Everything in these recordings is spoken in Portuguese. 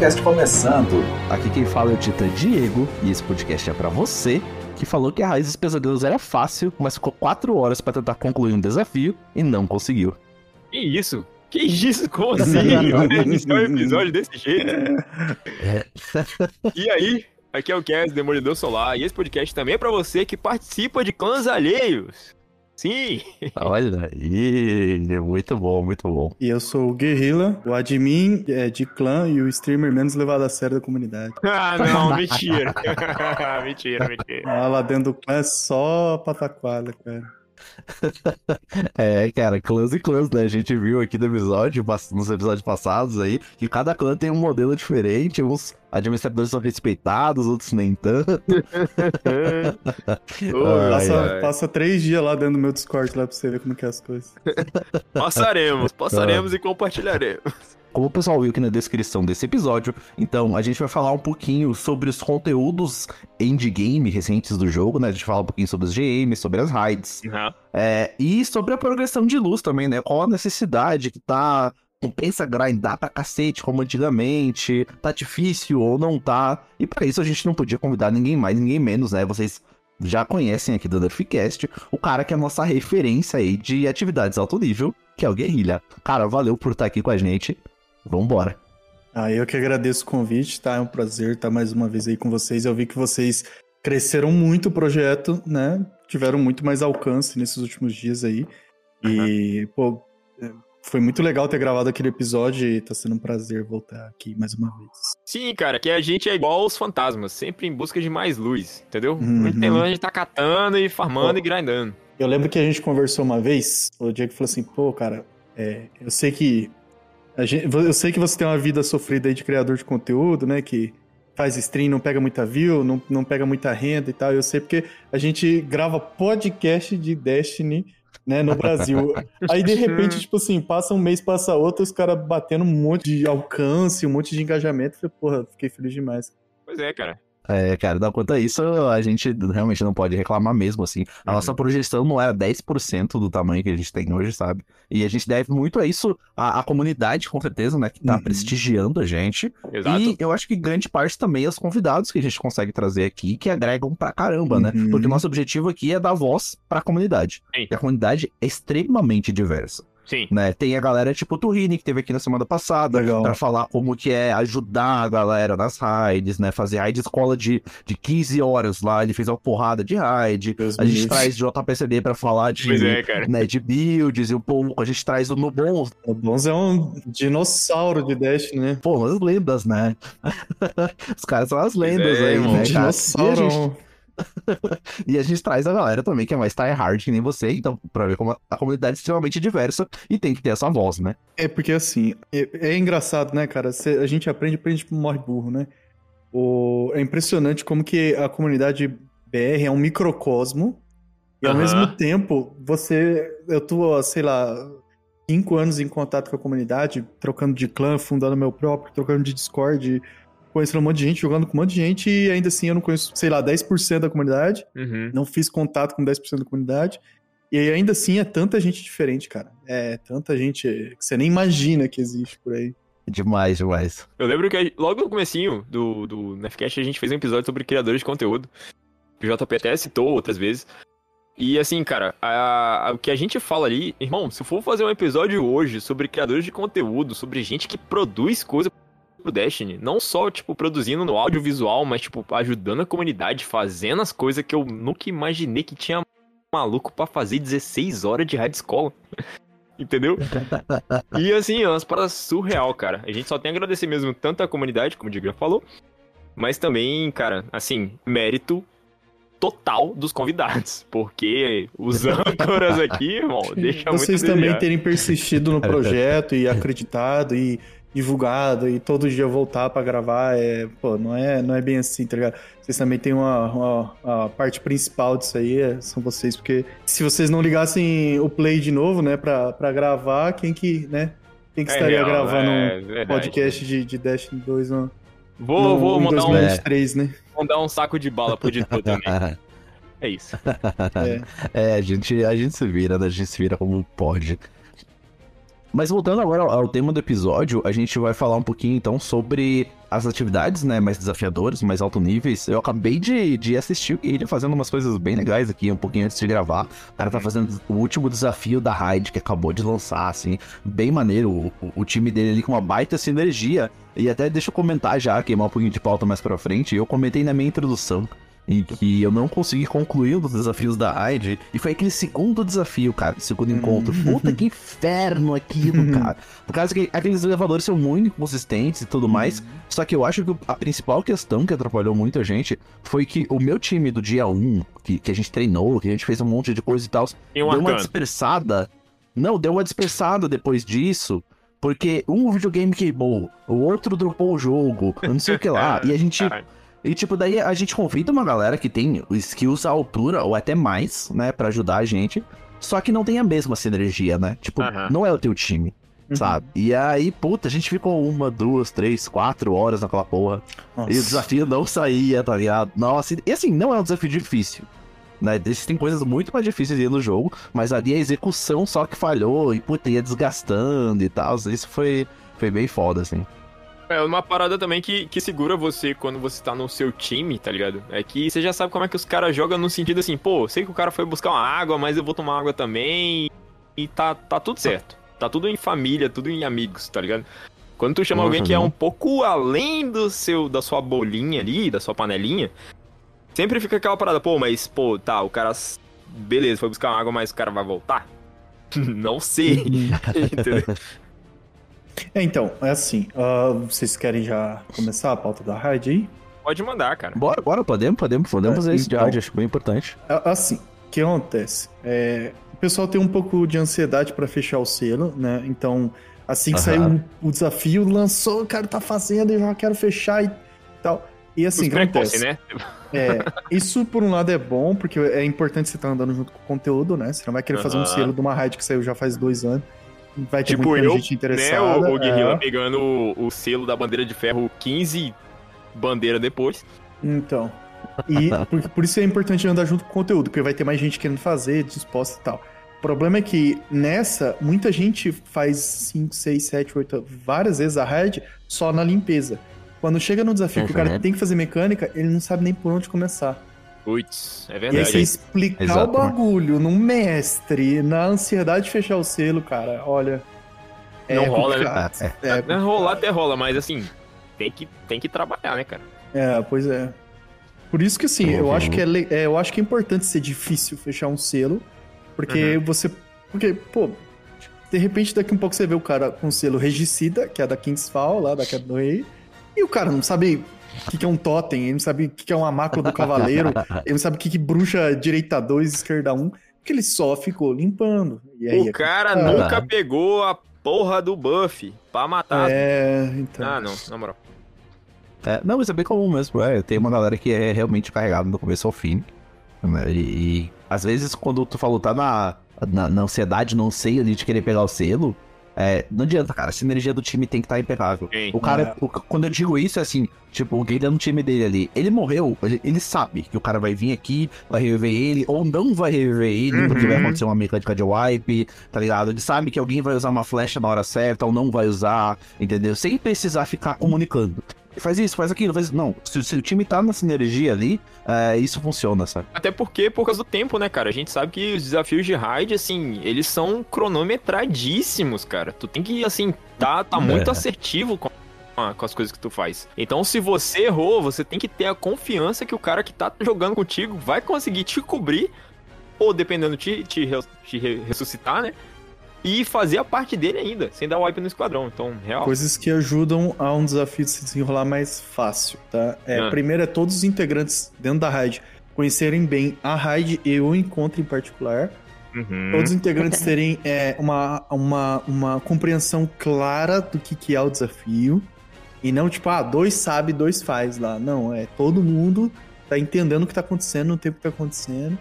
podcast começando. Aqui quem fala é o Titã Diego e esse podcast é para você que falou que a Raiz dos Pesadelos era fácil, mas ficou quatro horas para tentar concluir um desafio e não conseguiu. Que isso? Que isso? Como assim? Iniciar um episódio desse jeito? É. E aí, aqui é o Cass, Demolidor Solar, e esse podcast também é pra você que participa de clãs alheios. Sim! Olha aí, muito bom, muito bom. E eu sou o Guerrilla, o admin é, de clã e o streamer menos levado a sério da comunidade. Ah, não, mentira. mentira, mentira. Ah, lá dentro do clã é só pataquada, cara. É, cara, clãs e clãs, né? A gente viu aqui no episódio, nos episódios passados aí, que cada clã tem um modelo diferente, uns administradores são respeitados, outros nem tanto. Oi, Passa, ai, ai. passa três dias lá dentro do meu Discord lá pra você ver como que é as coisas. Passaremos, passaremos e compartilharemos. Como o pessoal viu aqui na descrição desse episódio, então a gente vai falar um pouquinho sobre os conteúdos endgame recentes do jogo, né? A gente fala um pouquinho sobre os GMs, sobre as raids, Uhum. é, e sobre a progressão de luz também, né? Qual a necessidade que tá. Compensa grindar pra cacete como antigamente, tá difícil ou não tá. E pra isso a gente não podia convidar ninguém mais, ninguém menos, né? Vocês já conhecem aqui do Duffcast o cara que é a nossa referência aí de atividades alto nível, que é o Guerrilha. Cara, valeu por estar aqui com a gente. Vambora. Ah, eu que agradeço o convite, tá? É um prazer estar mais uma vez aí com vocês. Eu vi que vocês cresceram muito o projeto, né? Tiveram muito mais alcance nesses últimos dias aí. E, pô, é, foi muito legal ter gravado aquele episódio e tá sendo um prazer voltar aqui mais uma vez. Sim, cara, que a gente é igual os fantasmas, sempre em busca de mais luz, entendeu? Uhum. Onde tem luz, a gente tá catando e farmando Pô. e grindando. Eu lembro que a gente conversou uma vez, o Diego falou assim, pô, cara, é, eu sei que. A gente- eu sei que você tem uma vida sofrida aí de criador de conteúdo, né? Que faz stream, não pega muita view, não, não pega muita renda e tal. Eu sei porque a gente grava podcast de Destiny, né, no Brasil. Aí, de repente, tipo assim, passa um mês, passa outro, os caras batendo um monte de alcance, um monte de engajamento. Eu Falei, porra, fiquei feliz demais. Pois é, cara. É, cara, não, quanto a isso, a gente realmente não pode reclamar mesmo, assim. A Uhum. nossa projeção não era 10% do tamanho que a gente tem hoje, sabe? E a gente deve muito a isso, à, à comunidade, com certeza, né, que tá Uhum. prestigiando a gente. Exato. E eu acho que grande parte também aos convidados que a gente consegue trazer aqui, que agregam pra caramba, né? Uhum. Porque o nosso objetivo aqui é dar voz pra comunidade. Sim. E a comunidade é extremamente diversa, Sim. né? Tem a galera tipo o Turini, que teve aqui na semana passada. Pra falar como que é ajudar a galera nas raids, né? Fazer raid escola de, de 15 horas lá, ele fez uma porrada de raid. Deus A gente traz JPCD pra falar de, é, né, de builds e um pouco. A gente traz o Nubon, O Bonz é um dinossauro de Destiny, né? pô, as lendas, né? Os caras são as lendas é, aí, irmão. né, cara? E a, dinossauro. E a gente traz a galera também que é mais tryhard que nem você, então, pra ver como a, comunidade é extremamente diversa e tem que ter essa voz, né? É porque assim, é, é engraçado, né, cara? Cê- a gente aprende, aprende, morre burro, né? O, é impressionante como que a comunidade BR é um microcosmo e ao mesmo tempo você, eu tô, sei lá, cinco anos em contato com a comunidade, trocando de clã, fundando meu próprio, trocando de Discord, conhecendo um monte de gente, jogando com um monte de gente e ainda assim eu não conheço, sei lá, 10% da comunidade Uhum. não fiz contato com 10% da comunidade. E aí, ainda assim é tanta gente diferente, cara. É tanta gente que você nem imagina que existe por aí. Demais, demais. Eu lembro que logo no comecinho do, do Nefcast a gente fez um episódio sobre criadores de conteúdo. Que o JP até citou outras vezes. E assim, cara, a- a- o que a gente fala ali, irmão, se for fazer um episódio hoje sobre criadores de conteúdo, sobre gente que produz coisa pro Destiny, não só, tipo, produzindo no audiovisual, mas, tipo, ajudando a comunidade, fazendo as coisas que eu nunca imaginei que tinha maluco pra fazer 16 horas de rádio escola. Entendeu? E assim, é umas paradas surreal, cara. A gente só tem a agradecer mesmo tanto a comunidade, como o Diego já falou, mas também, cara, assim, mérito total dos convidados. Porque os âncoras aqui, irmão, deixa Vocês muito a também terem persistido no projeto e acreditado e divulgado e todo dia voltar pra gravar, é, pô, não é, não é bem assim, tá ligado? Vocês também têm uma, uma- a parte principal disso aí, é- são vocês, porque se vocês não ligassem o play de novo, né, pra, pra gravar, quem que, né, quem que É estaria real, gravando é um verdade. podcast de, de Destiny 2 no, Vou, no, vou em mandar, um, 2023, né? mandar um saco de bala pro editor também. É isso. É. É, a gente, a gente se vira, né? A gente se vira como pode. Mas voltando agora ao, tema do episódio, a gente vai falar um pouquinho então sobre as atividades, né, mais desafiadoras, mais alto níveis. Eu acabei de, de assistir ele fazendo umas coisas bem legais aqui, um pouquinho antes de gravar. O cara tá fazendo o último desafio da Raid, que acabou de lançar, assim, bem maneiro. O, o, o time dele ali com uma baita sinergia. E até deixa eu comentar já, queimar um pouquinho de pauta mais pra frente. Eu comentei na minha introdução em que eu não consegui concluir um dos desafios da Raid. E foi aquele segundo desafio, cara, segundo encontro. Puta que inferno aquilo, cara. Por causa que aqueles elevadores são muito inconsistentes e tudo mais. Só que eu acho que a principal questão que atrapalhou muito a gente foi que o meu time do dia 1, que, que a gente treinou, que a gente fez um monte de coisa e tal, deu uma arcano. dispersada. Não, deu uma dispersada depois disso. Porque um videogame queimou, o outro dropou o jogo, eu não sei o que lá. E a gente Caralho. E, tipo, daí a gente convida uma galera que tem skills à altura, ou até mais, né, pra ajudar a gente. Só que não tem a mesma sinergia, né? Tipo, Aham. não é o teu time, sabe? E aí, puta, a gente ficou uma, duas, três, quatro horas naquela porra. Nossa. E o desafio não saía, tá ligado? Nossa, e assim, não é um desafio difícil. Né? Existem coisas muito mais difíceis aí no jogo, mas ali a execução só que falhou e, puta, ia desgastando e tal. Isso foi, foi bem foda, assim. É uma parada também que, que segura você quando você tá no seu time, tá ligado? É que você já sabe como é que os caras jogam no sentido assim, pô, sei que o cara foi buscar uma água, mas eu vou tomar água também. E tá, tá tudo certo. Tá tudo em família, tudo em amigos, tá ligado? Quando tu chama alguém que é não. um pouco além do seu, da sua bolinha ali, da sua panelinha, sempre fica aquela parada, pô, mas, pô, tá, o cara. Beleza, foi buscar uma água, mas o cara vai voltar? Não sei. É, então, é assim. ah, vocês querem já começar a pauta da raid aí? Pode mandar, cara. Bora, bora, podemos, podemos, podemos É, fazer isso de então. rádio, acho bem importante. Assim, o que acontece? É, o pessoal tem um pouco de ansiedade pra fechar o selo, né? Então, assim que saiu o, o desafio, lançou, o cara tá fazendo, eu já quero fechar e tal. E assim, Os o que precoce, acontece? né? É, isso por um lado é bom, porque é importante você estar andando junto com o conteúdo, né? Você não vai querer fazer um selo de uma raid que saiu já faz dois anos. Vai ter Tipo muita eu, gente né, interessada. o, o Guerrilla é. pegando o, o selo da bandeira de ferro 15 bandeira depois. Então. E por, por isso é importante andar junto com o conteúdo, porque vai ter mais gente querendo fazer, disposta e tal. O problema é que nessa, muita gente faz 5, 6, 7, 8, várias vezes a raid só na limpeza. Quando chega no desafio que o cara Uhum. tem que fazer mecânica, ele não sabe nem por onde começar. Putz, é E aí verdade. você explicar Exato, o bagulho num mestre, na ansiedade de fechar o selo, cara, olha. Não rola, né? É, É, Não, rolar até rola, mas assim, tem que, tem que trabalhar, né, cara? É, pois é. Por isso que assim, eu Uhum. acho que é, é, eu acho que é importante ser difícil fechar um selo, porque Uhum. você, porque pô, de repente daqui um pouco você vê o cara com o selo regicida, que é da Kingsfall, lá da Queda do Rei, e o cara não sabe o que, que é um totem, ele não sabe o que, que é uma mácula do cavaleiro, ele não sabe o que, que bruxa direita 2, esquerda 1, porque ele só ficou limpando. E aí, o cara Ah. nunca pegou a porra do buff pra matar. é, então. Ah, não, na moral. É, não, isso é bem comum mesmo. É, tem uma galera que é realmente carregada do começo ao fim. né, E, e, às vezes, quando tu falou, tá na, na, na ansiedade, não sei ali de querer pegar o selo. É, não adianta, cara. A sinergia do time tem que estar impecável. Sim. O cara, É. o- quando eu digo isso, é assim, tipo, o Guilherme no time dele ali, ele morreu, ele, ele sabe que o cara vai vir aqui, vai reviver ele, ou não vai reviver ele, porque Uhum. vai acontecer uma mecânica de wipe, tá ligado? Ele sabe que alguém vai usar uma flecha na hora certa, ou não vai usar, entendeu? Sem precisar ficar comunicando. Faz isso, faz aquilo, faz. Não, se, se o time tá na sinergia ali, é, isso funciona, sabe? Até porque, por causa do tempo, né, cara? A gente sabe que os desafios de raid, assim, eles são cronometradíssimos, cara. Tu tem que, assim, tá, tá muito É. assertivo com, com as coisas que tu faz. Então, se você errou, você tem que ter a confiança que o cara que tá jogando contigo vai conseguir te cobrir, ou dependendo, te, te, te re- ressuscitar, né? E fazer a parte dele ainda, sem dar wipe no esquadrão. Então, real. Coisas que ajudam a um desafio de se desenrolar mais fácil, tá? É, Ah. Primeiro é todos os integrantes dentro da raid conhecerem bem a raid e o encontro em particular. Uhum. Todos os integrantes terem é, uma, uma, uma compreensão clara do que, que é o desafio. E não tipo, ah, dois sabe, dois faz lá. Não, é todo mundo tá entendendo o que tá acontecendo no tempo que tá acontecendo.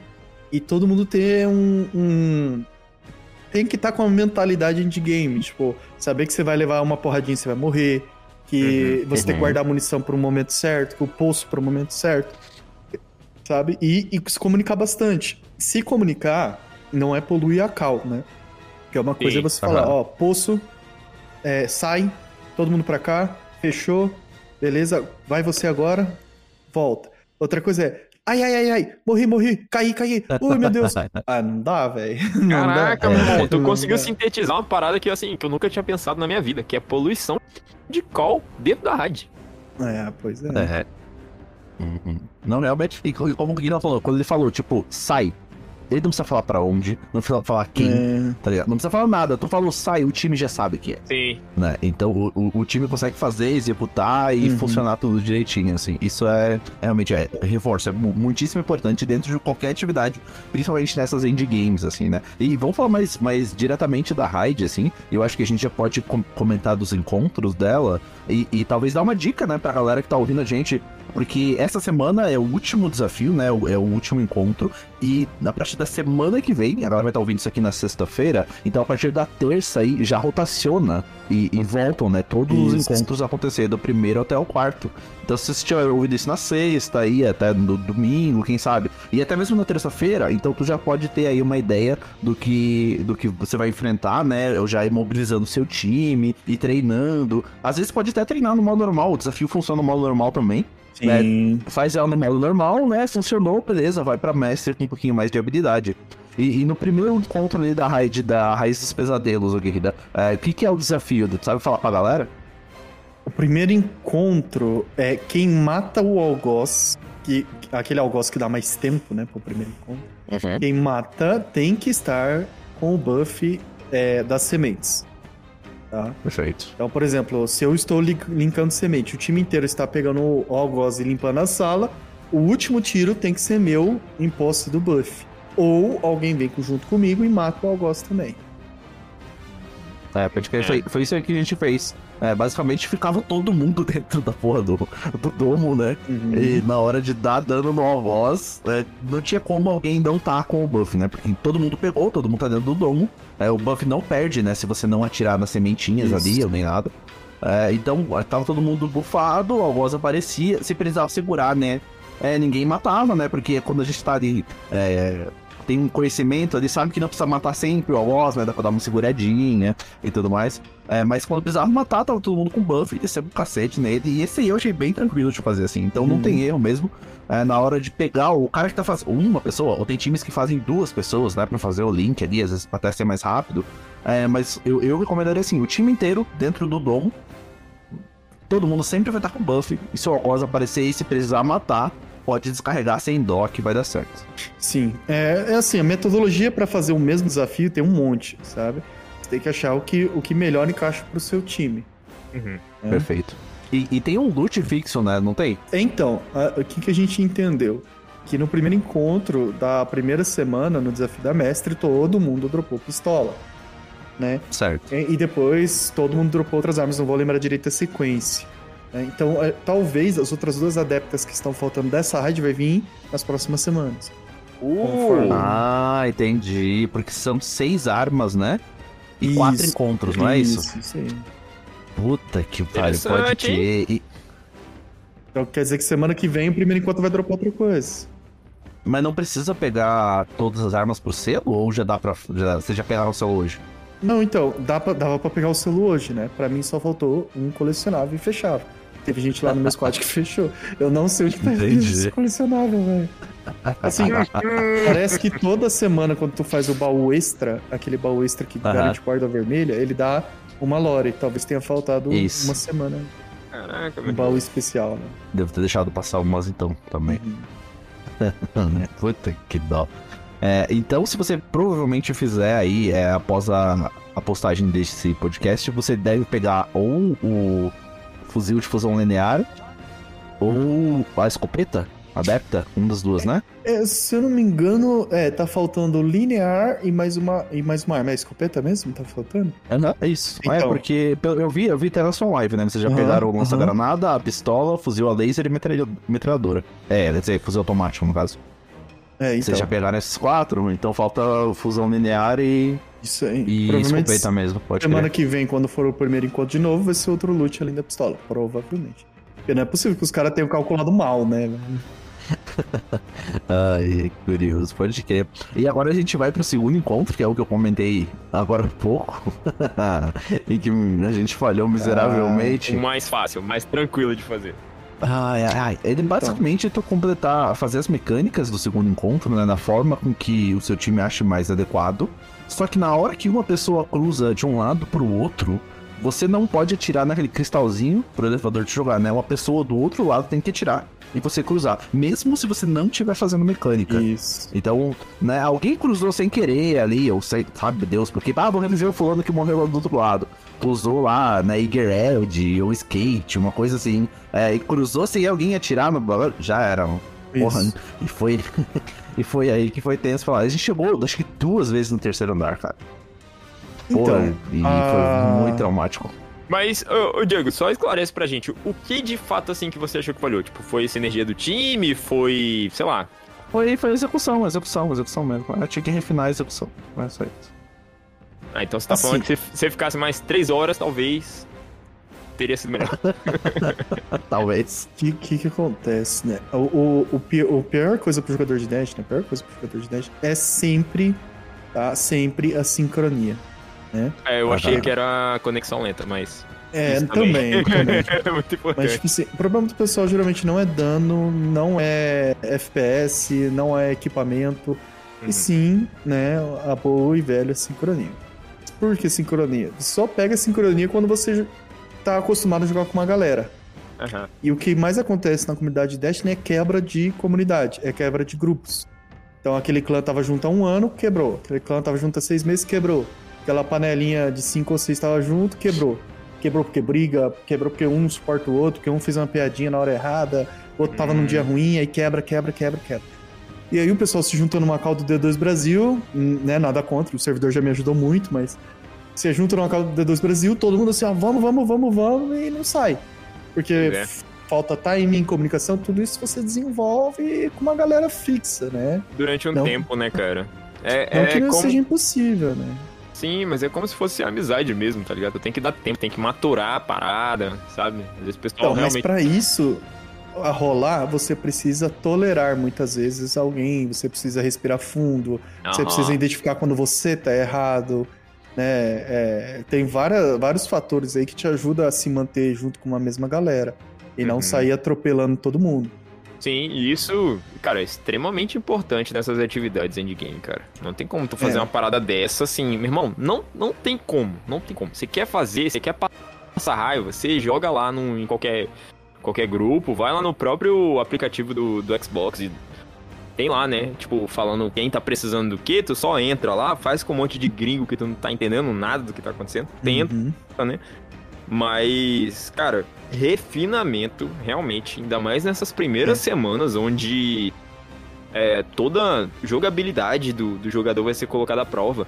E todo mundo ter um. um- tem que estar com uma mentalidade de game. Tipo, saber que você vai levar uma porradinha e você vai morrer. Que você tem que uhum. guardar a munição pro momento certo, que o pulso pro momento certo. Sabe? E, e se comunicar bastante. Se comunicar, não é poluir a cal, né? Que é uma coisa Sim, é você falar, aham. ó, poço, é, sai, todo mundo pra cá, fechou, beleza, vai você agora, volta. Outra coisa é, ai, ai, ai, ai, morri, morri, caí, caí, ui, meu Deus. Ah, não dá, velho. Não dá. Caraca, meu irmão, tu Não conseguiu dá. sintetizar uma parada que, assim, que eu nunca tinha pensado na minha vida, que é poluição de call dentro da rádio. É, pois é. É. Uhum. Não, realmente, e co- como o Guilherme falou, quando ele falou, tipo, sai, ele não precisa falar pra onde, não precisa falar quem, É. tá ligado? Não precisa falar nada, tu falou sai, o time já sabe o que é, Sim. né? Então o, o, o time consegue fazer, executar e Uhum. funcionar tudo direitinho, assim. Isso é, realmente, é, reforço, é mu- muitíssimo importante dentro de qualquer atividade, principalmente nessas indie games, assim, né? E vamos falar mais, mais diretamente da Raid, assim, eu acho que a gente já pode com- comentar dos encontros dela e, e talvez dar uma dica, né, pra galera que tá ouvindo a gente, porque essa semana é o último desafio, né? É o último encontro. E na partir da semana que vem, a galera vai estar ouvindo isso aqui na sexta-feira. Então a partir da terça aí já rotaciona e, e voltam, né? Todos os Isso. encontros a acontecer, do primeiro até o quarto. Então se você tiver ouvido isso na sexta aí, até no domingo, quem sabe, e até mesmo na terça-feira, então tu já pode ter aí uma ideia do que, do que você vai enfrentar, né? Eu já ir mobilizando o seu time e treinando. Às vezes pode até treinar no modo normal, o desafio funciona no modo normal também Sim. faz ela no normal, né? Funcionou, beleza, vai pra Master com um pouquinho mais de habilidade. E, e no primeiro encontro ali da raid, da Raiz dos Pesadelos, ô guerreira, é, o que, que é o desafio? Tu sabe falar pra galera? O primeiro encontro é quem mata o algoz, que, aquele algoz que dá mais tempo, né, pro primeiro encontro. Quem mata tem que estar com o buff é, das sementes. Tá? Perfeito. Então, por exemplo, se eu estou li- linkando semente, o time inteiro está pegando o algoz e limpando a sala, o último tiro tem que ser meu em posse do buff. Ou alguém vem junto comigo e mata o algoz também. É, porque É. Foi, foi isso aí que a gente fez. É, basicamente ficava todo mundo dentro da porra do, do domo, né? Uhum. E na hora de dar dano no algoz, é, não tinha como alguém não tá com o buff, né? Porque todo mundo pegou, todo mundo tá dentro do domo. É, o buff não perde, né? Se você não atirar nas sementinhas Isso. ali ou nem nada. É, então, tava todo mundo bufado, o algoz aparecia. Se precisava segurar, né? É, ninguém matava, né? Porque quando a gente tá ali. é, tem um conhecimento ali, sabe que não precisa matar sempre o algoz, né? Dá pra dar uma seguradinha e tudo mais. É, mas quando precisava matar, tava todo mundo com buff e desceu um cacete nele. E esse aí eu achei bem tranquilo de fazer assim. Então não Uhum. tem erro mesmo. É, na hora de pegar o cara que tá fazendo uma pessoa, ou tem times que fazem duas pessoas, né? Pra fazer o link ali, às vezes pra até ser mais rápido. É, mas eu, eu recomendaria assim, o time inteiro dentro do domo. Todo mundo sempre vai estar com buff. E se o algoz aparecer e se precisar matar, pode descarregar sem dó que vai dar certo. Sim, é, é assim, a metodologia para fazer o mesmo desafio tem um monte, sabe? Você tem que achar o que, o que melhor encaixa pro seu time. Uhum. É. Perfeito. E, e tem um loot fixo, né? Não tem? Então, o que, que a gente entendeu? Que no primeiro encontro da primeira semana, no desafio da mestre, todo mundo dropou pistola, né? Certo. E e depois todo mundo dropou outras armas, não vou lembrar direito a sequência. né? Então, é, talvez as outras duas adeptas que estão faltando dessa raid vai vir nas próximas semanas. Conforme- Ah, entendi. Porque são seis armas, né? E quatro Isso, encontros, não é isso? Isso, isso aí. Puta que pariu, pode ter. E- Então quer dizer que semana que vem o primeiro encontro vai dropar outra coisa. Mas não precisa pegar todas as armas pro selo? Ou já dá pra. Já, você já pegaram o selo hoje? Não, então, dá pra, dava pra pegar o selo hoje, né? Pra mim só faltou um colecionável e fechava. Teve gente lá no meu squad que fechou. Eu não sei onde tá Entendi. esse colecionável, velho. Assim, parece que toda semana quando tu faz o baú extra, aquele baú extra que Aham. garante guarda vermelha, ele dá uma lore. Talvez tenha faltado Isso. uma semana. Caraca, Um baú especial, né? Devo ter deixado passar umas então também. Uhum. Puta que dó. É, então, se você provavelmente fizer aí, é, após a, a postagem desse podcast, você deve pegar ou o fuzil de fusão linear ou a escopeta adepta, um das duas, né? É, se eu não me engano, é, tá faltando linear e mais uma, e mais uma arma. É escopeta mesmo? Tá faltando? É, não, é isso. é, Então. porque pelo- eu vi, eu vi até na sua live, né? Vocês já Aham, pegaram o lança-granada, a pistola, fuzil a laser e metralha- metralhadora. É, quer dizer, fuzil automático, no caso. É, então. Vocês já pegaram esses quatro, então falta fusão linear e, Isso aí. e escopeta mesmo, pode semana crer. que vem, quando for o primeiro encontro de novo, vai ser outro loot além da pistola. Provavelmente. Porque não é possível que os caras tenham calculado mal, né? Ai, curioso, pode crer. E agora a gente vai pro segundo encontro, que é o que eu comentei agora há pouco. e que a gente falhou miseravelmente. O mais fácil, o mais tranquilo de fazer. Ai, ai, ai. Ele basicamente então. é completar, fazer as mecânicas do segundo encontro, né? Na forma com que o seu time acha mais adequado. Só que na hora que uma pessoa cruza de um lado pro outro, você não pode atirar naquele cristalzinho pro elevador te jogar, né? Uma pessoa do outro lado tem que atirar e você cruzar, mesmo se você não estiver fazendo mecânica. Isso. Então, né, alguém cruzou sem querer ali, ou sei, sabe Deus, porque, ah, vou reviver o fulano que morreu lá do outro lado. Cruzou lá, né, Igereld ou Skate, uma coisa assim. É, e cruzou sem alguém atirar no já era. Porra, Isso. e foi. e foi aí que foi tenso falar. A gente chegou, acho que duas vezes no terceiro andar, cara. Então, e foi muito traumático. Mas, ô, ô, Diego, só esclarece pra gente, o que de fato, assim, que você achou que falhou? Tipo, foi essa energia do time? Foi, sei lá... Foi, foi execução, execução, execução mesmo. Eu tinha que refinar a execução, não é só isso. Ah, então você tá assim, falando que se você ficasse mais três horas, talvez, teria sido melhor. talvez. O que, que, que acontece, né? O, o, o, pior, o pior coisa pro jogador de Dash, né? A pior coisa pro jogador de Dash é sempre, tá? Sempre a sincronia né? É, eu achei que era conexão lenta, mas. É, também. também, é muito importante. Mas, tipo assim, o problema do pessoal geralmente não é dano, não é FPS, não é equipamento, uhum. e sim, né, a boa e velha sincronia. Por que sincronia? Só pega sincronia quando você tá acostumado a jogar com uma galera. Uhum. E o que mais acontece na comunidade de Destiny é quebra de comunidade, é quebra de grupos. Então aquele clã tava junto há um ano, quebrou. Aquele clã tava junto há seis meses, quebrou aquela panelinha de cinco ou seis estava junto, quebrou. Quebrou porque briga, quebrou porque um suporta o outro, porque um fez uma piadinha na hora errada, o outro tava hum. num dia hum. ruim, aí quebra, quebra, quebra, quebra. E aí o pessoal se juntou numa call do D2 Brasil, né? Nada contra, o servidor já me ajudou muito, mas se junta numa call do D2 Brasil, todo mundo assim, ó, vamos, vamos, vamos, vamos, e não sai. Porque é. falta timing, comunicação, tudo isso você desenvolve com uma galera fixa, né? Durante um não, tempo, né, cara? É, não é que não como... seja impossível, né? Sim, mas é como se fosse amizade mesmo, tá ligado? Tem que dar tempo, tem que maturar a parada, sabe? Às vezes o pessoal então, realmente... Mas pra isso, a rolar, você precisa tolerar muitas vezes alguém, você precisa respirar fundo, uhum. você precisa identificar quando você tá errado, né? É, tem várias, vários fatores aí que te ajudam a se manter junto com uma mesma galera e uhum. não sair atropelando todo mundo. Sim, e isso, cara, é extremamente importante nessas atividades endgame, cara. Não tem como tu fazer é. uma parada dessa assim, meu irmão, não, não tem como, não tem como. Você quer fazer, você quer passar raiva, você joga lá num, em qualquer, qualquer grupo, vai lá no próprio aplicativo do, do Xbox e tem lá, né? Tipo, falando quem tá precisando do que, tu só entra lá, faz com um monte de gringo que tu não tá entendendo nada do que tá acontecendo. Tenta, uhum. né? Mas, cara, refinamento, realmente, ainda mais nessas primeiras é. semanas onde é, toda jogabilidade do, do jogador vai ser colocada à prova.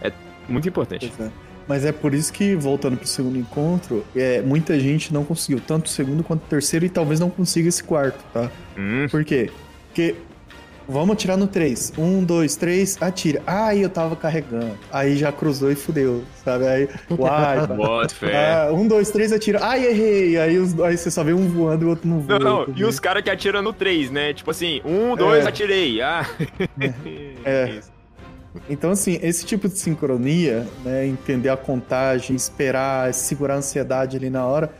É muito importante. É. Mas é por isso que, voltando pro segundo encontro, é, muita gente não conseguiu, tanto o segundo quanto o terceiro, e talvez não consiga esse quarto, tá? Hum. Por quê? Porque Vamos atirar no 3. 1, 2, 3, atira. Aí eu tava carregando. Aí já cruzou e fudeu, sabe? Aí, uai. Bota fé. Ah, 1, 2, 3, atira. Ai, errei. Aí, os, aí você só vê um voando e o outro não voa. Não, não. E os caras que atiram no 3, né? Tipo assim, 1, 2, é. atirei. Ah. É. é. Então, assim, esse tipo de sincronia, né? Entender a contagem, esperar, segurar a ansiedade ali na hora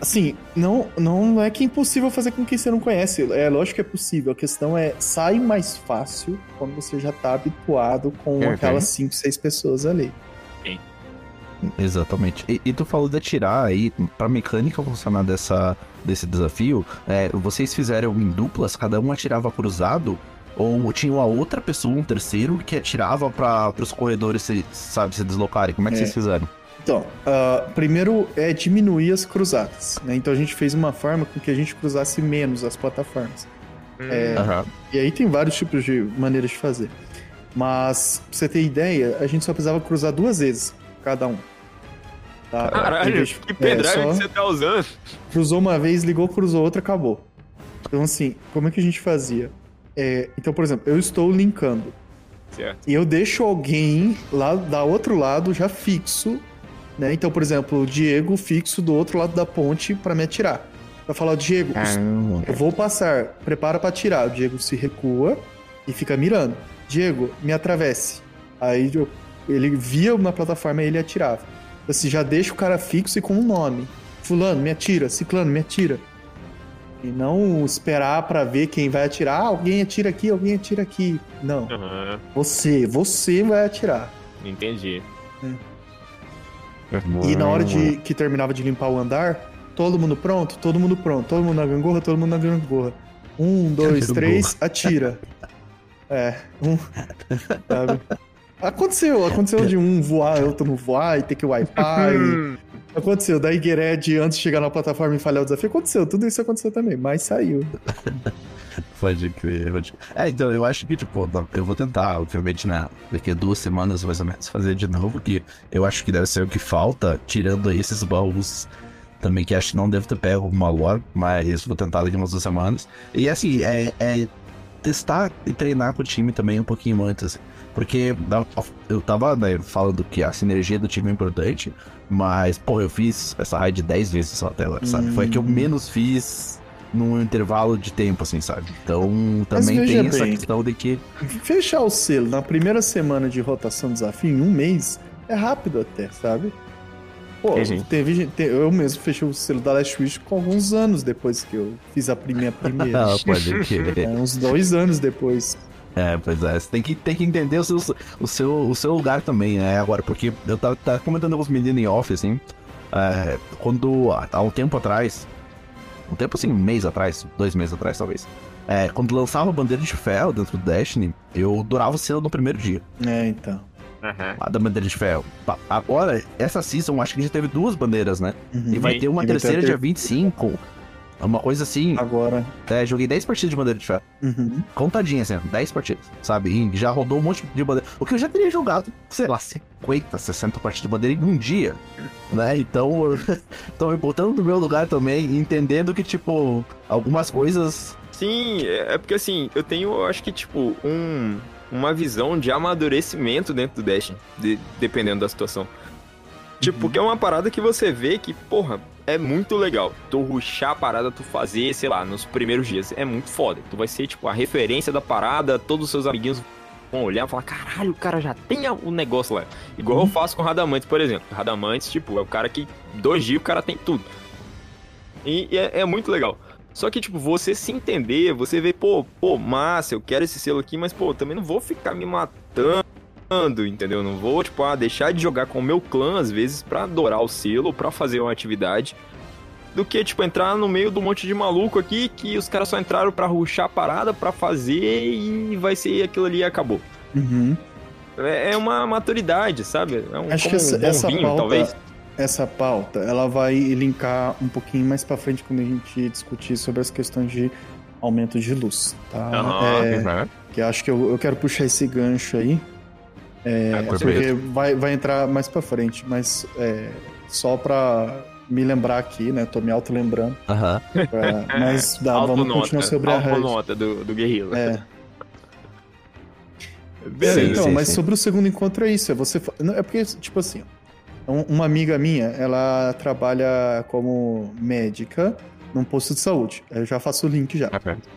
Assim, não, não é que é impossível fazer com quem você não conhece. É lógico que é possível. A questão é, sai mais fácil quando você já tá habituado com aquelas 5, 6 pessoas ali. Sim. Exatamente. E, e, tu falou de atirar aí, pra mecânica funcionar dessa, desse desafio, é, vocês fizeram em duplas, cada um atirava cruzado, ou tinha uma outra pessoa, um terceiro, que atirava para os corredores, se, sabe, se deslocarem? Como é que é. vocês fizeram? Então, uh, primeiro é diminuir as cruzadas. Né? Então a gente fez uma forma com que a gente cruzasse menos as plataformas. Hum. É, uhum. E aí tem vários tipos de maneiras de fazer. Mas, pra você ter ideia, a gente só precisava cruzar duas vezes cada um. Tá? Caralho, que pendrive é, que você tá usando? Cruzou uma vez, ligou, cruzou outra, acabou. Então, assim, como é que a gente fazia? É, então, por exemplo, eu estou linkando. Certo. E eu deixo alguém lá da outro lado já fixo né? Então, por exemplo, o Diego fixo do outro lado da ponte para me atirar. Vai falar, Diego, Caramba. eu vou passar, prepara pra atirar. O Diego se recua e fica mirando. Diego, me atravesse. Aí eu- ele via na plataforma e ele atirava. Você já deixa o cara fixo e com um nome. Fulano, me atira. Ciclano, me atira. E não esperar pra ver quem vai atirar. Ah, alguém atira aqui, alguém atira aqui. Não. Aham, Você, você vai atirar. entendi. E na hora de que terminava de limpar o andar, todo mundo pronto, todo mundo pronto, todo mundo na gangorra, todo mundo na gangorra. Um, dois, três, atira. É, um. Sabe? Aconteceu, aconteceu de um voar, outro não voar e ter que wipar. e... Aconteceu, da Iguered antes de chegar na plataforma e falhar o desafio. Aconteceu, tudo isso aconteceu também, mas saiu. Pode crer, pode É, então eu acho que, tipo, eu vou tentar, obviamente, né? Daqui a duas semanas mais ou menos fazer de novo, que eu acho que deve ser o que falta, tirando esses baús também, que acho que não devo ter pego uma lore, mas vou tentar daqui umas duas semanas. E assim, é, é testar e treinar com o time também um pouquinho antes. Porque da- eu tava né, falando que a sinergia do time é importante, mas, pô, eu fiz essa raid 10 vezes só até agora, sabe? Foi a que eu Hum. menos fiz num intervalo de tempo, assim, sabe? Então, também tem essa bem. questão de que. Fechar o selo na primeira semana de rotação do desafio, em um mês, é rápido até, sabe? Pô, Entendi. teve, gente- te- eu mesmo fechei o selo da Last Wish com alguns anos depois que eu fiz a primeira primeira. Ah, pode É, crer. uns dois anos depois. É, pois é, você tem que, tem que entender o seu, o, seu, o seu lugar também, né? Agora, porque eu tava, tava comentando com os meninos em off, assim, é, quando, há um tempo atrás, um tempo assim, um mês atrás, dois meses atrás, talvez, é, quando lançava a bandeira de ferro dentro do Destiny, eu durava o selo no primeiro dia, É, então. A da bandeira de ferro. Agora, essa season, acho que já teve duas bandeiras, né? Uhum. E vai ter uma E terceira ter- dia 25, uma coisa assim, Agora. é, joguei 10 partidas de bandeira de ferro. Uhum. contadinha, assim, 10 partidas, sabe? E já rodou um monte de bandeira. O que eu já teria jogado, sei lá, 50, 60 partidas de bandeira em um dia, né? Então, então me botando no meu lugar também, entendendo que, tipo, algumas coisas. Sim, é é porque assim, eu tenho, eu acho que, tipo, um, uma visão de amadurecimento dentro do Destiny, de- dependendo da situação. Tipo, porque é uma parada que você vê que, porra, é muito legal. Tu ruxar a parada, tu fazer, sei lá, nos primeiros dias. É muito foda. Tu vai ser, tipo, a referência da parada, todos os seus amiguinhos vão olhar e falar, caralho, o cara já tem o negócio lá. Igual eu faço com Radamantes, por exemplo. Radamantes, tipo, é o cara que dois dias o cara tem tudo. E, e é, é muito legal. Só que, tipo, você se entender, você vê, pô, pô, massa, eu quero esse selo aqui, mas, pô, também não vou ficar me matando, entendeu? Não vou, tipo, ah, deixar de jogar com o meu clã, às vezes, pra adorar o selo, pra fazer uma atividade. Do que, tipo, entrar no meio de um monte de maluco aqui, que os caras só entraram pra ruxar a parada, pra fazer, e vai ser aquilo ali e acabou. Uhum. É, é uma maturidade, sabe? É um, Acho que essa, um essa vinho, pauta, talvez. essa pauta, ela vai linkar um pouquinho mais pra frente quando a gente discutir sobre as questões de aumento de luz, tá? Aham. É, Uhum. que eu acho que eu, eu quero puxar esse gancho aí, é, Ah, perfeito. porque vai, vai entrar mais pra frente, mas é, só pra me lembrar aqui, né? Tô me auto-lembrando, Aham. pra- mas dá, vamos continuar sobre a raid. autonota do, do guerrilla. É, Beleza. então, sim, mas sim. sobre o segundo encontro é isso. É você. É porque, tipo assim, um- uma amiga minha, ela trabalha como médica num posto de saúde. Eu já faço o link já.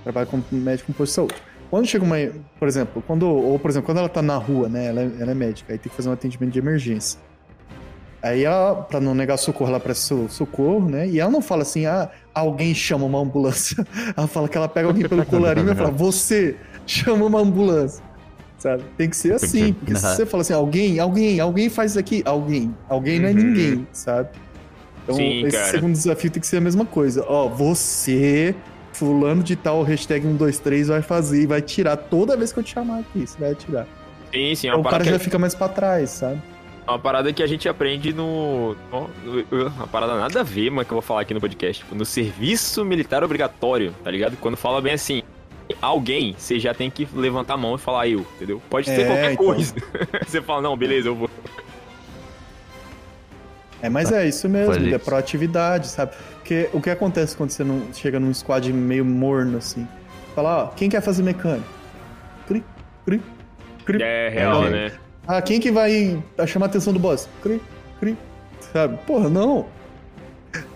Trabalha como médico num posto de saúde. Quando chega uma. Por exemplo, quando. Ou, por exemplo, quando ela tá na rua, né? Ela, é- ela é médica, aí tem que fazer um atendimento de emergência. Aí ela, pra não negar socorro, ela presta so- socorro, né? E ela não fala assim, ah, alguém chama uma ambulância. Ela fala que ela pega alguém pelo colarinho e fala, você chama uma ambulância. Sabe? Tem que ser assim, porque se você fala assim, alguém, alguém, alguém faz isso aqui, alguém. Alguém não é Uhum. ninguém, sabe? Então, Sim, esse cara. segundo desafio tem que ser a mesma coisa. Ó, você, fulano de tal, hashtag 123, vai fazer e vai tirar toda vez que eu te chamar aqui. Você vai tirar. Sim, sim, é Então, uma o cara parada, já que, fica mais pra trás, sabe? é uma parada que a gente aprende no. Uma parada nada a ver, mas que eu vou falar aqui no podcast. Tipo, no serviço militar obrigatório, tá ligado? Quando fala bem assim. Alguém, você já tem que levantar a mão e falar eu, entendeu? Pode ser É, qualquer então. coisa. você fala, não, beleza, eu vou. É, mas é isso mesmo, é proatividade, sabe? Porque o que acontece quando você não chega num squad meio morno, assim? Fala, ó, quem quer fazer mecânico? Cri, cri, cri. É real, né? Ah, quem que vai chamar a atenção do boss? Cri, cri. Sabe? Porra, não.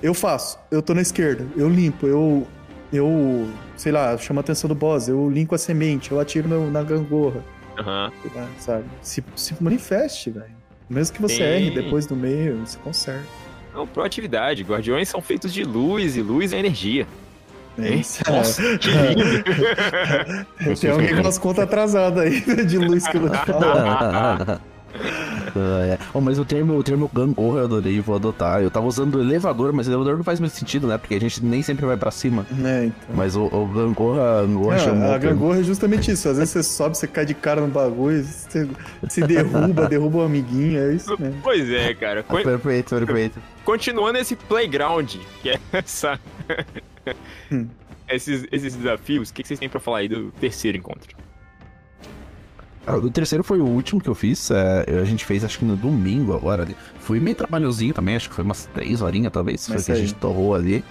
eu faço. Eu tô na esquerda, eu limpo, eu. Eu, sei lá, chamo a atenção do boss, eu limpo a semente, eu atiro no- na gangorra, Aham. sabe? Se, se manifeste, velho. Mesmo que você Sim. erre depois do meio, você conserta. Não, proatividade. Guardiões são feitos de luz e luz é energia. É isso. Nossa, que lindo. Tem alguém com as contas atrasadas aí de luz que eu vou falar. É. Oh, mas o termo, o termo gangorra eu adorei, vou adotar. Eu tava usando o elevador, mas o elevador não faz muito sentido, né? Porque a gente nem sempre vai pra cima. É, então. Mas o, o gangorra, gangorra É, chamou a gangorra é justamente isso. Às vezes você sobe, você cai de cara no bagulho, você se derruba, derruba um amiguinho, é isso mesmo. Pois é, cara. Con- Perfeito, perfeito. Continuando esse playground, que é essa. Hum. esses, esses desafios, o que que vocês têm pra falar aí do terceiro encontro? O terceiro foi o último que eu fiz. é, a gente fez acho que no domingo agora. ali. Foi meio trabalhozinho também, acho que foi umas três horinhas talvez. Mas foi que a gente torrou ali.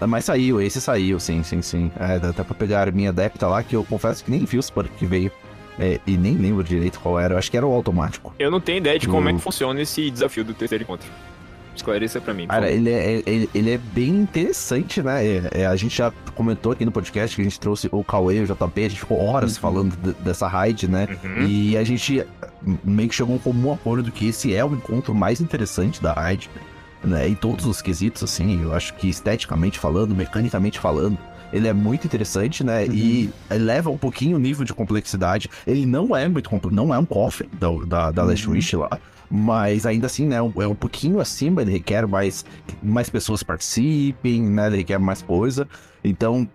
Ah, Mas saiu, esse saiu, sim, sim, sim. É, dá até pra pegar a minha adepta lá, que eu confesso que nem vi o suporte que veio. É, e nem lembro direito qual era. Eu acho que era o automático. Eu não tenho ideia de como é Hum. que funciona esse desafio do terceiro encontro. Esclareça pra mim. Cara, ele é, ele, ele é bem interessante, né? É, é, a gente já comentou aqui no podcast que a gente trouxe o Cauê e o JP, a gente ficou horas Uhum. falando de- dessa raid, né? Uhum. E a gente meio que chegou a um comum acordo que esse é o encontro mais interessante da raid, né? Em todos os quesitos, assim. Eu acho que esteticamente falando, mecanicamente falando, ele é muito interessante, né? E eleva um pouquinho o nível de complexidade. Ele não é muito complexo, não é um cofre da, da, da Last Uhum. Wish lá. Mas ainda assim, né, é um pouquinho acima, ele requer mais, mais pessoas participem, né, ele requer mais coisa. Então,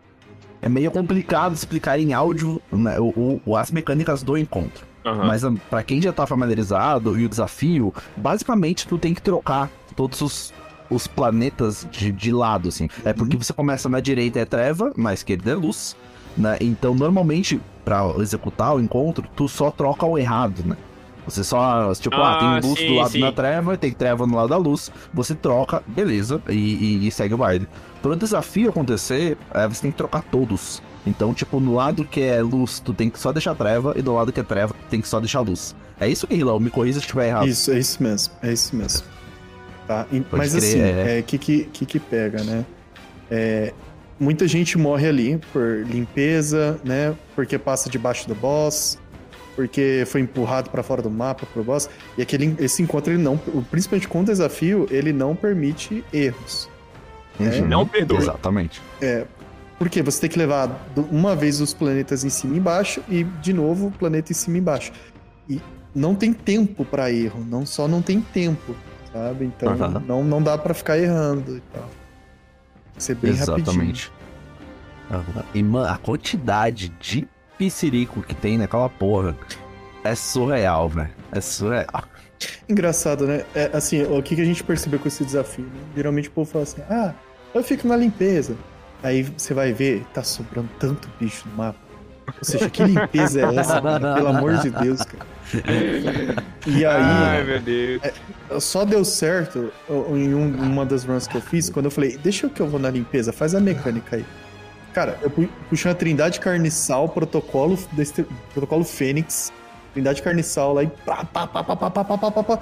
é meio complicado explicar em áudio né, o, o- as mecânicas do encontro. Aham. Mas ah, pra quem já tá familiarizado e o desafio, basicamente tu tem que trocar todos os, os planetas de, de lado, assim. É porque você começa na direita é treva, na esquerda é luz, né? Então, normalmente, pra executar o encontro, tu só troca o errado, né? Você só, tipo, ah, Ah, tem luz sim, do lado sim. da treva, tem treva no lado da luz, você troca, beleza, e, e- e segue o baile. Para o desafio acontecer, é, você tem que trocar todos. Então, tipo, no lado que é luz, tu tem que só deixar treva, e do lado que é treva, tu tem que só deixar luz. É isso, Guilherme? Me corrija se estiver errado. Isso, é isso mesmo, é isso mesmo. Tá? e- mas crer, assim, é. é que, que que que pega, né? É, muita gente morre ali por limpeza, né? Porque passa debaixo do boss, porque foi empurrado pra fora do mapa pro boss. E aquele, esse encontro, ele não, principalmente com o desafio, ele não permite erros. É, Uhum. não perdoa. Exatamente. Porque você tem que levar uma vez os planetas em cima e embaixo e de novo o planeta em cima e embaixo. E não tem tempo pra erro, não só não tem tempo, sabe? Então não, não dá pra ficar errando e tal. Tem que ser bem rapidinho. Exatamente. E, mano, a quantidade de piscirico que tem naquela porra é surreal, velho. É surreal. Engraçado, né? É, assim, o que, que a gente percebeu com esse desafio? né? Geralmente o povo fala assim: ah, eu fico na limpeza. Aí você vai ver, tá sobrando tanto bicho no mapa. Ou seja, que limpeza é essa, cara? Pelo amor de Deus, cara. E aí. Ai, meu Deus. Só deu certo em um- uma das runs que eu fiz, quando eu falei, deixa que eu vou na limpeza, faz a mecânica aí. Cara, eu pu- puxei uma Trindade Carniçal, protocolo, protocolo Fênix, Trindade Carniçal lá e pá, pá, pá, pá, pá, pá, pá, pá, pá,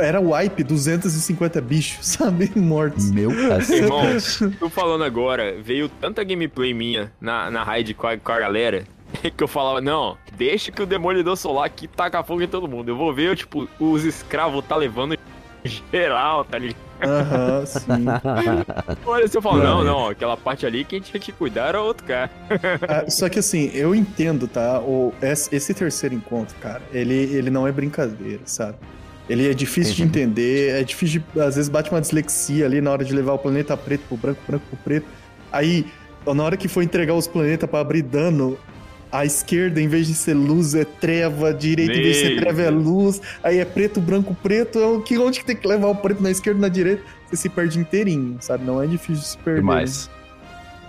Era wipe, 250 bichos, sabe? Mortos. Meu cacete. Irmão, tô falando agora, veio tanta gameplay minha na, na raid com a, com a galera que eu falava, não, deixa que o Demolidor Solar aqui taca fogo em todo mundo. Eu vou ver, tipo, os escravos tá levando geral, tá ligado? Aham, sim. Olha, se eu falo, não, não, aquela parte ali quem tinha que cuidar era outro cara. Ah, só que assim, eu entendo, tá? O, esse, terceiro encontro, cara, ele, ele não é brincadeira, sabe? Ele é difícil de entender, é difícil de. Às vezes bate uma dislexia ali na hora de levar o planeta preto pro branco, branco pro preto. Aí, na hora que for entregar os planetas pra abrir dano, a esquerda, em vez de ser luz, é treva, a direita, em vez de ser treva, é luz. Aí é preto, branco, preto. É o que, onde que tem que levar o preto na esquerda e na direita? Você se perde inteirinho, sabe? Não é difícil de se perder. Demais.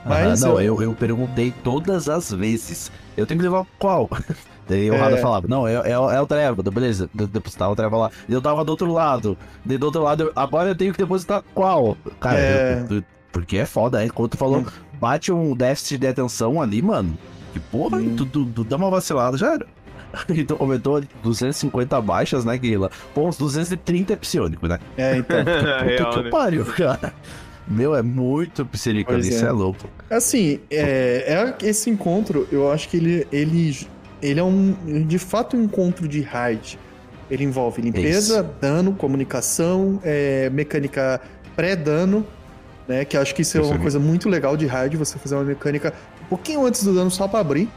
Mas Ah, não, eu- eu... Eu, perguntei todas as vezes. Eu tenho que levar qual? Daí o É. Rada falava, não, é, é, o- é o Treva, beleza, de- depositar o Treva lá. Eu tava do outro lado. Daí do outro lado, eu- agora eu tenho que depositar qual? Cara, É. eu- eu- porque é foda, é quando tu falou, Hum. bate um déficit de atenção ali, mano. Que porra, Hum. tu, tu- tu dá uma vacilada, já era. Então aumentou ali 250 baixas, né, Guila? Pô, uns 230 é psionico, né? É, então. Puta Real, que né? pariu, cara. Meu, é muito psirica Pois ali, é. isso é louco. Assim, é, é- esse encontro, eu acho que ele, ele, ele é um, de fato, um encontro de hard. Ele envolve limpeza, dano, comunicação, é, mecânica pré-dano, né? Que eu acho que isso é uma coisa muito legal de hard, você fazer uma mecânica pouquinho antes do dano só pra abrir,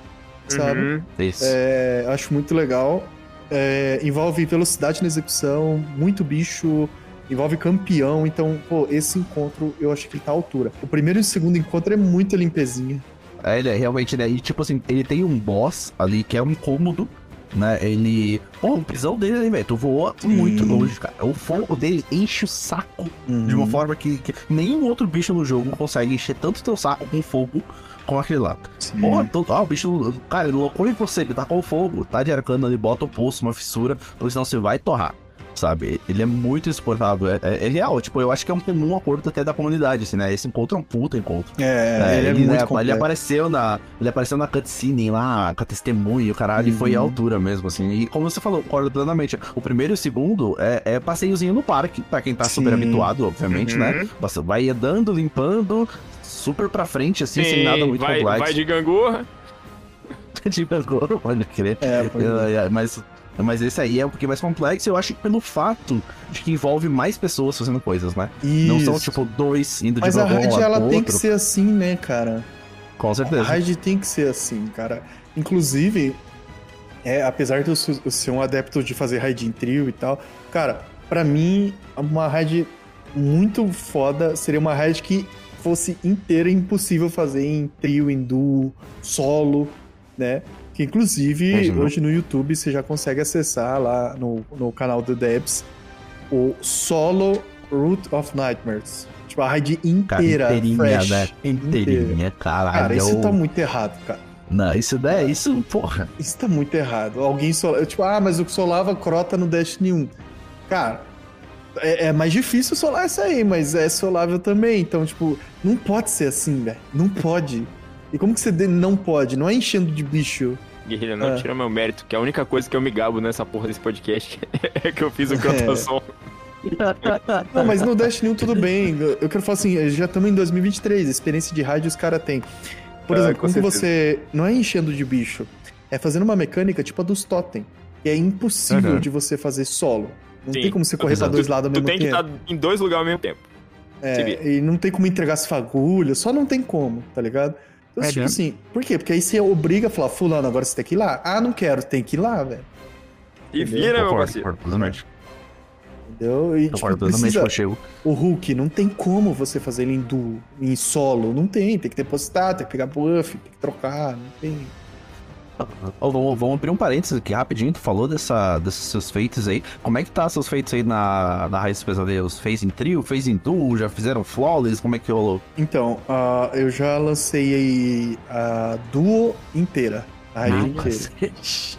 sabe? Uhum. Isso. É, acho muito legal. É, envolve velocidade na execução, muito bicho, envolve campeão. Então, pô, esse encontro eu acho que ele tá à altura. O primeiro e o segundo encontro é muita limpezinha. É, ele é realmente, né? E tipo assim, ele tem um boss ali que é um incômodo, né? Ele. Pô, o pisão dele, né, velho? Tu voa muito longe, cara. O fogo dele enche o saco de uma forma que, que nenhum outro bicho no jogo consegue encher tanto teu saco com fogo como aquele lá. Porra, então, ah, o bicho, cara, ele loucou em você, ele tá com fogo, tá de arcano ali, bota o pulso, uma fissura, porque senão você vai torrar. Sabe? Ele é muito exportável. É, é- é real, tipo, eu acho que é um comum acordo até da comunidade, assim, né? Esse encontro é um puta encontro. É, É, ele é ele, muito né, ele apareceu na. Ele apareceu na cutscene lá, com a testemunha, o caralho, e foi à Uhum. altura mesmo, assim. E como você falou, concordo plenamente. O primeiro e o segundo é, é passeiozinho no parque, pra quem tá super Sim. habituado, obviamente, Uhum. né? Você vai andando, limpando, super pra frente, assim, sem Sim, nada muito vai, complexo. vai de gangorra. de agora, pode crer. É, pois é. É, é, mas, mas esse aí é um pouquinho mais complexo, eu acho que pelo fato de que envolve mais pessoas fazendo coisas, né? Não são, Isso. tipo, dois indo Mas de a um lado raid, pro ela tem outro. que ser assim, né, cara? Com A certeza. raid tem que ser assim, cara. Inclusive, é, apesar de eu ser um adepto de fazer raid em trio e tal, cara, pra mim, uma raid muito foda seria uma raid que fosse inteira impossível fazer em trio, em duo, solo, né? Que inclusive Imagina. hoje no YouTube você já consegue acessar lá no, no canal do Debs o solo Root of Nightmares. Tipo, a raid Cara, inteira, inteirinha, fresh. né? Inteirinha, caralho. Cara, isso tá eu- muito errado, cara. Não, isso daí, isso, porra. Isso tá muito errado. Alguém só. Tipo, ah, mas o solava crota no Destiny 1. Cara, é, é mais difícil solar essa aí, mas é solável também. Então, tipo, não pode ser assim, velho. Não pode. E como que você não pode? Não é enchendo de bicho. Guerrilha, não É. tira meu mérito, que a única coisa que eu me gabo nessa porra desse podcast é que eu fiz o cantação. Não, mas no Destiny 1 tudo bem. Eu quero falar assim, já estamos em 2023, a experiência de rádio os caras têm. Por Ah, exemplo, com como que certeza. você. Não é enchendo de bicho, é fazendo uma mecânica tipo a dos Totem. Que é impossível Uhum. de você fazer solo. Não Sim, tem como você correr pra dois lados ao Tu mesmo tem que tempo. estar em dois lugares ao mesmo tempo. É, e não tem como entregar as fagulhas, só não tem como, tá ligado? Então, É, tipo assim, por quê? Porque aí você obriga a falar, fulano, agora você tem que ir lá. Ah, não quero, tem que ir lá, velho. E Entendeu? vira, meu Concordo, parceiro. Entendeu? E, tipo, precisa... O Hulk, não tem como você fazer ele em duo, em solo. Não tem, tem que depositar, tem que pegar buff, tem que trocar, não tem. Vamos, abrir um parênteses aqui rapidinho. Tu falou dessa, desses seus feitos aí. Como é que tá seus feitos aí na, na Raiz dos Pesadelos? Fez em trio? Fez em duo? Já fizeram flawless? Como é que rolou? Então, ah, eu já lancei aí a duo inteira. A raid Ah, inteira. cacete.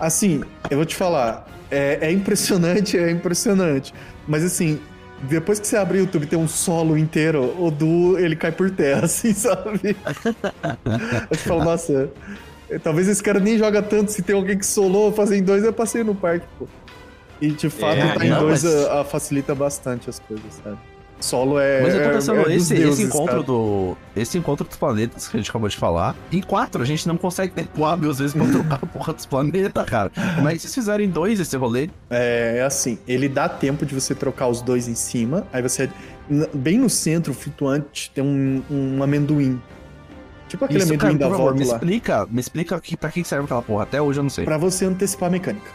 Assim, eu vou te falar, é, é impressionante, é impressionante. Mas assim, depois que você abre o YouTube e tem um solo inteiro, o duo ele cai por terra, assim, sabe? Eu te falo, nossa, talvez esse cara nem joga tanto. Se tem alguém que solou fazer em dois, eu passei no parque, pô. E de fato, É, tá em não, dois mas- a- a facilita bastante as coisas, sabe? Solo é. Mas eu tô é- pensando, é dos esse, deuses, esse encontro cara. do. Esse encontro dos planetas que a gente acabou de falar. Em quatro, a gente não consegue tempo hábil, às vezes, pra trocar a porra dos planetas, cara. Como é que vocês fizeram em dois esse rolê? É é assim, ele dá tempo de você trocar os dois em cima, aí você. Bem no centro, flutuante, tem um, um amendoim. Tipo aquele Isso, amendoim cara, da por favor, me lá. explica, me explica que, pra que serve aquela porra. Até hoje eu não sei. Pra você antecipar a mecânica.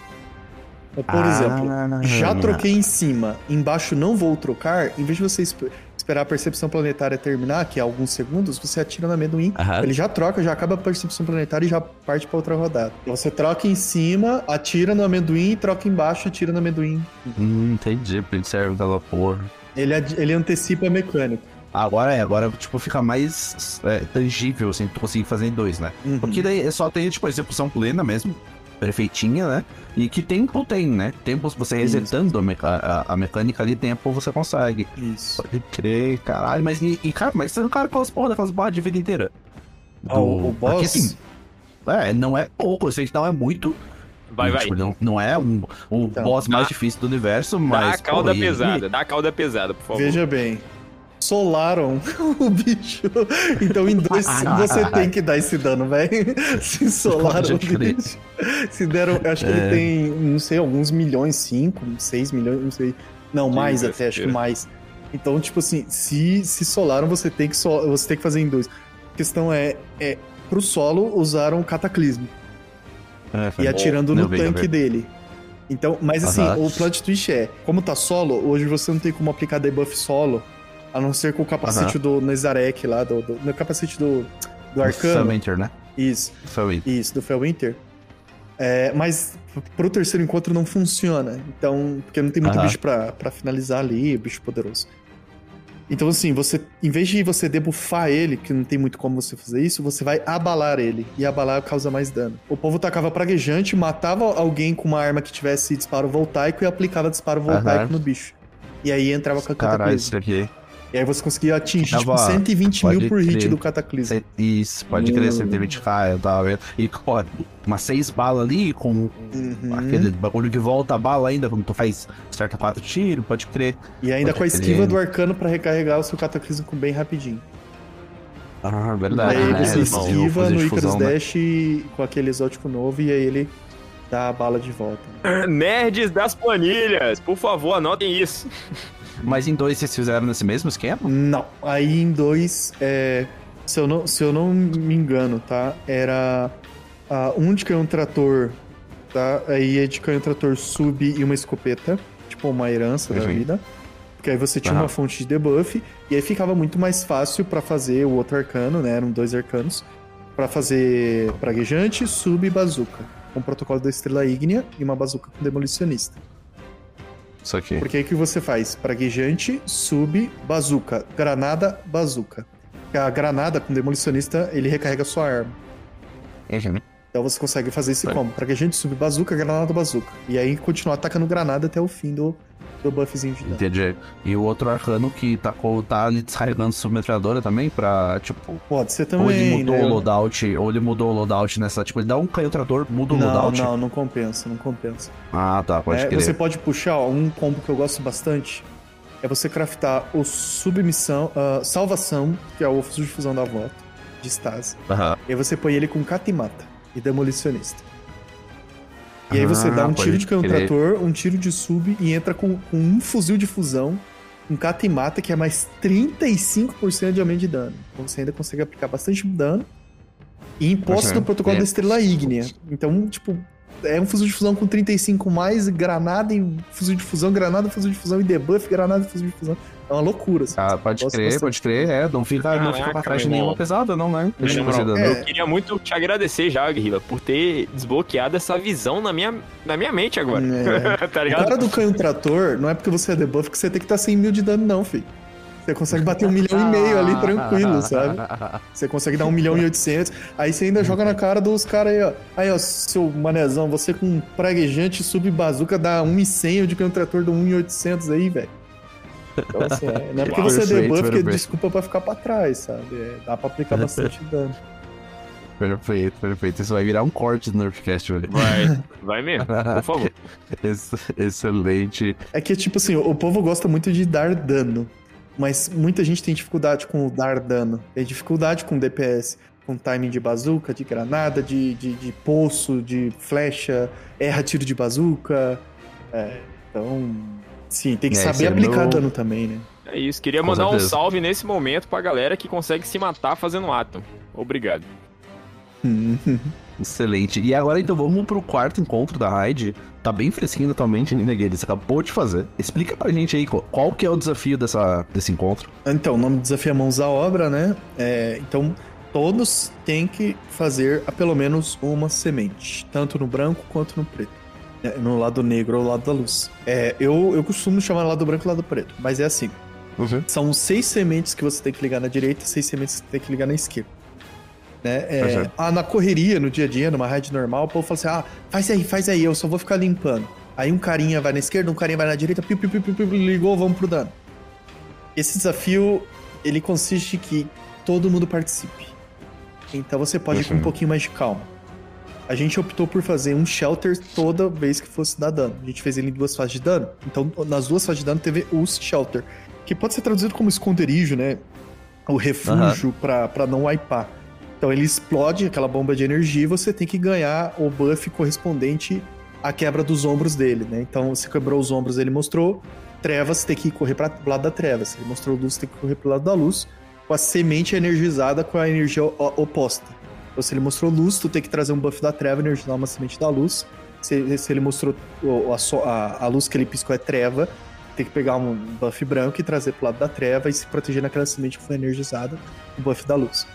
Por Ah, exemplo, já não. troquei em cima, embaixo não vou trocar, em vez de você esp- esperar a percepção planetária terminar, que é alguns segundos, você atira no amendoim. Aham. Ele já troca, já acaba a percepção planetária e já parte pra outra rodada. Então você troca em cima, atira no amendoim, troca embaixo, atira no amendoim. Hum, entendi, pra que serve aquela porra. Ele, ele antecipa a mecânica. Agora é, agora, tipo, fica mais é, tangível, assim, tu conseguir fazer em dois, né? Uhum. Porque daí é só tem, tipo, a execução plena mesmo, perfeitinha, né? E que tempo tem, né? Tempo, você Isso. resetando a, meca- a- a mecânica ali, tempo você consegue. Isso. Pode crer, caralho. Mas, e, e, cara, mas você não cara aquelas porra daquelas barras de vida inteira? Ah, o, o boss. Porque, assim, é, não é pouco, eu sei que não é muito. Vai, vai. Tipo, não, não é um, o Então, boss mais dá- difícil do universo, Dá mas. a cauda pô, e- pesada, dá a cauda pesada, por favor. Veja bem. Solaram o bicho. Então em dois você tem que dar esse dano, velho. Se solaram o bicho. Se deram, eu acho que é. ele tem, não sei, alguns milhões, cinco, seis milhões, não sei. Não, mais até, acho que mais. Então, tipo assim, se, se solaram, você tem que so, você tem que fazer em dois. A questão é, é pro solo usaram cataclismo. É, e atirando no tanque dele. Então, mas assim, o plot twist é, como tá solo, hoje você não tem como aplicar debuff solo, a não ser com o capacete do Nezarek lá, do, do, no capacete do, do Arcano. Felwinter, né? Isso. Felwinter. Isso, do Felwinter. É, mas pro terceiro encontro não funciona. Então, porque não tem muito bicho pra, pra finalizar ali, bicho poderoso. Então, assim, você, em vez de você debuffar ele, que não tem muito como você fazer isso, você vai abalar ele. E abalar causa mais dano. O povo tacava praguejante, matava alguém com uma arma que tivesse disparo voltaico e aplicava disparo voltaico uhum. no bicho. E aí entrava com a Caralho, isso aqui. E aí você conseguia atingir tipo, 120 mil por hit do Cataclismo. Isso, pode crer, 120k, eu tava vendo. E, ó, umas 6 balas ali, com uhum. aquele bagulho que volta a bala ainda, quando tu faz certa 4 tiros, pode crer. E ainda pode com a esquiva do arcano pra recarregar o seu Cataclismo bem rapidinho. Ah, verdade. Aí né? você esquiva no Icarus né? Dash com aquele exótico novo e aí ele dá a bala de volta. Nerds das planilhas, por favor, anotem isso. Mas em dois vocês fizeram nesse mesmo esquema? Não. Aí em dois, é, se, eu não, se eu não me engano, tá? Era uh, um de canhão trator, tá? Aí é de canhão trator sub e uma escopeta. Tipo uma herança da vida. Porque aí você tinha uhum. uma fonte de debuff. E aí ficava muito mais fácil para fazer o outro arcano, né? Eram dois arcanos. para fazer praguejante, sub e bazuca. Com o protocolo da estrela ígnea e uma bazuca com demolicionista. Isso aqui. Porque aí que você faz? Praguejante, sub, bazuca. Granada, bazuca. A granada com demolicionista, ele recarrega sua arma. Uhum. Então você consegue fazer esse combo. Praguejante, sub, bazuca, granada, bazuca. E aí continuar atacando granada até o fim do, do buffzinho de dano. Entendi. E o outro arcano que tá, tá ali descarregando submetralhadora também pra, tipo... Pode ser também, Ou ele mudou né? o loadout, ou ele mudou o loadout nessa... Tipo, ele dá um canhotrador, muda o não, loadout. Não, não compensa, não compensa. Ah, tá, pode é, crer. Você pode puxar, ó, um combo que eu gosto bastante, é você craftar o submissão, uh, salvação, que é o fuzil de fusão da volta, de stase. Uhum. E aí você põe ele com catimata e demolicionista. E aí você ah, dá um tiro de canhão trator, um tiro de sub e entra com, com um fuzil de fusão, um cata e mata, que é mais 35% de aumento de dano. Então você ainda consegue aplicar bastante dano. E imposto uhum. do protocolo é. da estrela ígnea. Então, tipo, é um fuzil de fusão com 35 mais, granada e fuzil de fusão, granada, fuzil de fusão e debuff, granada e fuzil de fusão. É uma loucura. Assim. Ah, pode crer, pode crer. É, não fica, Caraca, não fica pra trás de nenhuma pesada, não, né? Não, é. Eu queria muito te agradecer já, Guerrilla, por ter desbloqueado essa visão na minha, na minha mente agora. É. tá ligado? O cara do canhão trator, não é porque você é debuff que você tem que estar tá 100 mil de dano, não, filho. Você consegue bater um milhão e meio ali tranquilo, sabe? Você consegue dar um milhão e oitocentos. Aí você ainda joga na cara dos caras aí, ó. Aí, ó, seu manezão, você com praguejante sub-bazuca dá 1,100 de canhão trator do 1,800 aí, velho. Então, assim, é, não é porque você é debuff que é desculpa pra ficar pra trás, sabe? É, dá pra aplicar bastante dano. Perfeito, perfeito. Isso vai virar um corte do Nerfcast, velho. Vai, vai mesmo, por favor. Excelente. É que, tipo assim, o povo gosta muito de dar dano. Mas muita gente tem dificuldade com o dar dano. Tem dificuldade com DPS. Com timing de bazuca, de granada, de, de, de poço, de flecha, erra tiro de bazuca. É, então, Sim, tem que é, saber aplicar meu... dano também, né? É isso, queria Com mandar certeza. um salve nesse momento pra galera que consegue se matar fazendo ato. Obrigado. Excelente. E agora então vamos pro quarto encontro da raid. Tá bem fresquinho atualmente, né, Guilherme? Você acabou de fazer. Explica pra gente aí qual que é o desafio dessa, desse encontro. Então, o nome do desafio é Mãos à Obra, né? É, então, todos têm que fazer a pelo menos uma semente, tanto no branco quanto no preto. É, no lado negro ou lado da luz. É, eu, eu costumo chamar lado branco e lado preto, mas é assim. Uhum. São seis sementes que você tem que ligar na direita, seis sementes que você tem que ligar na esquerda. Né? É, uhum. ah, na correria, no dia a dia, numa rádio normal, o povo fala assim: ah, faz aí, faz aí, eu só vou ficar limpando. Aí um carinha vai na esquerda, um carinha vai na direita, piu, piu, piu, piu, piu ligou, vamos pro dano. Esse desafio, ele consiste que todo mundo participe. Então você pode ir com um pouquinho mais de calma a gente optou por fazer um shelter toda vez que fosse dar dano. A gente fez ele em duas fases de dano. Então, nas duas fases de dano teve o shelter. que pode ser traduzido como esconderijo, né? O refúgio pra, pra não wipear. Então ele explode aquela bomba de energia e você tem que ganhar o buff correspondente à quebra dos ombros dele, né? Então você quebrou os ombros, ele mostrou trevas, tem que correr para o lado da trevas. Ele mostrou luz, tem que correr pro lado da luz, com a semente energizada com a energia oposta. Então se ele mostrou luz, tu tem que trazer um buff da treva, energizar uma semente da luz. Se, se ele mostrou a, a, a luz que ele piscou é treva, tem que pegar um buff branco e trazer pro lado da treva e se proteger naquela semente que foi energizada, o buff da luz.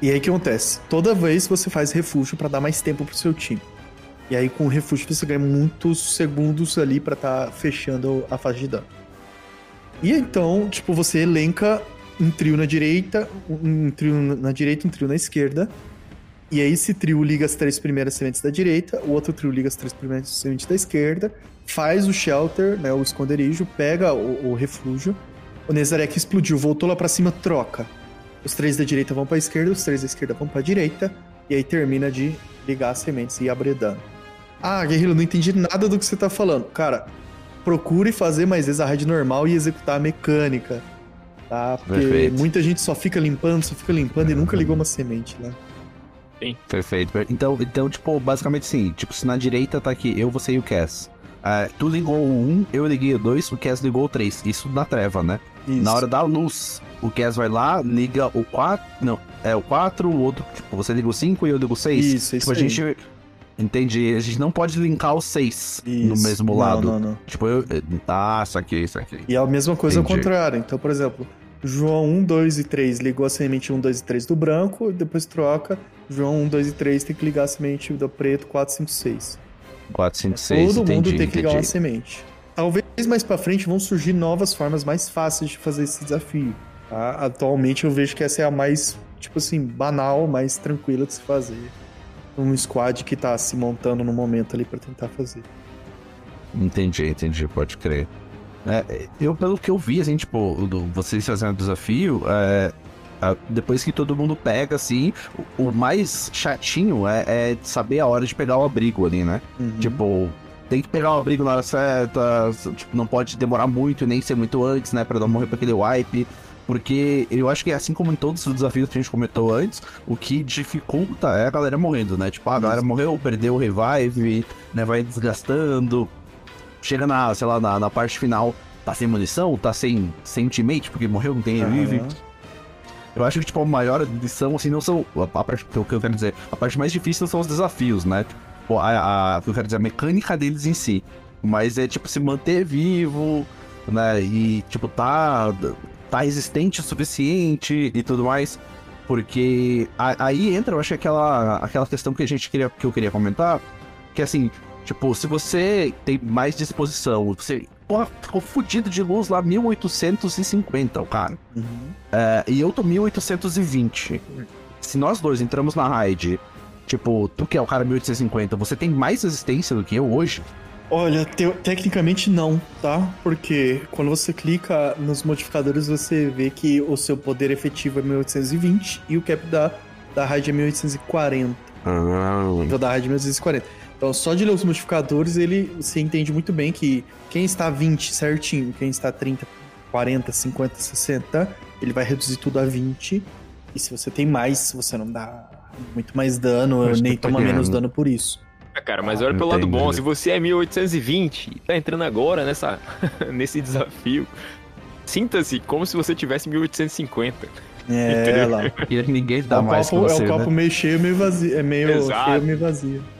E aí o que acontece? Toda vez você faz refúgio para dar mais tempo pro seu time. E aí com o refúgio você ganha muitos segundos ali para estar tá fechando a fase de dano. E então, tipo, você elenca um trio na direita, um trio na direita, um trio na esquerda. E aí esse trio liga as três primeiras sementes da direita, o outro trio liga as três primeiras sementes da esquerda, faz o shelter, né, o esconderijo, pega o, o refúgio. O Nezarek explodiu, voltou lá para cima, troca. Os três da direita vão para a esquerda, os três da esquerda vão para a direita, e aí termina de ligar as sementes e abrir dano. Ah, Guerreiro, não entendi nada do que você tá falando. Cara, procure fazer mais vezes a raid normal e executar a mecânica. Tá? Porque Perfeito. muita gente só fica limpando, só fica limpando e nunca ligou uma semente, né? Sim. Perfeito. Então, então, tipo, basicamente assim, tipo, se na direita tá aqui eu, você e o Cass. Uh, tu ligou o 1, eu liguei o 2, o Cass ligou o 3. Isso na treva, né? Isso. Na hora da luz, o Cass vai lá, liga o 4. Não, é o 4, o outro, tipo, você liga o 5 e eu ligo o 6. Isso, isso. Tipo, a gente. Entendi. A gente não pode linkar os 6 no mesmo não, lado. Não, não. Tipo, eu. Ah, isso aqui, isso aqui. E é a mesma coisa Entendi. ao contrário. Então, por exemplo, João 1, 2 e 3 ligou a semente 1, 2 e 3 do branco, depois troca. João 1, 2 e 3 tem que ligar a semente do preto 4, 5, 6. 4, 5, 6. Todo entendi, mundo tem que entendi. ligar uma semente. Talvez mais para frente vão surgir novas formas mais fáceis de fazer esse desafio. Tá? Atualmente eu vejo que essa é a mais, tipo assim, banal, mais tranquila de se fazer. Um squad que tá se montando no momento ali para tentar fazer. Entendi, entendi, pode crer. É, eu, pelo que eu vi, assim, tipo, do, vocês fazendo o desafio, é, depois que todo mundo pega, assim, o, o mais chatinho é, é, saber a hora de pegar o abrigo ali, né? Uhum. Tipo, tem que pegar o abrigo na hora certa, tipo, não pode demorar muito, nem ser muito antes, né? Pra não morrer pra aquele wipe. Porque eu acho que assim como em todos os desafios que a gente comentou antes, o que dificulta é a galera morrendo, né? Tipo, a galera morreu, perdeu o revive, né? Vai desgastando. Chega na, sei lá, na, na parte final, tá sem munição, tá sem, sem ultimate, porque morreu, não tem revive. Uhum. Eu acho que, tipo, a maior lição, assim, não são. A, a parte que eu quero dizer, a parte mais difícil são os desafios, né? Tipo, a, a, eu quero dizer, a mecânica deles em si. Mas é, tipo, se manter vivo, né? E, tipo, tá tá resistente o suficiente e tudo mais. Porque aí entra, eu acho, aquela, aquela questão que a gente queria, que eu queria comentar, que assim, tipo, se você tem mais disposição, você porra, ficou fudido de luz lá 1850, o cara. Uhum. É, e eu tô 1820. Se nós dois entramos na raid, tipo, tu que é o cara 1850, você tem mais resistência do que eu hoje? Olha, te tecnicamente não, tá? Porque quando você clica nos modificadores, você vê que o seu poder efetivo é 1820 e o cap da, da raid é 1840. Ah. Então da raid é 1840. Então só de ler os modificadores, ele você entende muito bem que quem está 20 certinho, quem está 30, 40, 50, 60, ele vai reduzir tudo a 20. E se você tem mais, você não dá muito mais dano, nem toma menos dano por isso. É, cara, mas olha pelo lado bom, se você é 1820 e tá entrando agora nessa, nesse desafio, sinta-se como se você tivesse 1850. É, lá. E ninguém dá é mais copo, você, É o copo né? meio cheio, meio vazio. É meio Exato. cheio, meio vazio.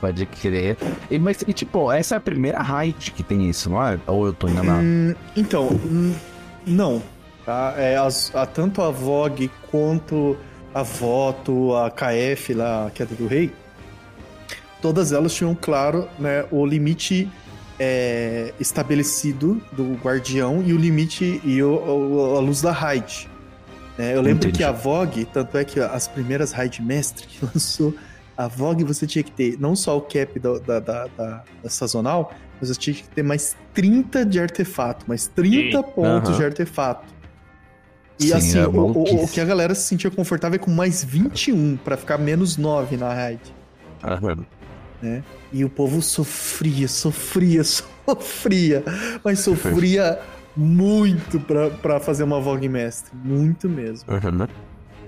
Pode crer. E, mas, e, tipo, essa é a primeira raid que tem isso, não é? Ou eu tô enganado? Hum, então, hum, não. Tá? É, as, a, tanto a Vogue quanto a Voto, a KF lá, a Queda do Rei, todas elas tinham claro né, o limite é, estabelecido do guardião e o limite e o, o, a luz da raid. É, eu lembro Entendi. que a Vogue, tanto é que as primeiras raid mestre que lançou, a Vogue você tinha que ter não só o cap da, da, da, da, da sazonal, mas você tinha que ter mais 30 de artefato, mais 30 Sim. pontos uhum. de artefato. E Sim, assim, é o, o, o, que a galera se sentia confortável é com mais 21, para ficar menos 9 na raid. Uhum né? E o povo sofria, sofria, sofria, mas sofria muito pra, pra fazer uma Vogue Mestre. Muito mesmo. Uhum.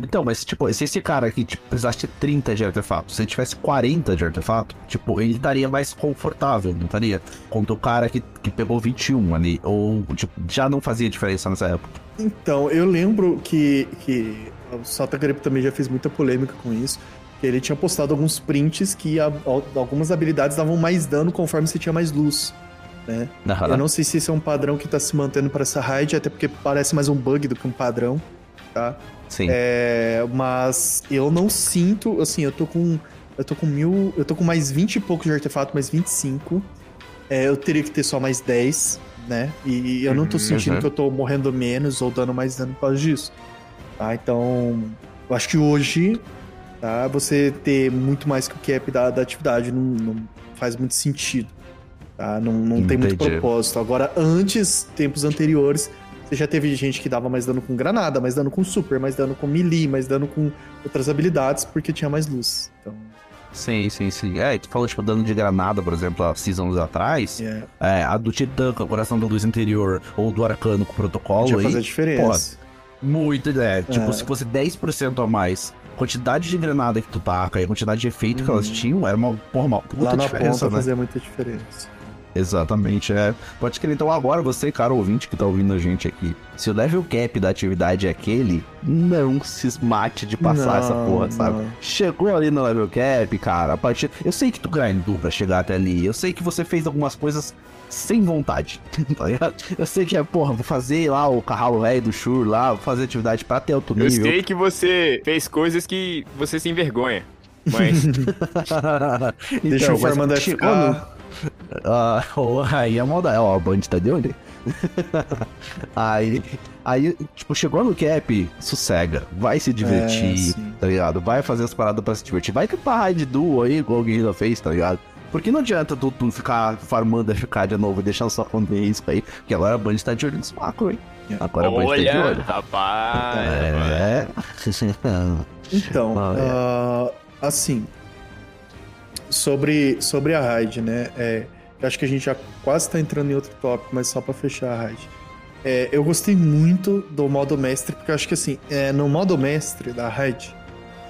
Então, mas, tipo, se esse cara aqui tipo, precisasse de 30 de artefato, se ele tivesse 40 de artefato, tipo, ele estaria mais confortável, não estaria? Contra o cara que, que pegou 21 ali, ou, tipo, já não fazia diferença nessa época. Então, eu lembro que, que o Sata Grip também já fez muita polêmica com isso, que ele tinha postado alguns prints que a, algumas habilidades davam mais dano conforme você tinha mais luz. Né? Uhum. Eu não sei se esse é um padrão que está se mantendo para essa raid, até porque parece mais um bug do que um padrão, tá? Sim. É, mas eu não sinto, assim, eu tô com. Eu tô com mil. Eu tô com mais 20 e poucos de artefato, mais 25. É, eu teria que ter só mais 10, né? E eu não tô uhum, sentindo uhum. que eu tô morrendo menos ou dando mais dano por causa disso. Tá? Então. Eu acho que hoje, tá? Você ter muito mais que o cap da, da atividade não, não faz muito sentido. Tá? Não, não tem muito propósito. Agora, antes, tempos anteriores, já teve gente que dava mais dano com granada, mais dano com super, mais dano com melee, mais dano com outras habilidades, porque tinha mais luz. Então... Sim, sim, sim. É, tu falou, tipo, dano de granada, por exemplo, há seasons atrás. Yeah. É, a do Titã com o coração da luz interior, ou do Arcano com o protocolo. Já fazer diferença. Pô, muito, é. Tipo, é. se fosse 10% a mais quantidade de granada que tu taca e a quantidade de efeito uhum. que elas tinham era uma, porra, uma puta Lá na diferença, ponta né? fazia muita diferença. Exatamente, é. Pode crer, então agora você, cara ouvinte que tá ouvindo a gente aqui, se o level cap da atividade é aquele, não se mate de passar não, essa porra, sabe? Não. Chegou ali no level cap, cara, a partir... Eu sei que tu grindou pra chegar até ali, eu sei que você fez algumas coisas sem vontade, tá ligado? Eu sei que é, porra, vou fazer lá o carro velho do Shur lá, vou fazer atividade pra ter outro nível. Eu sei que você fez coisas que você se envergonha, mas... então, Deixa o Farmanda ficar... Uh, aí a maldade, ó, a Band tá de olho. aí, aí, tipo, chegou no cap, sossega, vai se divertir, é, tá ligado? Vai fazer as paradas pra se divertir. Vai tentar raid duo aí, igual o Guerrilla fez, tá ligado? Porque não adianta tu, tu ficar farmando FK de novo e deixando só acontecer isso aí, porque agora a Band tá de olho nos macro, hein? Agora a Band tá de olho. rapaz! É. então, uh, assim, sobre, sobre a raid, né? É, eu acho que a gente já quase está entrando em outro tópico, mas só para fechar a raid. É, eu gostei muito do modo mestre, porque eu acho que assim, é, no modo mestre da raid,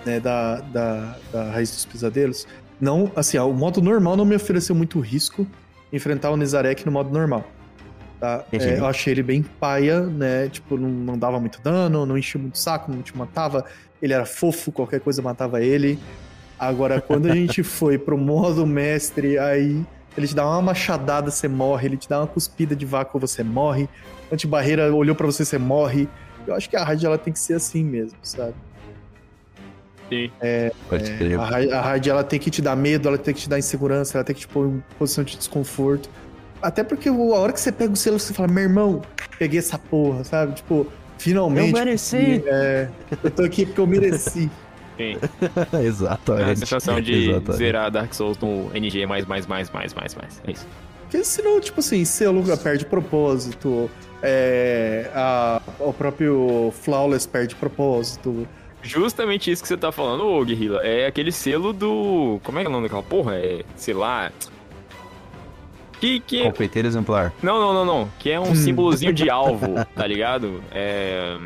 né, da, da, da Raiz dos Pesadelos, não, assim, ó, o modo normal não me ofereceu muito risco enfrentar o Nizarek no modo normal. Tá? É, eu achei ele bem paia, né? Tipo, não, não dava muito dano, não enchia muito saco, não te matava. Ele era fofo, qualquer coisa matava ele. Agora, quando a gente foi pro modo mestre, aí ele te dá uma machadada, você morre. Ele te dá uma cuspida de vácuo, você morre. Antibarreira olhou para você, você morre. Eu acho que a raid ela tem que ser assim mesmo, sabe? Sim. É, é, a, raid, a raid ela tem que te dar medo, ela tem que te dar insegurança, ela tem que te pôr em posição de desconforto. Até porque a hora que você pega o selo, você fala, meu irmão, peguei essa porra, sabe? Tipo, finalmente. Eu mereci. É, eu tô aqui porque eu mereci. Sim. Exatamente. A sensação de Exatamente. zerar Dark Souls no NG mais, mais, mais, mais, mais, mais. É isso. Porque senão, tipo assim, selo perde propósito, é, a, o próprio Flawless perde propósito. Justamente isso que você tá falando, ô Guerrilla. É aquele selo do. Como é que é o nome daquela porra? É. Sei lá. Que, que... Confeiteiro exemplar. Não, não, não, não. Que é um símbolozinho de alvo, tá ligado? É.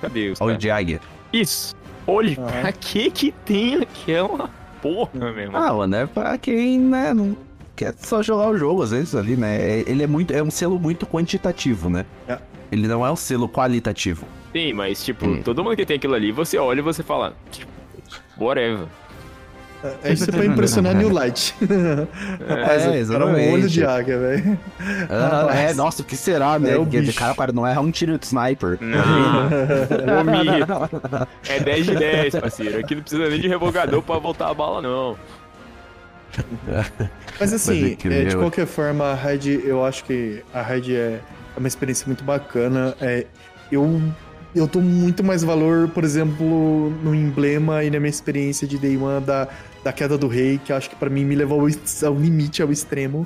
Cadê os? Olho de águia. Isso. Olha, uhum. pra que que tem aquela porra, meu irmão? Ah, mano, é pra quem, né, não quer só jogar o jogo, às vezes, ali, né? É, ele é muito, é um selo muito quantitativo, né? É. Ele não é um selo qualitativo. Sim, mas, tipo, hum. todo mundo que tem aquilo ali, você olha e você fala, tipo, whatever. É isso pra impressionar New Light. É, exatamente. um olho de águia, velho. Ah, é, nossa, o que será, né? É o bicho. cara, cara não erra um tiro de sniper. Não. é 10 de 10, parceiro. Aqui não precisa nem de revogador pra voltar a bala, não. Mas assim, Mas é, de qualquer forma, a Raid, eu acho que a Raid é uma experiência muito bacana. É, eu eu dou muito mais valor, por exemplo, no emblema e na minha experiência de Day One da, da queda do rei, que acho que para mim me levou ao, limite, ao extremo.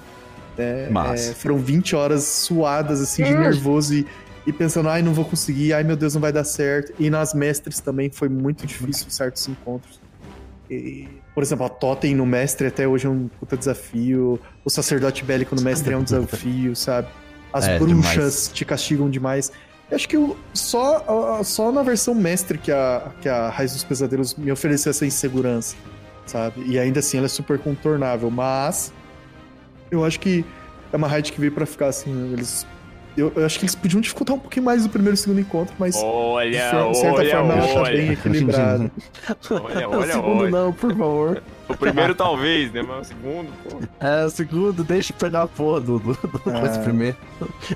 Né? É, foram 20 horas suadas, assim, de nervoso e, e pensando, ai, não vou conseguir, ai, meu Deus, não vai dar certo. E nas mestres também foi muito difícil certos encontros. E, por exemplo, a Totem no mestre até hoje é um puta desafio. O sacerdote bélico no mestre é um desafio, sabe? as É, bruxas demais. te castigam demais. Eu acho que eu, só, só na versão mestre que a, que a Raiz dos Pesadelos me ofereceu essa insegurança, sabe? E ainda assim ela é super contornável, mas eu acho que é uma raid que veio pra ficar assim, eles... Eu, eu acho que eles podiam dificultar um pouquinho mais o primeiro e o segundo encontro, mas de Olha, cer- certa olha, forma ela tá bem olha. equilibrada. Olha, o olha, segundo olha. não, por favor. O primeiro talvez, né? Mas o segundo, pô. É, o segundo, deixa eu pegar a porra do, do, do Ah. primeiro.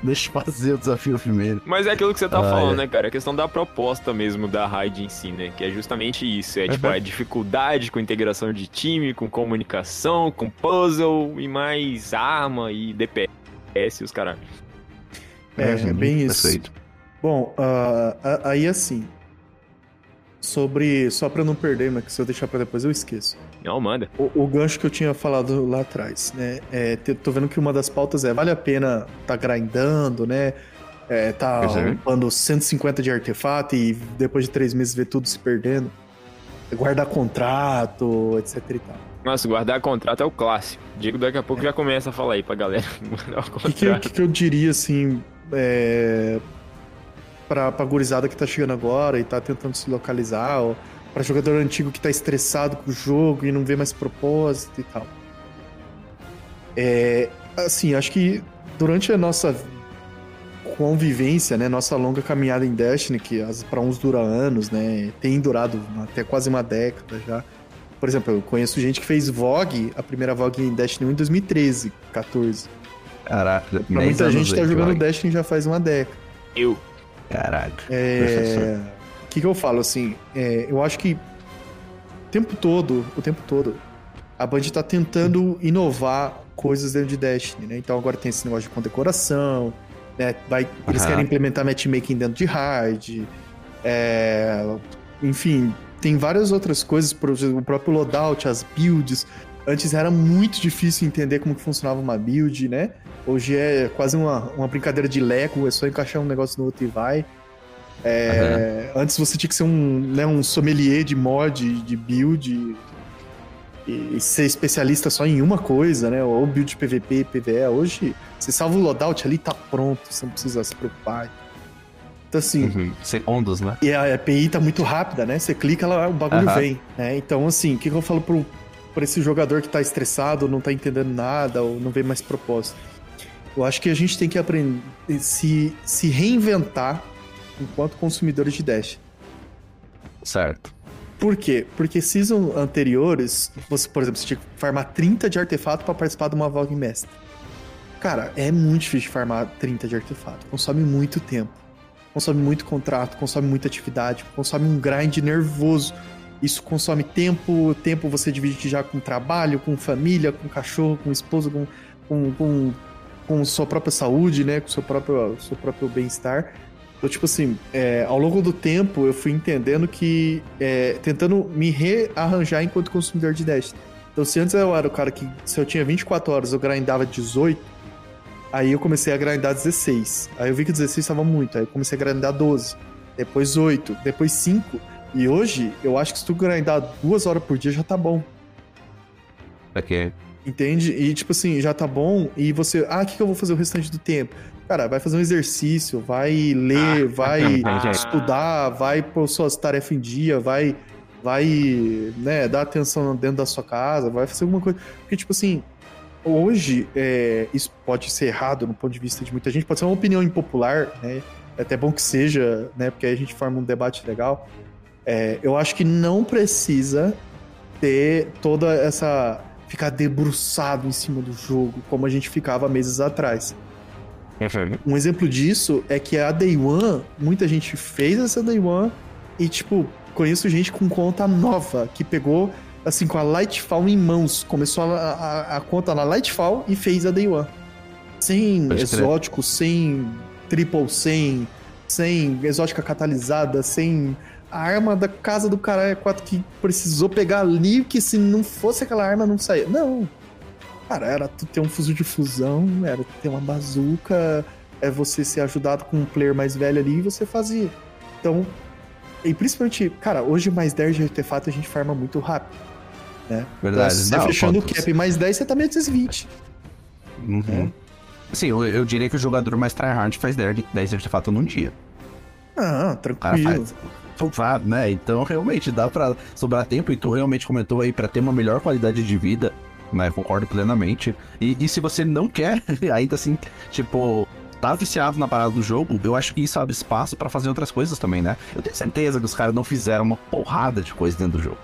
Deixa eu fazer o desafio primeiro. Mas é aquilo que você tá Ah, falando, é. né, cara? A questão da proposta mesmo da raid em si, né? Que é justamente isso. É tipo Uhum. a dificuldade com integração de time, com comunicação, com puzzle e mais arma e DPS e os caras. É, é bem isso. Perfeito. Bom, a- aí assim. Sobre. Só pra não perder, mas que se eu deixar pra depois eu esqueço. Não, manda. O, o gancho que eu tinha falado lá atrás, né? É, tô vendo que uma das pautas é: vale a pena tá grindando, né? É, tá é. upando 150 de artefato e depois de três meses ver tudo se perdendo. Guardar contrato, etc e tal. Nossa, guardar contrato é o clássico. Diego daqui a pouco já começa a falar aí pra galera. O que, que que eu diria, assim, é, pra, pra gurizada que tá chegando agora e tá tentando se localizar, ou pra jogador antigo que tá estressado com o jogo e não vê mais propósito e tal? É, assim, acho que durante a nossa convivência, né, nossa longa caminhada em Destiny, que pra uns dura anos, né, tem durado até quase uma década já. Por exemplo, eu conheço gente que fez VOG, a primeira VOG em Destiny 1 em 2013, 14. Caraca, Pra 10 muita anos gente tá aí, jogando vai. Destiny já faz uma década. Eu. Caraca. É... O que, que eu falo, assim? é, eu acho que o tempo todo, o tempo todo, a Band tá tentando inovar coisas dentro de Destiny, né? Então agora tem esse negócio de condecoração, né? Vai, eles querem implementar matchmaking dentro de hard, é, enfim, tem várias outras coisas, por exemplo, o próprio loadout, as builds. Antes era muito difícil entender como que funcionava uma build, né? Hoje é quase uma, uma brincadeira de Lego, é só encaixar um negócio no outro e vai. É, Antes você tinha que ser um, né, um sommelier de mod, de build, e, e ser especialista só em uma coisa, né? Ou build PVP, PVE. Hoje, você salva o loadout ali, tá pronto, você não precisa se preocupar. Então, assim, Uhum. Segundos, né? e a API tá muito rápida, né? Você clica, ela, o bagulho Aham. vem, né? Então, assim, o que, que eu falo pro, pra esse jogador que tá estressado, não tá entendendo nada, ou não vê mais propósito? Eu acho que a gente tem que aprender, se, se reinventar enquanto consumidores de Dash. Certo. Por quê? Porque season anteriores, você, por exemplo, você tinha que farmar 30 de artefato pra participar de uma Vogue Mestre. Cara, é muito difícil farmar 30 de artefato. Consome muito tempo. Consome muito contrato, consome muita atividade, consome um grind nervoso. Isso consome tempo, tempo você divide já com trabalho, com família, com cachorro, com esposa, com, com, com, com sua própria saúde, né? Com seu próprio, seu próprio bem-estar. Então, tipo assim, é, ao longo do tempo eu fui entendendo que. é, tentando me rearranjar enquanto consumidor de Destiny. Então, se antes eu era o cara que, se eu tinha 24 horas, eu grindava 18, aí eu comecei a grindar 16. Aí eu vi que 16 estava muito, aí eu comecei a grindar 12, depois 8, depois 5. E hoje, eu acho que se tu grindar duas horas por dia já tá bom. Aqui. Entende? E tipo assim, já tá bom. E você, ah, o que, que eu vou fazer o restante do tempo? Cara, vai fazer um exercício, vai ler, vai Ah. estudar, vai pôr suas tarefas em dia, vai, vai, né, dar atenção dentro da sua casa, vai fazer alguma coisa. Porque, tipo assim, hoje, é, isso pode ser errado no ponto de vista de muita gente, pode ser uma opinião impopular, né? É até bom que seja, né? Porque aí a gente forma um debate legal. É, eu acho que não precisa ter toda essa. Ficar debruçado em cima do jogo, como a gente ficava meses atrás. Um exemplo disso é que a Day One, muita gente fez essa Day One e, tipo, conheço gente com conta nova que pegou, assim, com a Lightfall em mãos, começou a, a, a conta na Lightfall e fez a Day One. Sem Pode exótico, sem triple, sem, sem exótica catalisada, sem a arma da casa do caralho 4 que precisou pegar ali, que se não fosse aquela arma não saía. Não. Cara, era tu ter um fuzil de fusão, era tu ter uma bazuca, é você ser ajudado com um player mais velho ali e você fazia. Então, e principalmente, cara, hoje mais 10 de artefato a gente farma muito rápido. Né? Verdade. Você Não, fechando o cap mais 10, você tá meio 220. Uhum. Assim, eu, eu diria que o jogador mais tryhard faz 10 10 artefatos num dia. Ah, tranquilo. faz. Fofado, né? Então realmente dá pra sobrar tempo e tu realmente comentou aí pra ter uma melhor qualidade de vida, né? Concordo plenamente. E, e se você não quer, ainda assim, tipo, tá viciado na parada do jogo, eu acho que isso abre espaço pra fazer outras coisas também, né? Eu tenho certeza que os caras não fizeram uma porrada de coisa dentro do jogo.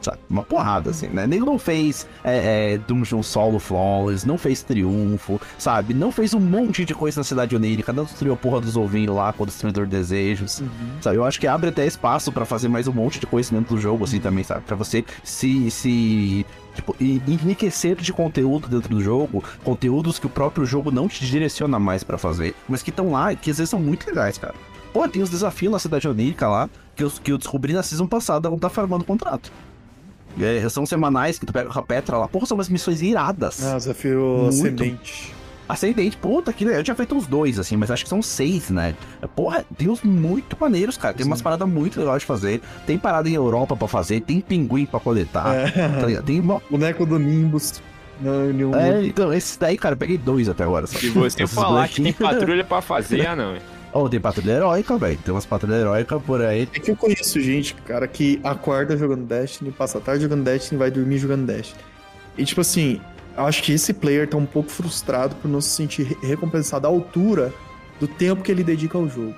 Sabe? Uma porrada, assim, né? Nem não fez é, é, Dungeon Solo Flawless, não fez Triunfo, sabe? Não fez um monte de coisa na Cidade Onírica, não destruiu a porra dos ovinhos lá com o Destruidor de Desejos. Sabe, eu acho que abre até espaço pra fazer mais um monte de coisa dentro do jogo, assim, também, sabe? Pra você se, se tipo, enriquecer de conteúdo dentro do jogo, conteúdos que o próprio jogo não te direciona mais pra fazer, mas que estão lá e que às vezes são muito legais, cara. Pô, tem os desafios na Cidade Onírica lá, que eu, que eu descobri na season passada, quando tá farmando contrato. É, são semanais que tu pega com a Petra lá. Porra, são umas missões iradas. Ah, desafio Muito. ascendente. Ascendente, puta, que. Eu tinha feito uns dois, assim, mas acho que são seis, né? Porra, tem uns muito maneiros, cara. Tem umas Sim. paradas muito legais de fazer. Tem parada em Europa pra fazer, tem pinguim pra coletar. Tá É. ligado? Tem uma... Boneco do Nimbus. Não, nenhum. É, então, esses daí, cara, eu peguei dois até agora. Se você falar que tem patrulha pra fazer, ah não. Oh, tem patrulha heróica, velho. Tem umas patrulhas heróicas por aí. É que eu conheço gente, cara, que acorda jogando Destiny, passa a tarde jogando Destiny, vai dormir jogando Destiny. E tipo assim, eu acho que esse player tá um pouco frustrado por não se sentir re- recompensado à altura do tempo que ele dedica ao jogo.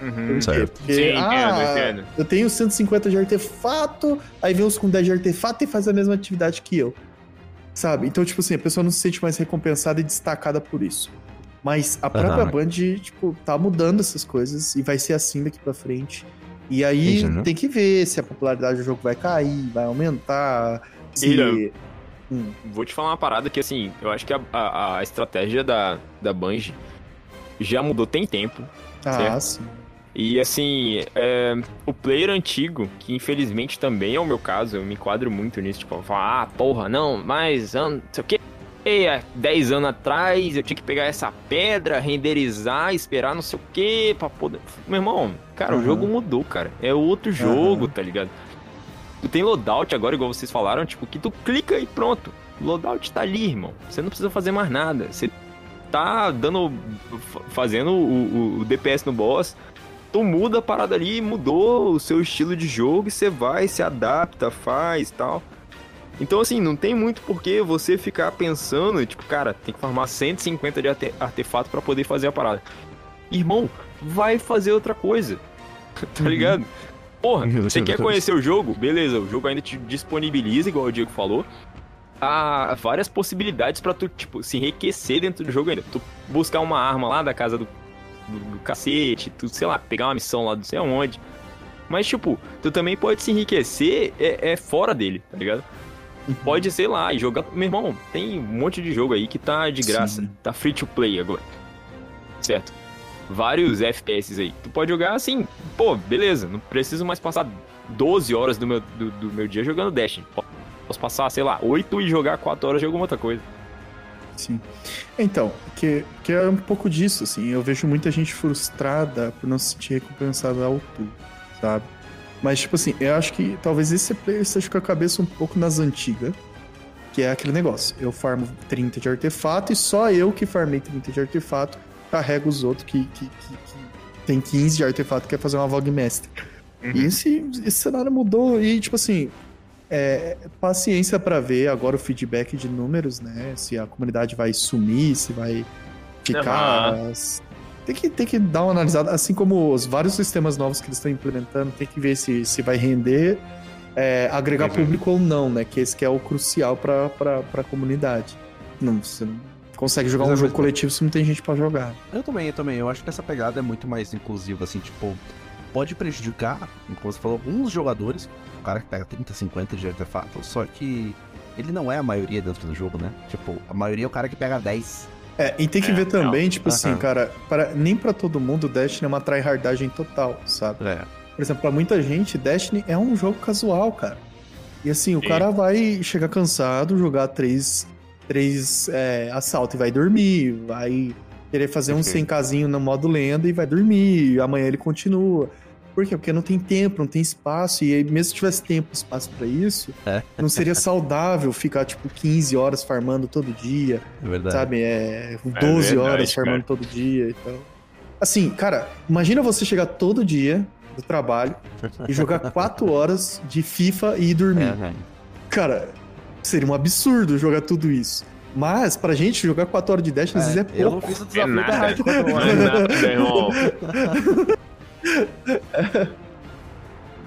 Uhum. Certo. Porque, Sim, entendo, ah, entendo. eu tenho 150 de artefato, aí vem os com 10 de artefato e faz a mesma atividade que eu. Sabe? Então, tipo assim, a pessoa não se sente mais recompensada e destacada por isso. Mas a própria Aham. Band, tipo, tá mudando essas coisas e vai ser assim daqui pra frente. E aí Entendeu? tem que ver se a popularidade do jogo vai cair, vai aumentar. Se... Hum, Vou te falar uma parada que, assim, eu acho que a, a, a estratégia da, da Bungie já mudou tem tempo. ah, Certo. sim. E, assim, é, o player antigo, que infelizmente também é o meu caso, eu me enquadro muito nisso, tipo, falar, ah, porra, não, mas, ah, não sei o quê. Há 10 anos atrás eu tinha que pegar essa pedra, renderizar, esperar não sei o que pra poder. Meu irmão, cara, o Uhum. jogo mudou, cara. É outro jogo, tá ligado? Tu tem loadout agora, igual vocês falaram, tipo, que tu clica e pronto. O loadout tá ali, irmão. Você não precisa fazer mais nada. Você tá dando. fa- fazendo o, o- o DPS no boss. Tu muda a parada ali, mudou o seu estilo de jogo e você vai, se adapta, faz tal. Então, assim, não tem muito porquê você ficar pensando, tipo, cara, tem que farmar 150 de arte- artefato pra poder fazer a parada. Irmão, vai fazer outra coisa. tá Uhum. ligado? Porra, Uhum, você quer conhecer o jogo? Beleza, o jogo ainda te disponibiliza, igual o Diego falou, há várias possibilidades pra tu, tipo, se enriquecer dentro do jogo ainda. Tu buscar uma arma lá da casa do, do, do cacete, tu, sei lá, pegar uma missão lá não sei aonde. Mas, tipo, tu também pode se enriquecer é, é fora dele, tá ligado? Pode, sei lá, jogar. Meu irmão, tem um monte de jogo aí que tá de graça. Sim. Tá free to play agora. Certo? Vários FPS aí. Tu pode jogar assim, pô, beleza, não preciso mais passar 12 horas do meu, do, do meu dia jogando Destiny. Posso passar, sei lá, 8 e jogar 4 horas de alguma outra coisa. Sim. Então, que, que é um pouco disso, assim. Eu vejo muita gente frustrada por não se sentir recompensada à altura, sabe? Mas, tipo assim, eu acho que talvez esse player esteja com a cabeça um pouco nas antigas. Que é aquele negócio. Eu farmo 30 de artefato e só eu que farmei 30 de artefato carrego os outros que, que, que, que tem 15 de artefato e quer fazer uma Vogue Master. E esse, esse cenário mudou e, tipo assim, é, paciência pra ver agora o feedback de números, né? Se a comunidade vai sumir, se vai ficar. Tem que, tem que dar uma analisada, assim como os vários sistemas novos que eles estão implementando, tem que ver se, se vai render, é, agregar Uhum. público ou não, né? Que esse que é o crucial pra, pra, pra comunidade. Não, você não consegue jogar Mas um jogo coletivo se não tem gente pra jogar. Eu também, eu também. Eu acho que essa pegada é muito mais inclusiva, assim, tipo, pode prejudicar, como você falou, alguns jogadores, o cara que pega 30, 50 de artefato, só que ele não é a maioria dentro do jogo, né? Tipo, a maioria é o cara que pega 10. É, e tem que É, ver também, não. tipo assim, Aham. cara, para, nem pra todo mundo o Destiny é uma tryhardagem total, sabe? É. Por exemplo, pra muita gente, Destiny é um jogo casual, cara. E assim, o Sim. cara vai chegar cansado, jogar três, três é, assalto e vai dormir, vai querer fazer um Uhum. 100 casinho no modo lenda e vai dormir, e amanhã ele continua. Por quê? Porque não tem tempo, não tem espaço, e aí, mesmo se tivesse tempo e espaço pra isso, É. não seria saudável ficar, tipo, 15 horas farmando todo dia, É verdade. sabe? É 12 verdade, horas farmando todo dia e tal. Assim, cara, imagina você chegar todo dia do trabalho e jogar 4 horas de FIFA e ir dormir. É, é. Cara, seria um absurdo jogar tudo isso. Mas, pra gente, jogar 4 horas de Dash às vezes é eu pouco. não fiz o É desafio da nada. de quatro Não é nada, irmão.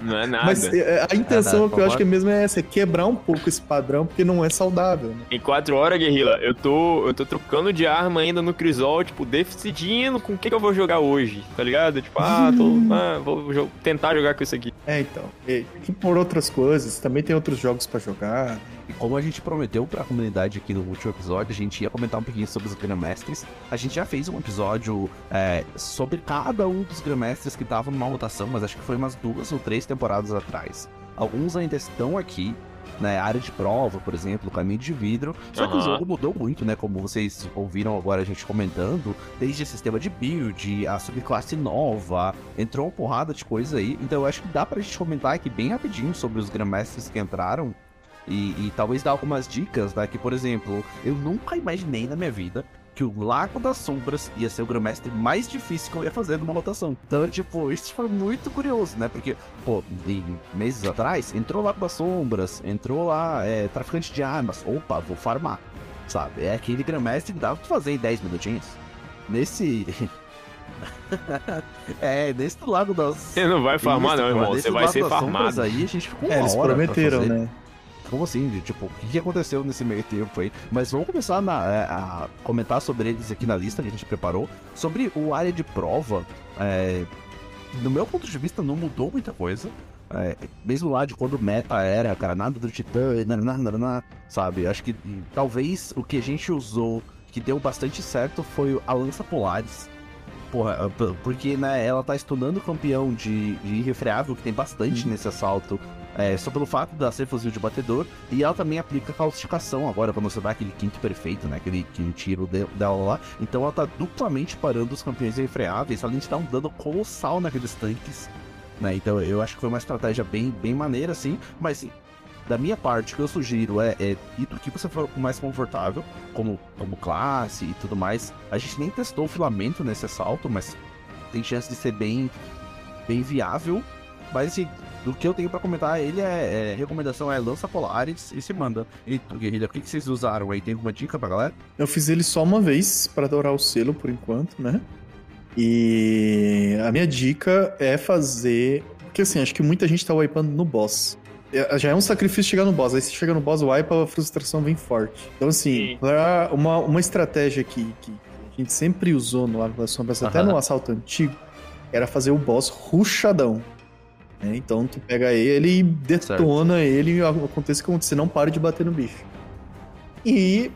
Não é nada. Mas é, a intenção É, que eu acho que mesmo é essa, é quebrar um pouco esse padrão, porque não é saudável, né? Em 4 horas, Guerrilla, eu tô, eu tô trocando de arma ainda no Crisol, tipo, decidindo com o que, que eu vou jogar hoje, tá ligado? Tipo, ah, tô, ah, vou jo- tentar jogar com isso aqui. É, então. E, e por outras coisas, também tem outros jogos pra jogar. E como a gente prometeu pra comunidade aqui no último episódio, a gente ia comentar um pouquinho sobre os Grandmasters. A gente já fez um episódio é, sobre cada um dos Grandmasters que estavam numa rotação, mas acho que foi umas duas ou três temporadas atrás. Alguns ainda estão aqui, né? Área de prova, por exemplo, caminho de vidro. Só que o jogo mudou muito, né? Como vocês ouviram agora a gente comentando, desde sistema de build, a subclasse nova, entrou uma porrada de coisa aí. Então eu acho que dá pra gente comentar aqui bem rapidinho sobre os Grandmasters que entraram. E, e talvez dar algumas dicas, né? Que, por exemplo, eu nunca imaginei na minha vida que o Lago das Sombras ia ser o Grandmaster mais difícil que eu ia fazer numa rotação. Então, tipo, isso foi muito curioso, né? Porque, pô, de meses atrás, entrou o Lago das Sombras, entrou lá, é, traficante de armas. Opa, vou farmar, sabe? É aquele Grandmaster que dava pra fazer em 10 minutinhos. Nesse. é, nesse do Lago das. Você não vai farmar, Isso, não, irmão. Você vai ser farmado. Aí a gente ficou uma É, eles hora pra prometeram, fazer. né? Como assim? de, Tipo, o que aconteceu nesse meio tempo aí? Mas vamos começar na- é, a comentar sobre eles aqui na lista que a gente preparou. Sobre o área de prova, é, no meu ponto de vista, não mudou muita coisa. É, mesmo lá de quando o meta era, cara, nada do Titã, nananá, sabe? Acho que talvez o que a gente usou que deu bastante certo foi a Lança Polaris. Porra, porque né, ela tá estunando o campeão de, de irrefreável, que tem bastante nesse assalto. É, só pelo fato de ser fuzil de batedor. E ela também aplica causticação agora, pra não você dar aquele quinto perfeito, né? Aquele, tiro de- dela lá. Então ela tá duplamente parando os campeões irrefreáveis, além de dar um dano colossal naqueles tanques. Né? Então eu acho que foi uma estratégia bem, bem maneira, assim. Mas da minha parte, o que eu sugiro é, é ir do que você for mais confortável, como, como classe e tudo mais. A gente nem testou o filamento nesse assalto, mas tem chance de ser bem, bem viável. Mas assim, do que eu tenho pra comentar, ele é, é- recomendação é lança Polaris e se manda. E tu, Guerrilha, o que, que vocês usaram aí? Tem alguma dica pra galera? Eu fiz ele só uma vez pra dourar o selo por enquanto, né? E a minha dica é fazer. Porque assim, acho que muita gente tá wipando no boss. É- Já é um sacrifício chegar no boss. Aí você chega no boss, wipa, a frustração vem forte. Então, assim, Sim. pra uma, uma estratégia que, que a gente sempre usou no Lago das Sombras, até no assalto antigo, era fazer o boss ruchadão. Né? Então tu pega ele e detona ele e acontece que você não para de bater no bicho. E,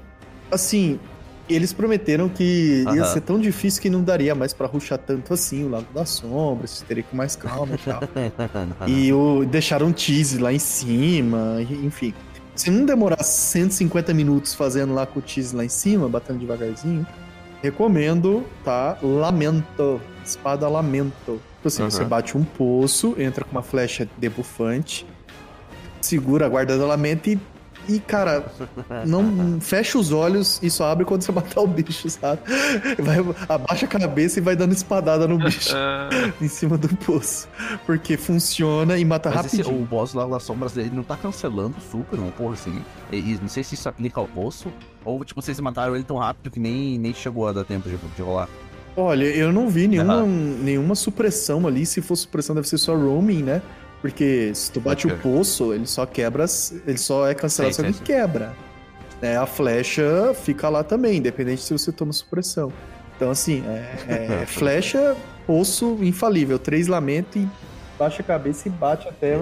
assim, eles prometeram que ia Aham. ser tão difícil que não daria mais pra ruxar tanto assim o Lago das Sombras, você teria que ir mais calma e tal. E o, deixaram um tease lá em cima, enfim. Se não demorar 150 minutos fazendo lá com o tease lá em cima, batendo devagarzinho, recomendo, tá? Lamento. Espada Lamento. Tipo assim, Uhum. você bate um poço, entra com uma flecha debuffante, segura a guarda do Lamento e, e cara, não fecha os olhos e só abre quando você matar o bicho, sabe? Vai, abaixa a cabeça e vai dando espadada no bicho Ah, em cima do poço. Porque funciona e mata Mas esse, rapidinho. o boss lá das sombras ele não tá cancelando super, não, porra, assim. E, e não sei se isso aplica ao poço, ou tipo, vocês mataram ele tão rápido que nem, nem chegou a dar tempo de, de rolar. Olha, eu não vi nenhuma, Aham. nenhuma supressão ali. Se for supressão, deve ser só roaming, né? Porque se tu bate Pode o poço, ele só quebra. Ele só é cancelado Sim, se alguém quebra. É, a flecha fica lá também, independente se você toma supressão. Então, assim, é, é flecha, poço infalível. Três lamento e baixa a cabeça e bate até.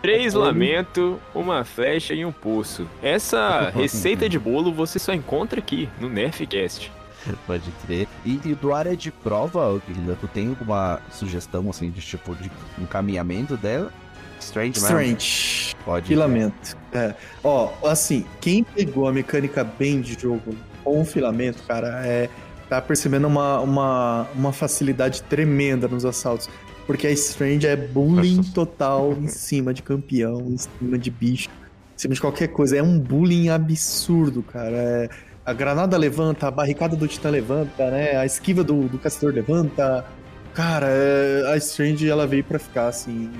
Três Todo. lamento, uma flecha e um poço. Essa receita de bolo você só encontra aqui no Nerfcast. Pode crer. E, e do área de prova, Guilherme, tu tem alguma sugestão, assim, de tipo, de encaminhamento dela? Strange? Strange. Pode. Filamento. É. Ó, assim, quem pegou a mecânica bem de jogo com o filamento, cara, é, tá percebendo uma, uma, uma facilidade tremenda nos assaltos. Porque a Strange é bullying total em cima de campeão, em cima de bicho, em cima de qualquer coisa. É um bullying absurdo, cara. É, a granada levanta, a barricada do Titã levanta, né? A esquiva do, do caçador levanta. Cara, é, a Strange ela veio para ficar assim.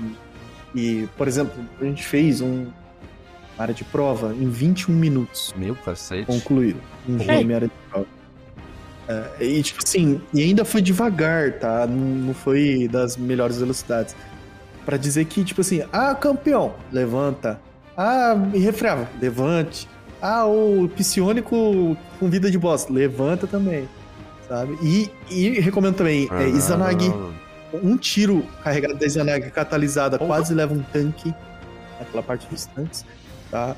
E, e, por exemplo, a gente fez um área de prova em 21 minutos. Meu cacete. Concluído. Um game área de prova. É, e tipo assim, e ainda foi devagar, tá? Não, não foi das melhores velocidades. Para dizer que, tipo assim, ah, campeão, levanta. Ah, irrefreável, levante. Ah, o psionico com vida de boss, levanta também. Sabe? E, e recomendo também, é, Izanagi. Um tiro carregado da Izanagi catalisada quase leva um tanque. Aquela parte dos tanques, tá?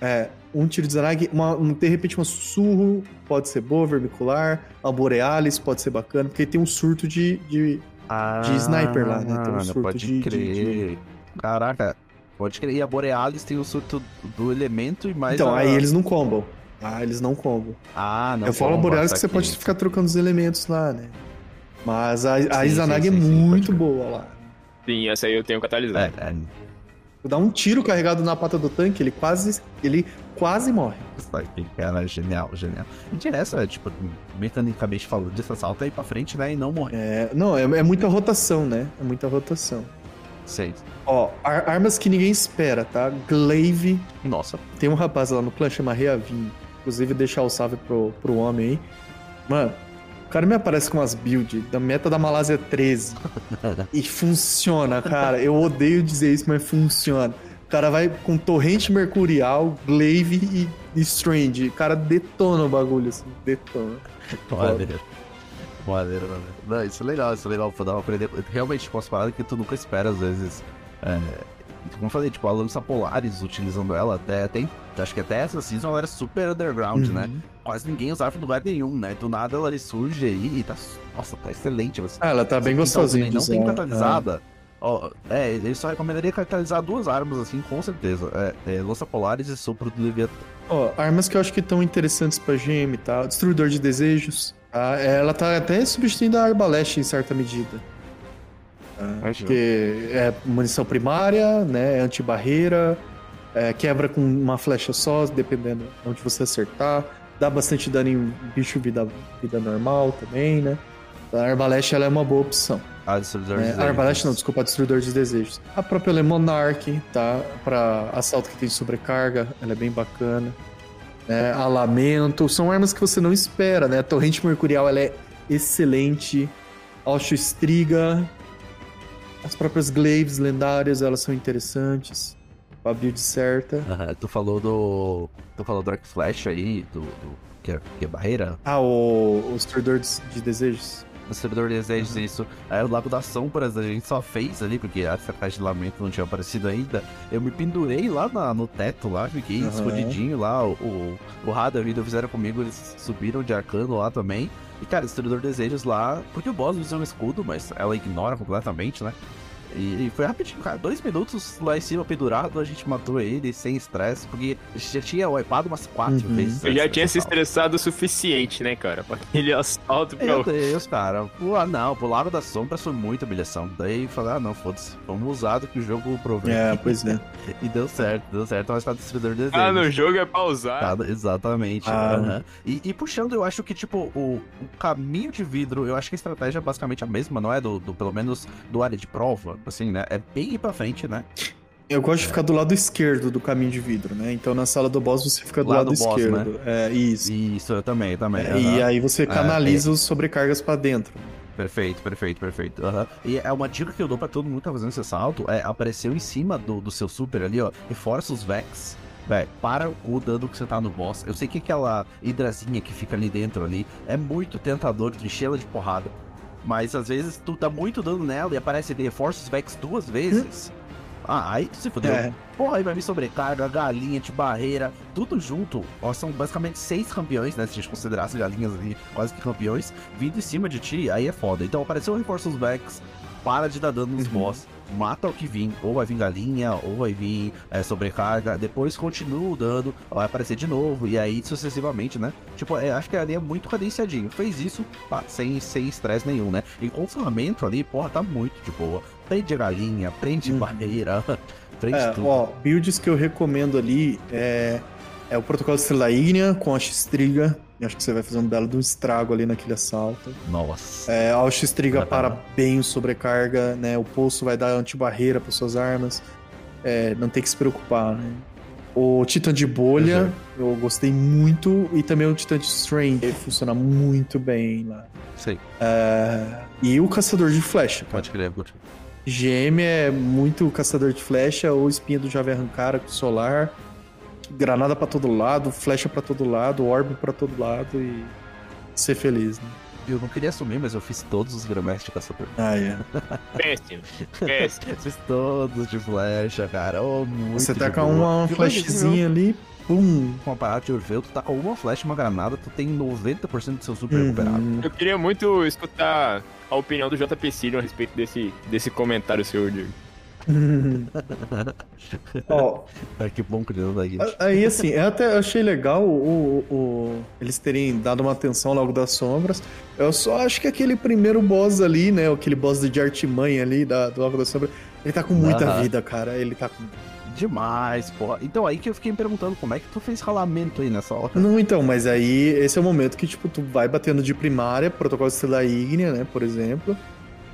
É, um tiro de Zanag, uma, de repente uma sussurro pode ser boa, vermicular, a Borealis pode ser bacana, porque tem um surto de, de, ah, de sniper lá, né? Tem um surto pode de, crer. de, de... Caraca, pode crer. E a Borealis tem o surto do elemento e mais. Então, a... aí eles não combam. Ah, eles não combam. Ah, não. Eu falo a Borealis que você pode ficar trocando os elementos lá, né? Mas a, a Sim, Izanagi sim, é sim, muito boa lá. Sim, essa aí eu tenho catalisado. É, é. Dá um tiro carregado na pata do tanque, ele quase, ele quase morre. Isso aqui, cara, genial, genial. Interessa, é, tipo, mecanicamente falando, desse assalto aí pra frente, né? E não morrer. É, não, é, é muita rotação, né? É muita rotação. Sei. Ó, ar- armas que ninguém espera, tá? Glaive. Nossa, Tem um rapaz lá no clã chama Reavin. Inclusive, deixar o salve pro, pro homem aí. Mano, o cara me aparece com umas builds da meta da Malásia 13. e funciona, cara. Eu odeio dizer isso, mas funciona. O cara vai com torrente mercurial, glaive e, e strange. O cara detona o bagulho, assim. Detona. maneiro. Maneiro, maneiro. Não, isso é legal, isso é legal dar uma aprender. Realmente, tipo, umas paradas que tu nunca espera, às vezes. É, como eu falei, tipo, a lança Polaris utilizando ela até, até. Acho que até essa season ela era super underground, né? Uhum. Quase ninguém usava em lugar nenhum, né? Do nada ela surge aí e tá. Nossa, tá excelente. Você, Ah, ela tá bem Então, gostosinha Não tem catalisada. É, ele só recomendaria catalisar duas armas, assim, com certeza. É, é Lança Polaris e Sopro do Leviatã. Ó, armas que eu acho que estão interessantes pra GM, tá? Destruidor de desejos. Tá? Ela tá até substituindo a arbaleste em certa medida. Tá? Acho que é munição primária, né? É antibarreira, é, quebra com uma flecha só, dependendo de onde você acertar. Dá bastante dano em bicho vida, vida normal também, né? A arbaleste ela é uma boa opção. Ah, Destruidor É, de a. Arbaleste não, desculpa, Destruidor de Desejos. A própria Monarch, tá? Pra assalto que tem sobrecarga, ela é bem bacana. É, a Lamento, são armas que você não espera, né? A Torrente Mercurial, ela é excelente. Alcho Estriga. As próprias Glaives lendárias, elas são interessantes. A build certa. Aham, tu falou do. Tu falou do Dark Flash aí, do. do- que, é, que é barreira? Ah, o, o Destruidor de, de Desejos. O servidor de desejos, isso. Aí o Lago das Sombras a gente só fez ali, porque a estratégia de lamento não tinha aparecido ainda. Eu me pendurei lá na- no teto lá, fiquei Aham. escondidinho lá. O, o, o Rada e o fizeram comigo, eles subiram de arcano lá também. E cara, Destruidor de Desejos lá, porque o boss usa um escudo, mas ela ignora completamente, né? E, e foi rapidinho, cara. Dois minutos lá em cima pendurado, a gente matou ele sem estresse, porque a gente já tinha wipado umas quatro Uhum. vezes. Eu já tinha se estressado o suficiente, né, cara? Pra aquele assalto pra Meu Deus, cara. Pô, não, pro Lago das Sombras foi muita humilhação. Daí falei, ah, não, foda-se. Vamos usar do que o jogo provê. É, pois é. E deu certo, deu certo. Mas tá destruidor de. Ah, no jogo é pra usar. Tá, exatamente. Ah. aham. E, e puxando, eu acho que, tipo, o, o caminho de vidro, eu acho que a estratégia é basicamente a mesma, não é? Do, do- pelo menos do área de prova, assim, né? É bem ir pra frente, né? Eu gosto de ficar do lado esquerdo do caminho de vidro, né? Então na sala do boss você fica do lado do boss, esquerdo. É, isso. Isso, eu também, também. É, E aham. aí você canaliza os sobrecargas pra dentro. Perfeito, perfeito, perfeito. aham. E é uma dica que eu dou pra todo mundo que tá fazendo esse salto, é apareceu em cima do, do seu super ali, ó, reforça os Vex. Véi, para o dano que você tá no boss. Eu sei que aquela hidrazinha que fica ali dentro ali é muito tentador de encher ela de porrada. Mas às vezes tu dá muito dano nela e aparece ele reforça os Vex duas vezes. Ah, aí tu se fudeu. É. Porra, aí vai me sobrecarga, galinha de barreira, tudo junto. Ó, são basicamente seis campeões, né? Se a gente considerar as galinhas ali, quase que campeões, vindo em cima de ti, aí é foda. Então apareceu o reforço dos Vex, para de dar dano nos Uhum. boss. Mata o que vir. Ou vai vir galinha, ou vai vir é, sobrecarga. Depois continua o dano, vai aparecer de novo. E aí sucessivamente, né? Tipo, é, acho que ali é muito cadenciadinho. Fez isso pá, sem estresse nenhum, né? E com o filamento ali, porra, tá muito de boa. Prende galinha, prende Uhum. barreira, prende É, tudo. ó, builds que eu recomendo ali é, é o protocolo de Estrela Ígnea com a X-Triga. Acho que você vai fazer um belo do estrago ali naquele assalto. Nossa. É, a X-Triga para bem o sobrecarga, né? O pulso vai dar antibarreira para suas armas. É, não tem que se preocupar, né? O Titã de bolha, eu gostei muito. E também o Titã de Strain, ele funciona muito bem lá. Sei, É, e o Caçador de Flecha, pode crer. GM é muito caçador de flecha ou espinha do Jovem Arrancara com solar, granada pra todo lado, flecha pra todo lado, orbe pra todo lado e ser feliz, né? Eu não queria assumir, mas eu fiz todos os Grandmaster de caçador. Ah, é. Péssimo. Péssimo. Fiz todos de flecha, cara. Oh, muito Você taca boa. uma E flechzinha ali, pum. Com a parada de Orfeu, tu tá com uma flecha e uma granada, tu tem 90% do seu super recuperado. Uhum. Eu queria muito escutar a opinião do JP Cílio a respeito desse, desse comentário seu, Diego. Ó, que bom que deu daqui. aí assim, eu até achei legal o, o- o- eles terem dado uma atenção logo das sombras. Eu só acho que aquele primeiro boss ali, né? Aquele boss de artimanha ali da, do Logo da Sombra, ele tá com muita vida, cara. Ele tá com Demais, pô. Então aí que eu fiquei me perguntando como é que tu fez ralamento aí nessa hora. Não, então, mas aí esse é o momento que, tipo, tu vai batendo de primária, protocolo de Estrela Ígnea, né, por exemplo,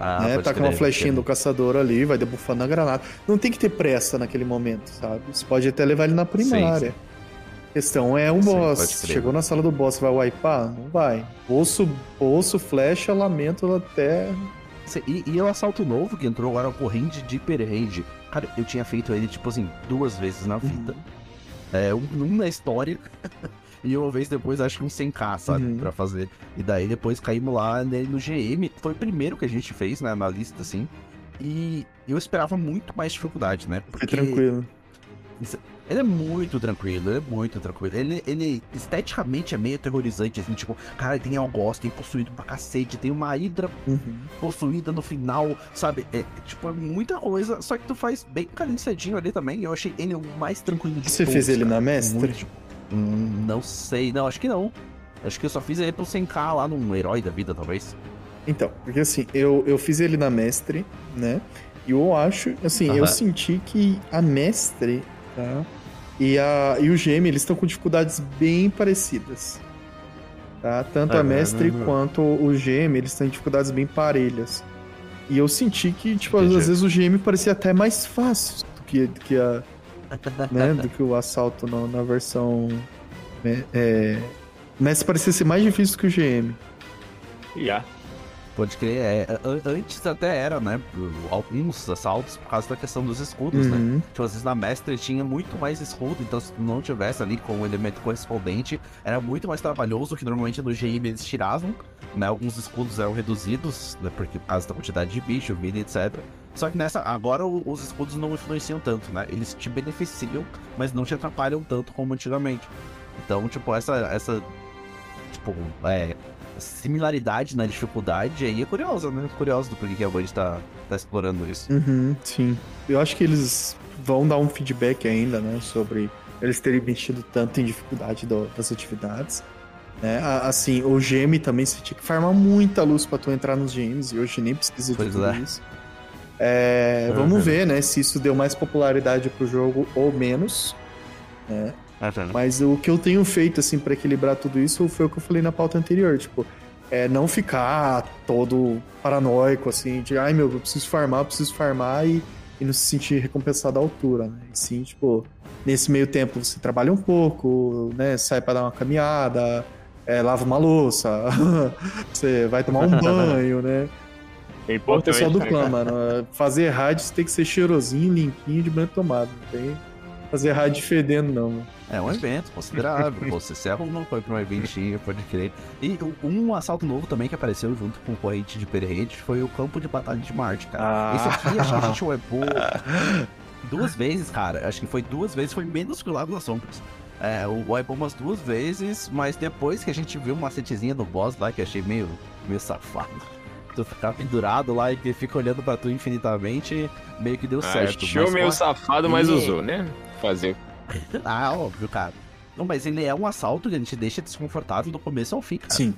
Ah, né, tá uma flechinha do caçador ali, vai debuffando a granada. Não tem que ter pressa naquele momento, sabe? Você pode até levar ele na primária. A questão é o Sim, boss. Chegou na sala do boss, vai wipear? Não vai. Osso, osso, flecha, lamento até... E, e o assalto novo que entrou agora, corrente de Hyper. Cara, eu tinha feito ele, tipo assim, duas vezes na vida. É, um, um na história. E uma vez depois, acho que um 100k, sabe? Uhum. Pra fazer. E daí depois caímos lá nele no GM. Foi o primeiro que a gente fez, né? Na lista, assim. E eu esperava muito mais dificuldade, né? Foi tranquilo. Ele é muito tranquilo, ele é muito tranquilo. Ele, ele esteticamente é meio aterrorizante, assim, tipo, cara, tem algoz, tem possuído pra cacete, tem uma hidra Uhum. possuída no final, sabe? É, tipo, é muita coisa, só que tu faz bem cadenciadinho ali também. Eu achei ele o mais tranquilo de Você todos. fez ele cara. na mestre? Muito de- Hum, não sei, não, acho que não. Acho que eu só fiz ele pro 100k lá num herói da vida, talvez. Então, porque assim, eu, eu fiz ele na mestre, né? E eu acho, assim, eu senti que a mestre, tá? E, a, e o GM, eles estão com dificuldades bem parecidas. Tá? Tanto a Aham, mestre aham. quanto o GM, eles têm dificuldades bem parelhas. E eu senti que, tipo, às Entendi. vezes o GM parecia até mais fácil do que, do que a. né, do que o assalto na, na versão. né, é, mestre parecia ser mais difícil que o GM. Já. Pode crer, é. an- Antes até era, né? Alguns assaltos por causa da questão dos escudos, né? Uhum. Tipo, às vezes na mestre tinha muito mais escudo, então se tu não tivesse ali com o elemento correspondente, era muito mais trabalhoso, que normalmente no GM eles tiravam, né? Alguns escudos eram reduzidos, né? Porque, por causa da quantidade de bicho, vida, etc. Só que nessa, agora os escudos não influenciam tanto, né? Eles te beneficiam, mas não te atrapalham tanto como antigamente. Então, tipo, essa, essa tipo, é, similaridade na dificuldade aí é curiosa, né? Curioso do porquê que a Band tá, tá explorando isso. Uhum, sim. Eu acho que eles vão dar um feedback ainda, né, sobre eles terem mexido tanto em dificuldade do- das atividades. Né? Assim, o GM também você tinha que farmar muita luz pra tu entrar nos GMs, e hoje nem precisa de Pois tudo é. isso. É, É vamos ver, né, se isso deu mais popularidade pro jogo ou menos. Né? Né? Mas o que eu tenho feito, assim, pra equilibrar tudo isso foi o que eu falei na pauta anterior. Tipo, é não ficar todo paranoico, assim, de ai meu, eu preciso farmar, eu preciso farmar e, e não se sentir recompensado à altura, né? E sim, tipo, nesse meio tempo você trabalha um pouco, né? Sai pra dar uma caminhada, é, lava uma louça, você vai tomar um banho, né? É O importante. pessoal do né, clã, mano. Fazer rádio tem que ser cheirosinho, limpinho, de banho tomado. Não tem fazer rádio fedendo, não. mano. É um evento considerável. Você Serra não foi pra um eventinho, pode crer. E um assalto novo também que apareceu junto com o corrente de Perrete foi o campo de batalha de Marte, cara. Ah. Esse aqui acho que a gente webou duas vezes, cara. Acho que foi duas vezes, foi menos que o Lago das Sombras. É, o webou umas duas vezes, mas depois que a gente viu uma setezinha do boss lá, que eu achei meio, meio safado. Tu ficar pendurado lá e que fica olhando pra tu infinitamente, meio que deu certo. Achou mas, meio pô, safado, mas ele- usou, né? Fazer. Ah, óbvio, cara. Não, mas ele é um assalto que a gente deixa desconfortável do começo ao fim, cara. Sim.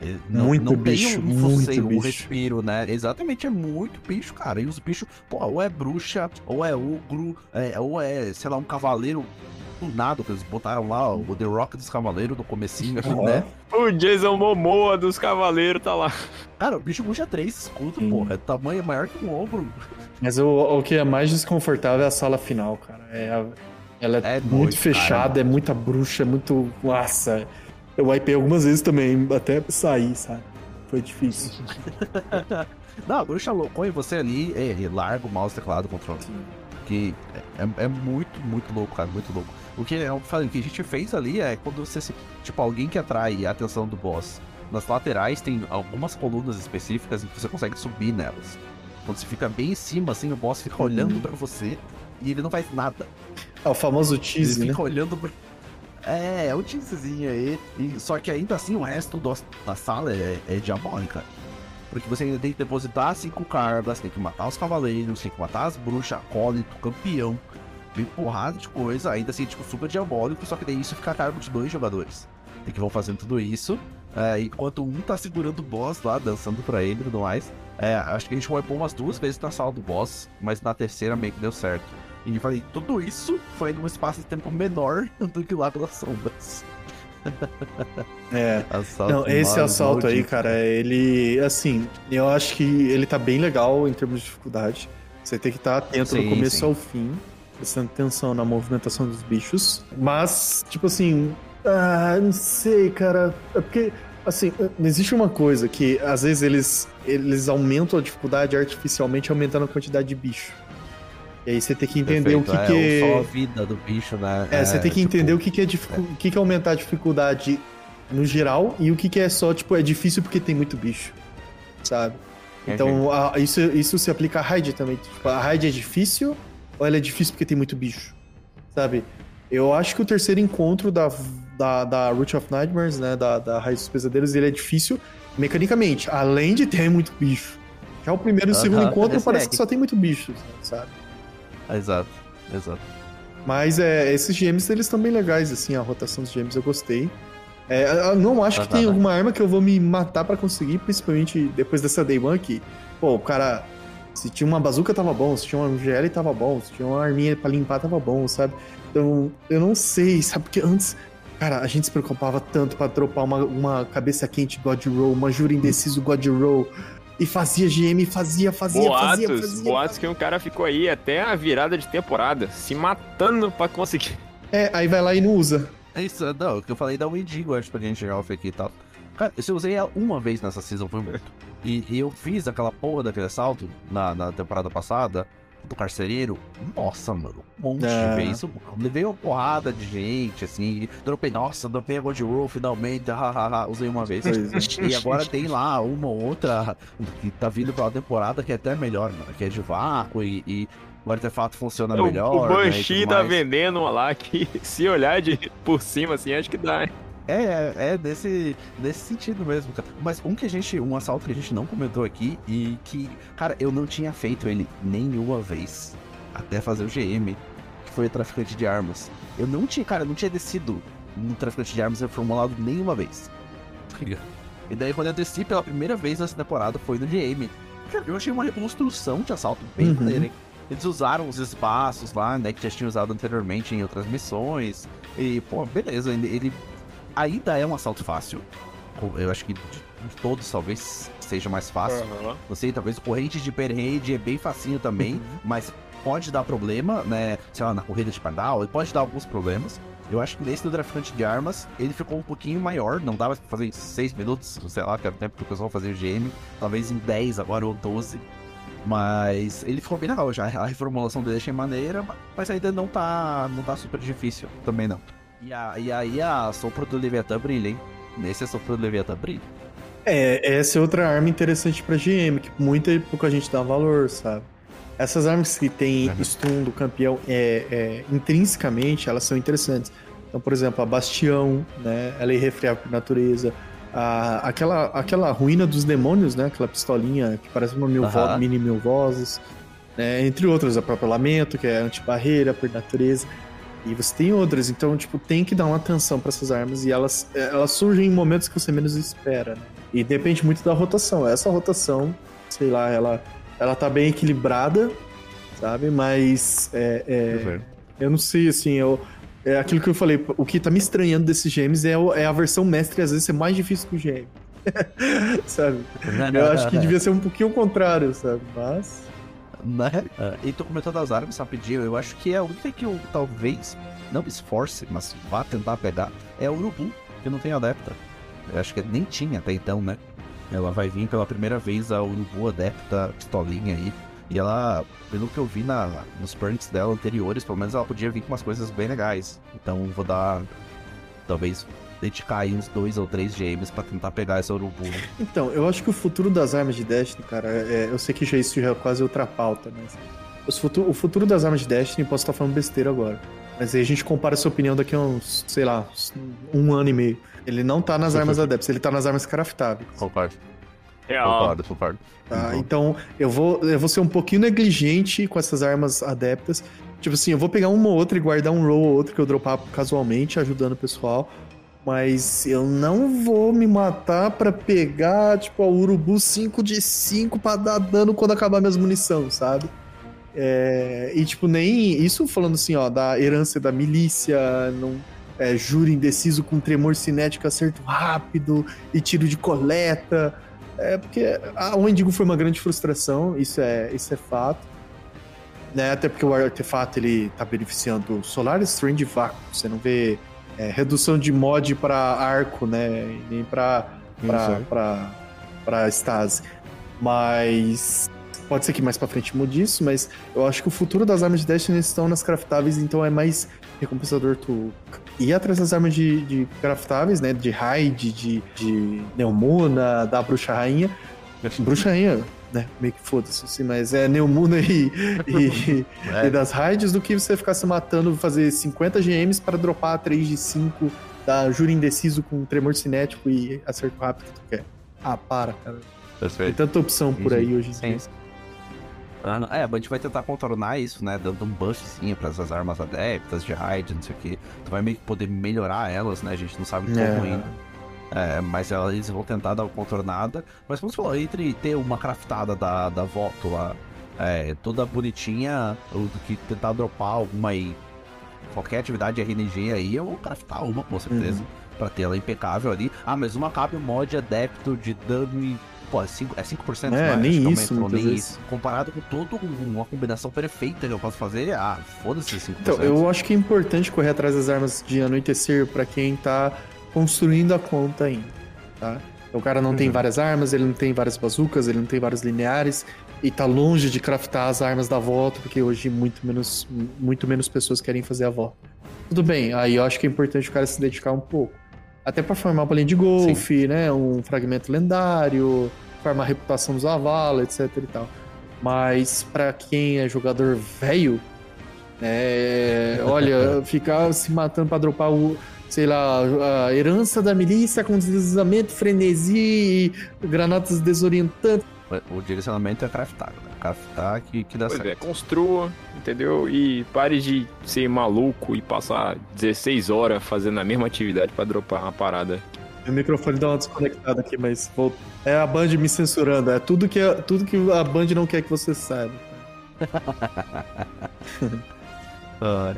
Ele Muito não bicho, tem um, muito bicho. respiro, né? Exatamente, é muito bicho, cara. E os bichos, pô, ou é bruxa, ou é ogro, é, ou é, sei lá, um cavaleiro do nada, eles botaram lá o The Rock dos Cavaleiros no comecinho, Ó. né? O Jason Momoa dos Cavaleiros tá lá. Cara, o bicho puxa três escudos, Sim. porra. É tamanho maior que um ombro. Mas o, o que é mais desconfortável é a sala final, cara. É a- ela é, É muito fechada, cara. é muita bruxa, é muito. Nossa. Eu wipei algumas vezes também, até sair, sabe? Foi difícil. Não, a bruxa loucou e você ali, é, é, larga o mouse, teclado, controle. Que é, é muito, muito louco, cara, muito louco. O que eu falei, o que a gente fez ali é quando você se. Tipo, alguém que atrai a atenção do boss. Nas laterais tem algumas colunas específicas em que você consegue subir nelas. Quando você fica bem em cima, assim, o boss fica olhando pra você e ele não faz nada. Ah, o famoso Ele tease, né? fica olhando pra. É, é o teaserzinho aí. E, só que ainda assim o resto do- da sala é, é diabólica. Porque você ainda tem que depositar cinco cargas, tem que matar os cavaleiros, tem que matar as bruxas, acólito, campeão. Tem porrada de coisa, ainda assim, tipo, super diabólico, só que daí isso fica a cargo de dois jogadores. Tem que vão fazendo tudo isso. é, enquanto um tá segurando o boss lá, dançando pra ele e tudo mais. É, acho que a gente wipou umas duas vezes na sala do boss, mas na terceira meio que deu certo. E falei, tudo isso foi num espaço de tempo menor do que lá pelas sombras. É. Assalto Não, esse mal- assalto aí, maldito. cara, ele. Assim, eu acho que ele tá bem legal em termos de dificuldade. Você tem que estar atento Sim, do começo sim. ao fim, prestando atenção na movimentação dos bichos. Mas, tipo assim. Ah, não sei, cara. É porque. Assim, existe uma coisa que às vezes eles, eles aumentam a dificuldade artificialmente aumentando a quantidade de bicho. E aí você tem que entender o que, Perfeito, que é, só a vida do bicho, né? é, você tem que tipo, entender o que, que é dificu- o que, que é aumentar a dificuldade no geral e o que, que é só, tipo, é difícil porque tem muito bicho. Sabe? Então, a- isso, isso se aplica a raid também. Tipo, a raid é difícil ou ela é difícil porque tem muito bicho? Sabe? Eu acho que o terceiro encontro da, da, da Root of Nightmares, né? Da, da Raiz dos Pesadelos, ele é difícil mecanicamente, além de ter muito bicho. Já o primeiro e o segundo encontro esse parece é. que só tem muito bicho, sabe? Exato, exato. Mas é, esses GMs, eles estão bem legais, assim, a rotação dos GMs eu gostei. É, eu não acho que Tá, tá, tem tá. alguma arma que eu vou me matar pra conseguir, principalmente depois dessa Day One que, pô, o cara, se tinha uma bazuca tava bom, se tinha uma GL tava bom, se tinha uma arminha pra limpar tava bom, sabe? Então, eu não sei, sabe? Porque antes, cara, a gente se preocupava tanto pra dropar uma, uma cabeça quente God Roll, uma jura indeciso God Roll, e fazia GM, fazia, fazia, fazia, Boatos, fazia. boatos que um cara ficou aí até a virada de temporada, se matando pra conseguir. É, aí vai lá e não usa. É isso, não, o que eu falei da Wendigo antes pra gente jogar off aqui e tal. Cara, eu usei ela uma vez nessa season, foi muito. E, e eu fiz aquela porra daquele assalto na, na temporada passada, do carcereiro. Nossa, mano, um monte É. de vezes. Levei uma porrada de gente, assim. Dropei, nossa, dropei a God Roll finalmente, hahaha, usei uma vez. É. E agora tem lá uma ou outra que tá vindo pra uma temporada que é até melhor, mano. Que é de vácuo e, e o artefato funciona o, melhor. o né, Banshee tudo tá vendendo uma lá que, se olhar de por cima assim, acho que dá. hein? É, é, é nesse, nesse sentido mesmo, cara. Mas um que a gente. Um assalto que a gente não comentou aqui e que, cara, eu não tinha feito ele nenhuma vez. Até fazer o GM, que foi o traficante de armas. Eu não tinha, cara, eu não tinha descido no traficante de armas reformulado nenhuma vez. E daí quando eu desci pela primeira vez nessa temporada foi no GM. Cara, eu achei uma reconstrução de assalto bem Uhum. maneira, hein? Eles usaram os espaços lá, né, que já tinham usado anteriormente em outras missões. E, pô, beleza, ele, ele ainda é um assalto fácil. Eu acho que de, todos talvez seja mais fácil. Não sei, talvez o corrente de Perraid é bem facinho também, mas pode dar problema, né? Sei lá, na corrida de pardal, ele pode dar alguns problemas. Eu acho que nesse do traficante de armas, ele ficou um pouquinho maior, não dava pra fazer em 6 minutos, sei lá, que era o tempo que o pessoal fazia o GM, talvez em 10 agora ou 12. Mas ele ficou bem legal já. A reformulação dele achei maneira, mas ainda não tá, não tá super difícil também não. E, a, e aí a sopro do Leviatã brilha, hein? Nesse a sopro do Leviatã brilha. É, essa é outra arma interessante pra GM, que muita e pouca gente dá valor, sabe? Essas armas que tem Uhum. stun do campeão, é, é, intrinsecamente, elas são interessantes. Então, por exemplo, a Bastião, né? Ela é irrefriável por natureza. a- aquela, aquela ruína dos demônios, né? Aquela pistolinha que parece uma mil Aham. mini mil vozes. né? Entre outras, a própria Lamento, que é antibarreira, por natureza. E você tem outras, então, tipo, tem que dar uma atenção pra essas armas e elas, elas surgem em momentos que você menos espera, né? E depende muito da rotação. Essa rotação, sei lá, ela, ela tá bem equilibrada, sabe? Mas é, é, eu não sei, assim, eu, é aquilo que eu falei, o que tá me estranhando desses GMs é, é a versão mestre, às vezes, ser mais difícil que o GM. sabe? Eu acho que devia ser um pouquinho o contrário, sabe? Mas. Né? Ah, e tu comentou das armas rapidinho, eu acho que é a única que eu talvez não me esforce, mas vá tentar pegar, é o Urubu, que não tem adepta. Eu acho que nem tinha até então, né? Ela vai vir pela primeira vez a Urubu adepta pistolinha aí. E ela, pelo que eu vi na, nos perks dela anteriores, pelo menos ela podia vir com umas coisas bem legais. Então vou dar. Talvez dedicar aí uns dois ou três GMs pra tentar pegar essa Urubu. né? Então, eu acho que o futuro das armas de Destiny, cara, é- eu sei que já isso já é quase outra pauta, mas. os futu- o futuro das armas de Destiny, posso estar falando besteira agora. Mas aí a gente compara essa opinião daqui a uns, sei lá, uns- um ano e meio. Ele não tá nas armas adeptas, ele tá nas armas craftáveis. Concordo, Real. concordo, concordo. Tá? Então, eu vou, eu vou ser um pouquinho negligente com essas armas adeptas. Tipo assim, eu vou pegar uma ou outra e guardar um roll ou outro que eu dropar casualmente, ajudando o pessoal. Mas eu não vou me matar pra pegar, tipo, a Urubu 5 de 5 pra dar dano quando acabar minhas munição, sabe? É, e, tipo, nem. Isso falando assim, ó, da herança da milícia, não, é, júri indeciso com tremor cinético, acerto rápido e tiro de coleta. É porque a, o Endigo foi uma grande frustração, isso é, isso é fato. Né? Até porque o artefato ele tá beneficiando Solar Strange Vácuo. Você não vê é, redução de mod para arco, né? E Nem para pra, Isso. pra, pra stase. Mas pode ser que mais pra frente mude isso, mas eu acho que o futuro das armas de Destiny estão nas craftáveis, então é mais recompensador tu ir atrás das armas de, de craftáveis, né? De raid, de, de Neomuna, da Bruxa Rainha. Bruxa Rainha, né? Meio que foda-se, assim, mas é Neomuna e, e, É. e das raids do que você ficar se matando, fazer 50 GMs para dropar 3 de 5 da Júri Indeciso com tremor cinético e acerto rápido que tu quer. Ah, para, cara. Tem tanta opção por aí hoje em dia. Ah, não- É, a gente vai tentar contornar isso, né? Dando um buffzinho pra essas armas adeptas de raid, não sei o que. Tu vai meio que poder melhorar elas, né? A gente não sabe como É. ainda. É, mas eles vão tentar dar uma contornada. Mas como você falou, entre ter uma craftada da, da Voto lá, é, toda bonitinha, ou do que tentar dropar alguma aí, qualquer atividade RNG aí, eu vou craftar uma, com certeza. Pra ter ela impecável ali. Ah, mas uma cabe o mod adepto de dano. Pô, é 5%, é 5% É, não nem isso, muitas nem vezes. isso. Comparado com toda um- uma combinação perfeita que eu posso fazer, ah, foda-se 5%. Então, eu acho que é importante correr atrás das armas de anoitecer pra quem tá construindo a conta ainda, tá? O cara não tem Uhum. várias armas, ele não tem várias bazucas, ele não tem vários lineares e tá longe de craftar as armas da volta, porque hoje muito menos, muito menos pessoas querem fazer a volta. Tudo bem, aí eu acho que é importante o cara se dedicar um pouco. Até pra formar uma bolinha de golfe, né? Um fragmento lendário, formar a reputação dos avala, etc e tal. Mas pra quem é jogador velho, é, olha, ficar se matando pra dropar o, sei lá, a herança da milícia com deslizamento, frenesi e granadas desorientantes. O direcionamento é craftar, né? Craftar que, que dá Pois certo. é, construa, entendeu? E pare de ser maluco e passar 16 horas fazendo a mesma atividade pra dropar uma parada. Meu microfone dá uma desconectada aqui, mas vou... é a Band me censurando. É tudo que, tudo que a Band não quer que você saiba. Ah,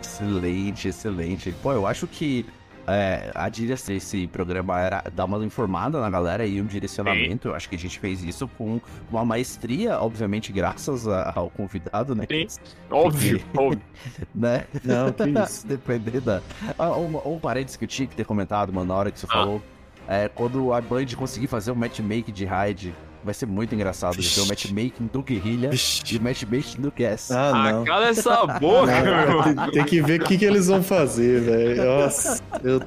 excelente, excelente. Pô, eu acho que é, a direção desse programa era dar uma informada na galera e um direcionamento. Eu acho que a gente fez isso com uma maestria, obviamente, graças a- ao convidado, né? Sim. Óbvio, óbvio. Né? Não, que isso. Depender da. Ah, um, um parênteses que eu tinha que ter comentado, mano, na hora que você Ah. falou. É, quando a Band conseguir fazer um matchmaking de raid, vai ser muito engraçado de ver o matchmaking do Guerrilha e o matchmaking do Guess. Ah, não. Ah, cala essa boca, Não, meu. tem, tem que ver o que, que eles vão fazer, velho. Nossa, eu,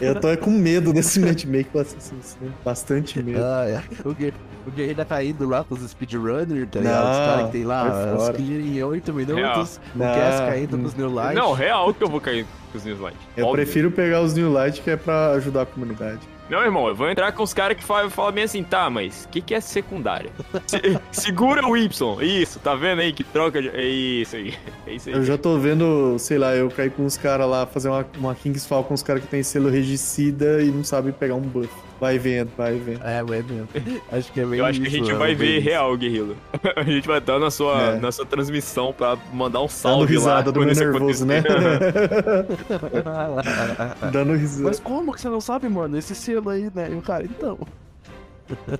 eu tô com medo desse matchmaking. Bastante medo. Ah, é. o, Guer- o Guerrilha tá indo lá com os speedrunners, tá ligado? Os caras que tem lá, os clear em 8 minutos, Real. o Guess caindo com os New Light. Não, real que eu vou cair com os Newslight. Eu prefiro pegar os New Light que é pra ajudar a comunidade. Não, irmão, eu vou entrar com os caras que falam, falam bem assim, tá, mas o que, que é secundária? Se- segura o Y. Isso, tá vendo aí que troca de. É isso aí. É isso aí. Eu já tô vendo, sei lá, eu cair com os caras lá, fazer uma, uma Kingsfall com os caras que tem selo regicida e não sabem pegar um buff. Vai vendo, vai vendo. É, é mesmo. Acho que é bem Eu acho que a isso, gente é vai ver isso. real, Guerrilo. A gente vai estar na sua, É. na sua transmissão pra mandar um Dando salve risada lá. do meu isso nervoso, né? Dando risada. Mas como que você não sabe, mano? Esse selo aí, né? E o cara, então.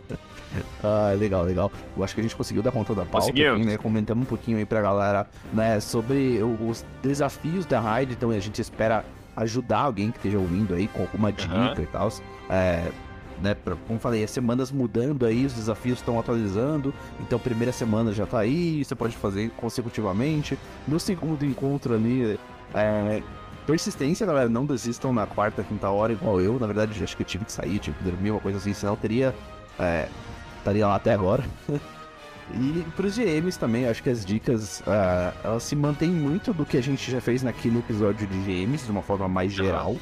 ah, legal, legal. Eu acho que a gente conseguiu dar conta da pauta, aqui, né? Comentamos um pouquinho aí pra galera, né? Sobre os desafios da raid. Então a gente espera ajudar alguém que esteja ouvindo aí com alguma dica Aham. e tal. É, né, como falei, as semanas mudando aí, os desafios estão atualizando. Então, primeira semana já tá aí, você pode fazer consecutivamente. No segundo encontro ali, é, persistência, galera, não desistam na quarta, quinta hora, igual eu. Na verdade, acho que eu tive que sair, tive que dormir, uma coisa assim, senão eu teria. É, estaria lá até agora. E pros GMs também, acho que as dicas, ah, elas se mantêm muito do que a gente já fez naquele episódio de GMs, de uma forma mais geral,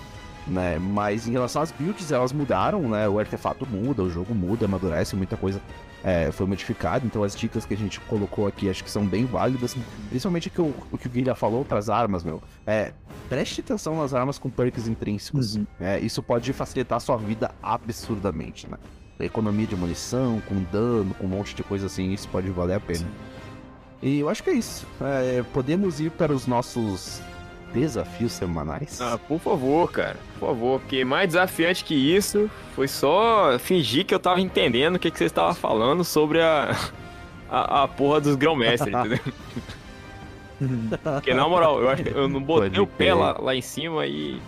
né? Mas em relação às builds, elas mudaram, né? O artefato muda, o jogo muda, amadurece, muita coisa é, foi modificada. Então as dicas que a gente colocou aqui acho que são bem válidas. Principalmente que o, o que o Guilherme falou para as armas, meu. É, preste atenção nas armas com perks intrínsecos. Uhum. É, isso pode facilitar a sua vida absurdamente, né? Economia de munição, com dano, com um monte de coisa assim, isso pode valer a pena. E eu acho que é isso. É, podemos ir para os nossos desafios semanais. Ah, por favor, cara. Por favor, porque mais desafiante que isso foi só fingir que eu tava entendendo o que, que você estava falando sobre a, a, a porra dos grão-mestres, entendeu? Porque na moral, eu acho que eu não botei Pode o pé lá, lá em cima e.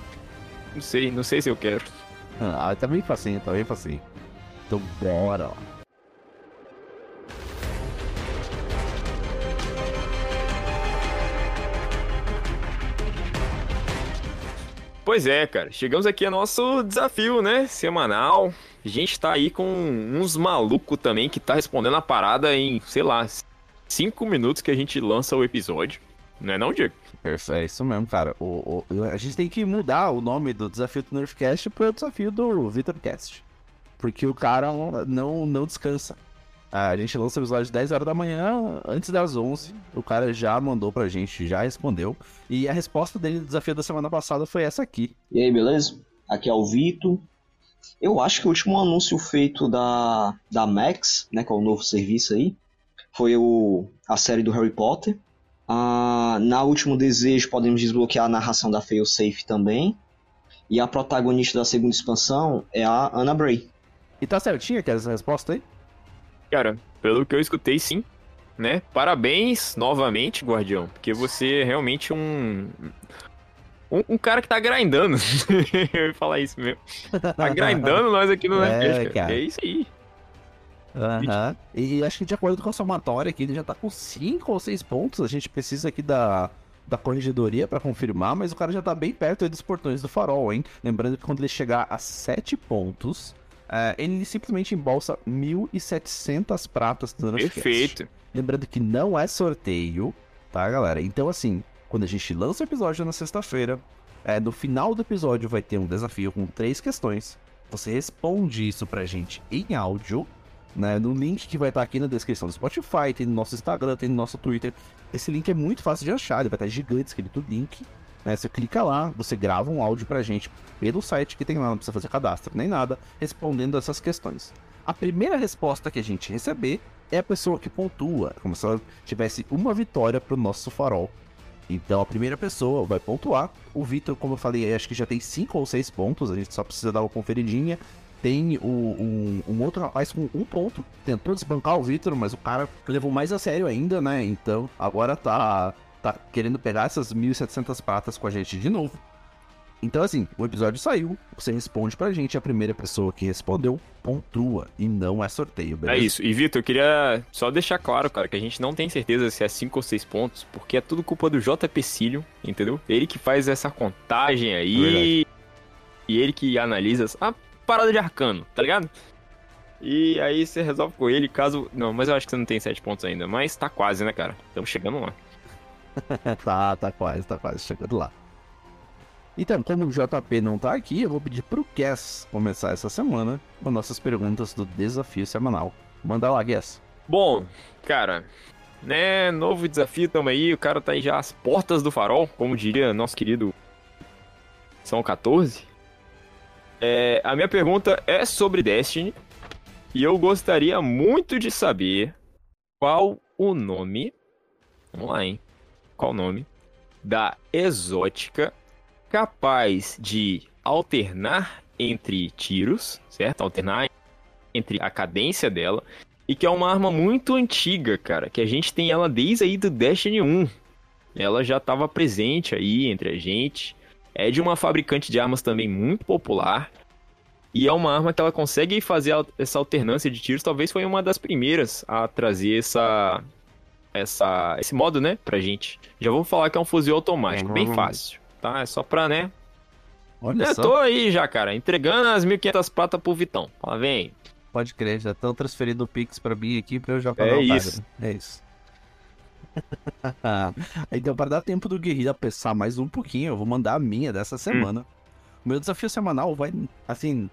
Não sei, não sei se eu quero. Ah, tá bem facinho, tá bem facinho. Então bora. Pois é, cara. Chegamos aqui ao nosso desafio, né? Semanal. A gente tá aí com uns malucos também que tá respondendo a parada em, sei lá, cinco minutos que a gente lança o episódio. Não é não, Diego? É isso mesmo, cara. O, o- a gente tem que mudar o nome do desafio do Nerfcast pro desafio do VitorCast. Porque o cara não, não descansa. Ah, A gente lança o episódio às 10 horas da manhã, antes das 11. O cara já mandou pra gente, já respondeu. E a resposta dele do desafio da semana passada foi essa aqui. E aí, beleza? Aqui é o Vitor. Eu acho que o último anúncio feito da, da Max, né, que é o novo serviço aí, foi o, a série do Harry Potter. Ah, na Último Desejo podemos desbloquear a narração da Failsafe também. E a protagonista da segunda expansão é a Anna Bray. E tá certinho aqui essa resposta aí? Cara, pelo que eu escutei, sim. Né? Parabéns novamente, Guardião. Porque você é realmente um. Um, um cara que tá grindando. eu ia falar isso mesmo. Tá grindando nós aqui no É. É isso aí. Aham. E acho que de acordo com a somatória aqui, ele já tá com 5 ou 6 pontos. A gente precisa aqui da, da corregedoria pra confirmar, mas o cara já tá bem perto dos portões do farol, hein? Lembrando que quando ele chegar a 7 pontos, é, ele simplesmente embolsa 1.700 pratas do. Perfeito. Lembrando que não é sorteio, tá, galera? Então, assim, quando a gente lança o episódio na sexta-feira, é, no final do episódio vai ter um desafio com três questões. Você responde isso pra gente em áudio, né? No link que vai estar aqui na descrição do Spotify, tem no nosso Instagram, tem no nosso Twitter. Esse link é muito fácil de achar, ele vai estar gigante escrito link. Né? Você clica lá, você grava um áudio pra gente pelo site que tem lá, não precisa fazer cadastro nem nada, respondendo essas questões. A primeira resposta que a gente receber é a pessoa que pontua, como se ela tivesse uma vitória pro nosso farol. Então a primeira pessoa vai pontuar. O Vitor, como eu falei, acho que já tem 5 ou 6 pontos, a gente só precisa dar uma conferidinha. Tem o- um, um outro rapaz com um ponto, tentou desbancar o Vitor, mas o cara levou mais a sério ainda, né? Então agora tá, tá querendo pegar essas 1.700 pratas com a gente de novo. Então, assim, o episódio saiu, você responde pra gente, a primeira pessoa que respondeu pontua, e não é sorteio, É beleza? isso. E, Vitor, eu queria só deixar claro, cara, que a gente não tem certeza se é 5 ou 6 pontos, porque é tudo culpa do JP Cílio, entendeu? Ele que faz essa contagem aí. Verdade. E ele que analisa a parada de arcano, tá ligado? E aí você resolve com ele, caso. Não, mas eu acho que você não tem 7 pontos ainda. Mas tá quase, né, cara? Estamos chegando lá. tá, tá quase, tá quase chegando lá. Então, como o JP não tá aqui, eu vou pedir pro Cass começar essa semana com nossas perguntas do desafio semanal. Manda lá, Guess. Bom, cara, né, novo desafio, tamo aí, o cara tá aí já às portas do farol, como diria nosso querido São 14. É, a minha pergunta é sobre Destiny, e eu gostaria muito de saber qual o nome, vamos lá, hein, qual o nome da exótica capaz de alternar entre tiros, certo? Alternar entre a cadência dela e que é uma arma muito antiga, cara, que a gente tem ela desde aí do Destiny 1. Ela já estava presente aí entre a gente. É de uma fabricante de armas também muito popular. E é uma arma que ela consegue fazer essa alternância de tiros. Talvez foi uma das primeiras a trazer essa, essa, esse modo, né, pra gente. Já vou falar que é um fuzil automático, bem fácil, tá? É só pra, né? Olha Eu só. tô aí já, cara, entregando as 1.500 pratas pro Vitão. Fala, vem. Pode crer, já estão transferindo o Pix pra mim aqui pra eu já pagar É o isso. É isso. então, para dar tempo do Guerrilha pensar mais um pouquinho, eu vou mandar a minha dessa semana. O meu desafio semanal vai, assim,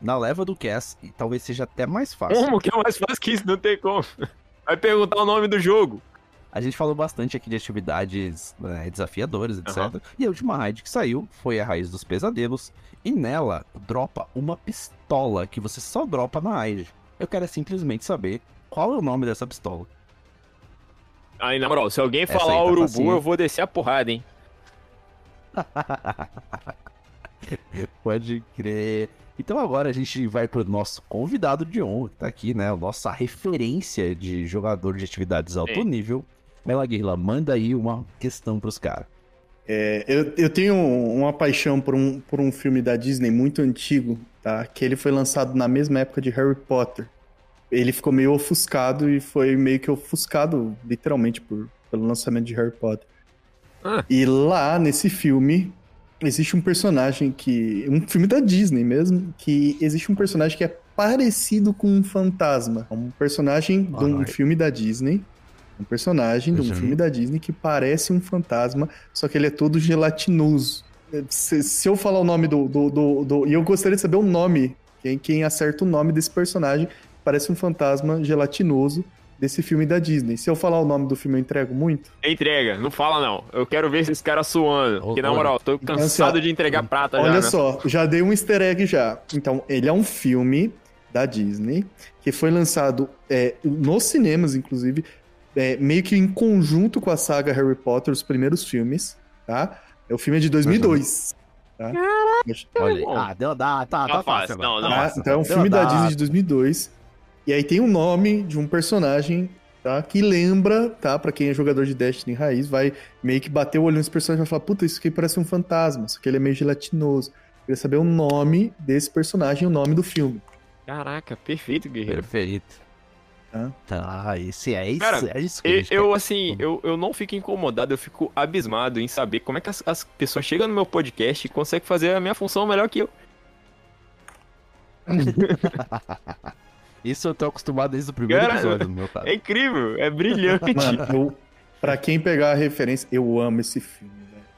na leva do Cass, e talvez seja até mais fácil. Como que é mais fácil que isso? Não tem como. Vai perguntar o nome do jogo. A gente falou bastante aqui de atividades né, desafiadoras, etc. Aham. E a última raid que saiu foi a Raiz dos Pesadelos. E nela dropa uma pistola que você só dropa na raid. Eu quero é simplesmente saber qual é o nome dessa pistola. Aí, na moral, se alguém Essa falar tá urubu, facinho. eu vou descer a porrada, hein? Pode crer. Então agora a gente vai pro nosso convidado de honra, que tá aqui, né? A nossa referência de jogador de atividades alto Sim. nível. Mela Guerrilla, manda aí uma questão pros caras. É, eu, eu tenho uma paixão por um, por um filme da Disney muito antigo, tá? Que ele foi lançado na mesma época de Harry Potter. Ele ficou meio ofuscado e foi meio que ofuscado, literalmente, por, pelo lançamento de Harry Potter. Ah. E lá, nesse filme, existe um personagem que. Um filme da Disney mesmo, que existe um personagem que é parecido com um fantasma. É um personagem de um filme da Disney. Um personagem de um filme da Disney que parece um fantasma, só que ele é todo gelatinoso. Se, se eu falar o nome do, do, do, do- E eu gostaria de saber o nome. Quem, quem acerta o nome desse personagem parece um fantasma gelatinoso desse filme da Disney. Se eu falar o nome do filme, eu entrego muito. Entrega, não fala não. Eu quero ver esses caras suando. Porque, na Olha. moral, tô Então, cansado assim, ó, de entregar prata Olha já. né? só, já dei um easter egg já. Então, ele é um filme da Disney que foi lançado é, nos cinemas, inclusive, é, meio que em conjunto com a saga Harry Potter, os primeiros filmes, tá? É o filme é de 2002. Tá? Olha aí. bom. Ah, deu, dá, tá, tá, Tá fácil, fácil. não, não. Tá fácil. Então é um Deu, filme da dá. Disney de 2002. E aí tem o nome de um personagem, tá? Que lembra, tá? Pra quem é jogador de Destiny raiz, vai meio que bater o olho nesse personagem e vai falar: Puta, isso aqui parece um fantasma, só que ele é meio gelatinoso. Queria saber o nome desse personagem o nome do filme. Caraca, perfeito, guerreiro. Perfeito. Tá. Tá, esse é isso, Cara, é isso Eu, gente eu, quer. assim, eu, eu não fico incomodado, eu fico abismado em saber como é que as, as pessoas chegam no meu podcast e conseguem fazer a minha função melhor que eu. Isso eu tô acostumado desde o primeiro Cara, episódio do meu caso. É incrível, é brilhante. Mano, eu, pra quem pegar a referência, eu amo esse filme,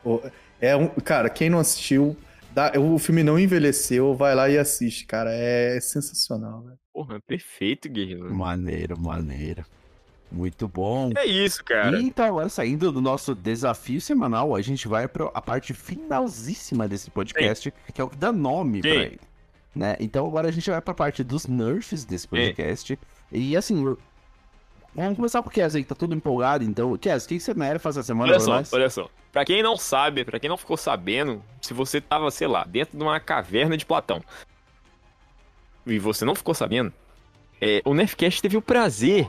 velho. É um, cara, quem não assistiu, dá- o filme não envelheceu, vai lá e assiste, cara. É sensacional, velho. Porra, perfeito, guerreiro. Maneiro, maneiro. Muito bom. É isso, cara. E então, agora saindo do nosso desafio semanal, a gente vai para a parte finalzíssima desse podcast, que é o que dá nome Sim. pra ele. Né? Então agora a gente vai pra parte dos nerfs desse podcast. E assim, vamos começar com o Kes aí, que tá todo empolgado. Então, Kes, o que você nerfa essa semana Olha só, olha só. Pra quem não sabe, pra quem não ficou sabendo, se você tava, sei lá, dentro de uma caverna de Platão e você não ficou sabendo, é, o Nerfcast teve o prazer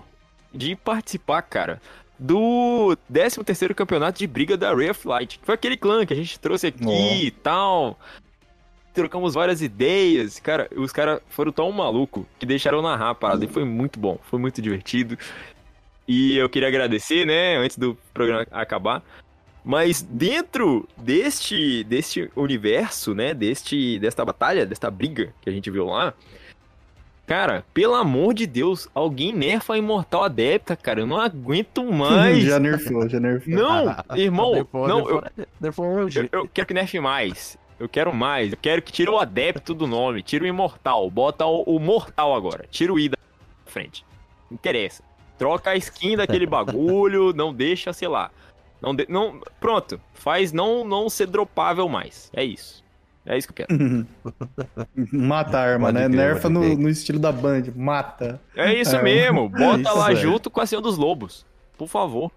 de participar, cara, do 13º campeonato de briga da Ray of Light. Que foi aquele clã que a gente trouxe aqui e tal. Trocamos várias ideias. Cara, os caras foram tão maluco que deixaram narrar a parada. E foi muito bom, foi muito divertido. E eu queria agradecer, né, antes do programa acabar. Mas dentro deste, deste universo, né, deste, desta batalha, desta briga que a gente viu lá, Cara, pelo amor de Deus, alguém nerfa a Imortal Adepta, cara. Eu não aguento mais. já nerfou, já nerfou. Não, irmão, Nerfou, não, nerfou, eu, nerfou eu, eu quero que nerfe mais. Eu quero mais. Eu quero que tire o adepto do nome, tira o imortal, bota o, o mortal agora. Tira o I da frente. Não interessa. Troca a skin daquele bagulho, não deixa, sei lá. Não, de- não, pronto, faz não não ser dropável mais. É isso. É isso que eu quero. Mata a arma, Pode né? Nerfa no, no estilo da Band. Mata. É isso É, mesmo. Bota isso, lá velho. junto com a Senhora dos Lobos. Por favor.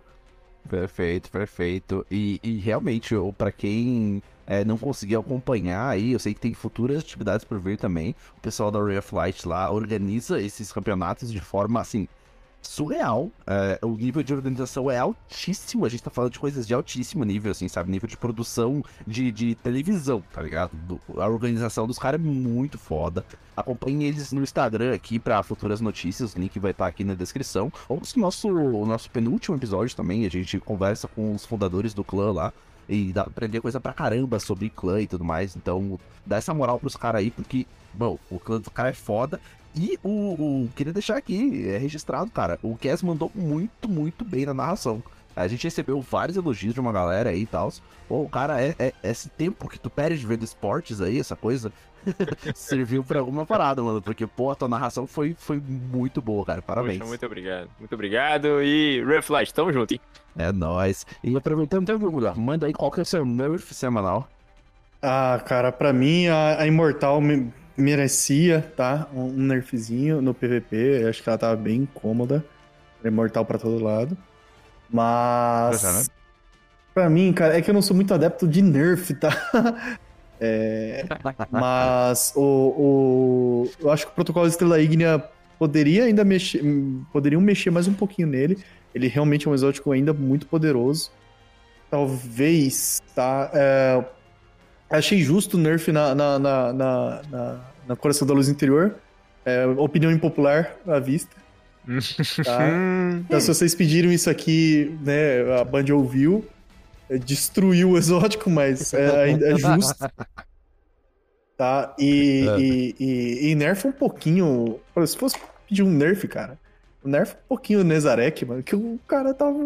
Perfeito, perfeito. E, e realmente, para quem é, não conseguiu acompanhar aí, eu sei que tem futuras atividades por vir também. O pessoal da Ray of Light lá organiza esses campeonatos de forma assim. Surreal. É, o nível de organização é altíssimo. A gente tá falando de coisas de altíssimo nível, assim, sabe? Nível de produção de, de televisão, tá ligado? Do- a organização dos caras é muito foda. Acompanhe eles no Instagram aqui para futuras notícias. O link vai estar aqui na descrição. Ou no nosso, o nosso penúltimo episódio também. A gente conversa com os fundadores do clã lá. E dá aprender coisa pra caramba sobre clã e tudo mais. Então, dá essa moral pros caras aí, porque, bom, o clã do cara é foda. E o, o- Queria deixar aqui, é registrado, cara. O Cass mandou muito, muito bem na narração. A gente recebeu vários elogios de uma galera aí e tal. Pô, o cara, é, é- esse tempo que tu perde vendo esportes aí, essa coisa, serviu pra alguma parada, mano. Porque, pô, a tua narração foi, foi muito boa, cara. Parabéns. Poxa, muito obrigado. Muito obrigado. E Reflight, tamo junto, hein? É nóis. E aproveitando, tem algum lugar, manda aí qual que é o seu nerf semanal. Ah, cara, pra mim a, a Imortal me- merecia, tá? Um, um nerfzinho no PVP. Eu acho que ela tava bem incômoda. Era Imortal pra todo lado. Mas. Né? Pra mim, cara, é que eu não sou muito adepto de nerf, tá? É, mas o, o- eu acho que o protocolo Estrela Ígnea poderia ainda mexer, poderiam mexer mais um pouquinho nele. Ele realmente é um exótico ainda muito poderoso. Talvez, tá? é, achei justo o nerf na, na, na, na, na- na Coração da Luz Interior. É, opinião impopular à vista. Tá? Então, se vocês pediram isso aqui, né, a Band ouviu, destruiu o exótico, mas é, ainda é justo. Tá? E, É. e, e, e nerf um pouquinho. Se fosse pedir um nerf, cara, nerf um pouquinho o Nezarek, mano, que o cara tava.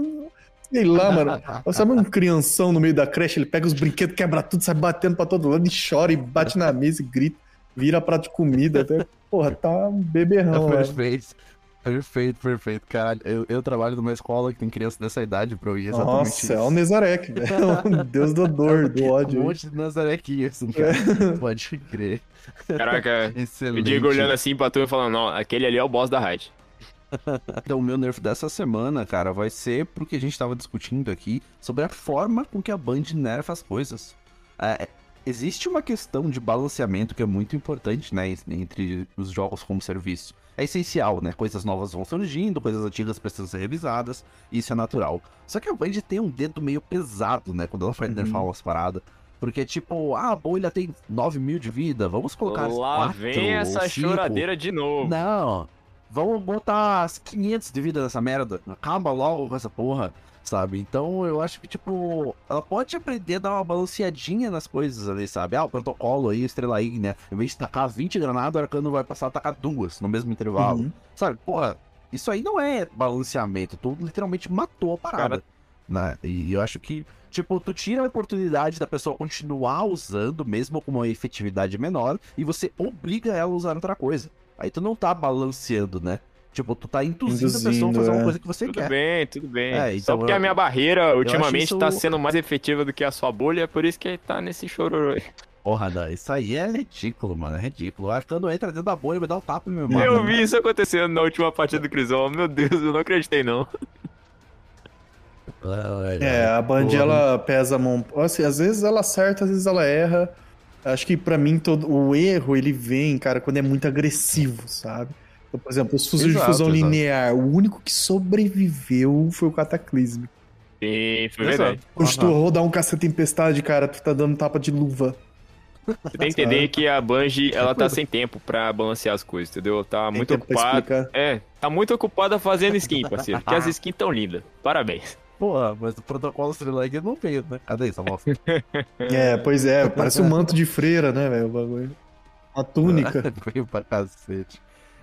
Sei lá, mano. Sabe um crianção no meio da creche, ele pega os brinquedos, quebra tudo, sai batendo pra todo lado e chora e bate na mesa e grita, vira prato de comida. Até, porra, tá um beberrão, velho. Perfeito. Perfeito. Caralho, eu, eu trabalho numa escola que tem criança dessa idade, bro, e é exatamente Nossa, isso. é o Nezarek, velho. É Deus da dor, do Um ódio. monte de nazarequinhos, assim, cara. Pode crer. Caraca, Excelente. o Diego olhando assim pra tu e falando, não, aquele ali é o boss da raid. Então, o meu nerf dessa semana, cara, vai ser porque a gente tava discutindo aqui sobre a forma com que a Band nerfa as coisas. É, existe uma questão de balanceamento que é muito importante, né, entre os jogos como serviço. É essencial, né? Coisas novas vão surgindo, coisas antigas precisam ser revisadas, isso é natural. Só que a Band tem um dedo meio pesado, né, quando ela Uhum. nerfar umas paradas. Porque, tipo, ah, a bolha tem 9 mil de vida, vamos colocar Lá quatro vem essa choradeira de novo. Não, vamos botar as 500 de vida nessa merda. Acaba logo com essa porra, sabe? Então eu acho que, tipo, ela pode aprender a dar uma balanceadinha nas coisas ali, sabe? Ah, o protocolo aí, Estrela Ígnea, em vez de tacar 20 granadas, o Arcano vai passar a tacar duas no mesmo intervalo. Uhum. Sabe, porra, isso aí não é balanceamento, tu literalmente matou a parada. Né? E eu acho que, tipo, tu tira a oportunidade da pessoa continuar usando, mesmo com uma efetividade menor, e você obriga ela a usar outra coisa. Aí tu não tá balanceando, né? Tipo, tu tá induzindo, a pessoa a Induzindo, fazer uma é. coisa que você Tudo quer. bem, tudo bem. É, Só então porque eu- a minha barreira ultimamente isso- tá sendo mais efetiva do que a sua bolha, é por isso que tá nesse chororô aí. Porra, não, isso aí é ridículo, mano. É ridículo. O Arcano entra dentro da bolha vai dar um tapa no meu Eu mano. vi isso acontecendo na última partida do Crisol. Meu Deus, eu não acreditei não. É, a Band ela pesa a mão. Assim, às vezes ela acerta, às vezes ela erra. Acho que pra mim todo o erro ele vem, cara, quando é muito agressivo, sabe? Então, por exemplo, os fuzis de Exato, fusão exato. linear, o único que sobreviveu foi o Cataclisme. Sim, foi Exato. verdade. Quando tu rodar um caça tempestade, cara, tu tá dando tapa de luva. Você tem que entender que a Bungie, ela tá sem tempo pra balancear as coisas, entendeu? Tá Tem muito ocupada. É, tá muito ocupada fazendo skin, parceiro. Porque as skins tão lindas. Parabéns. Porra, mas o protocolo Estrela Ígnea não veio, né? Cadê essa moça? É, pois é, parece um manto de freira, né, velho, o bagulho. Uma túnica. Veio pra cacete.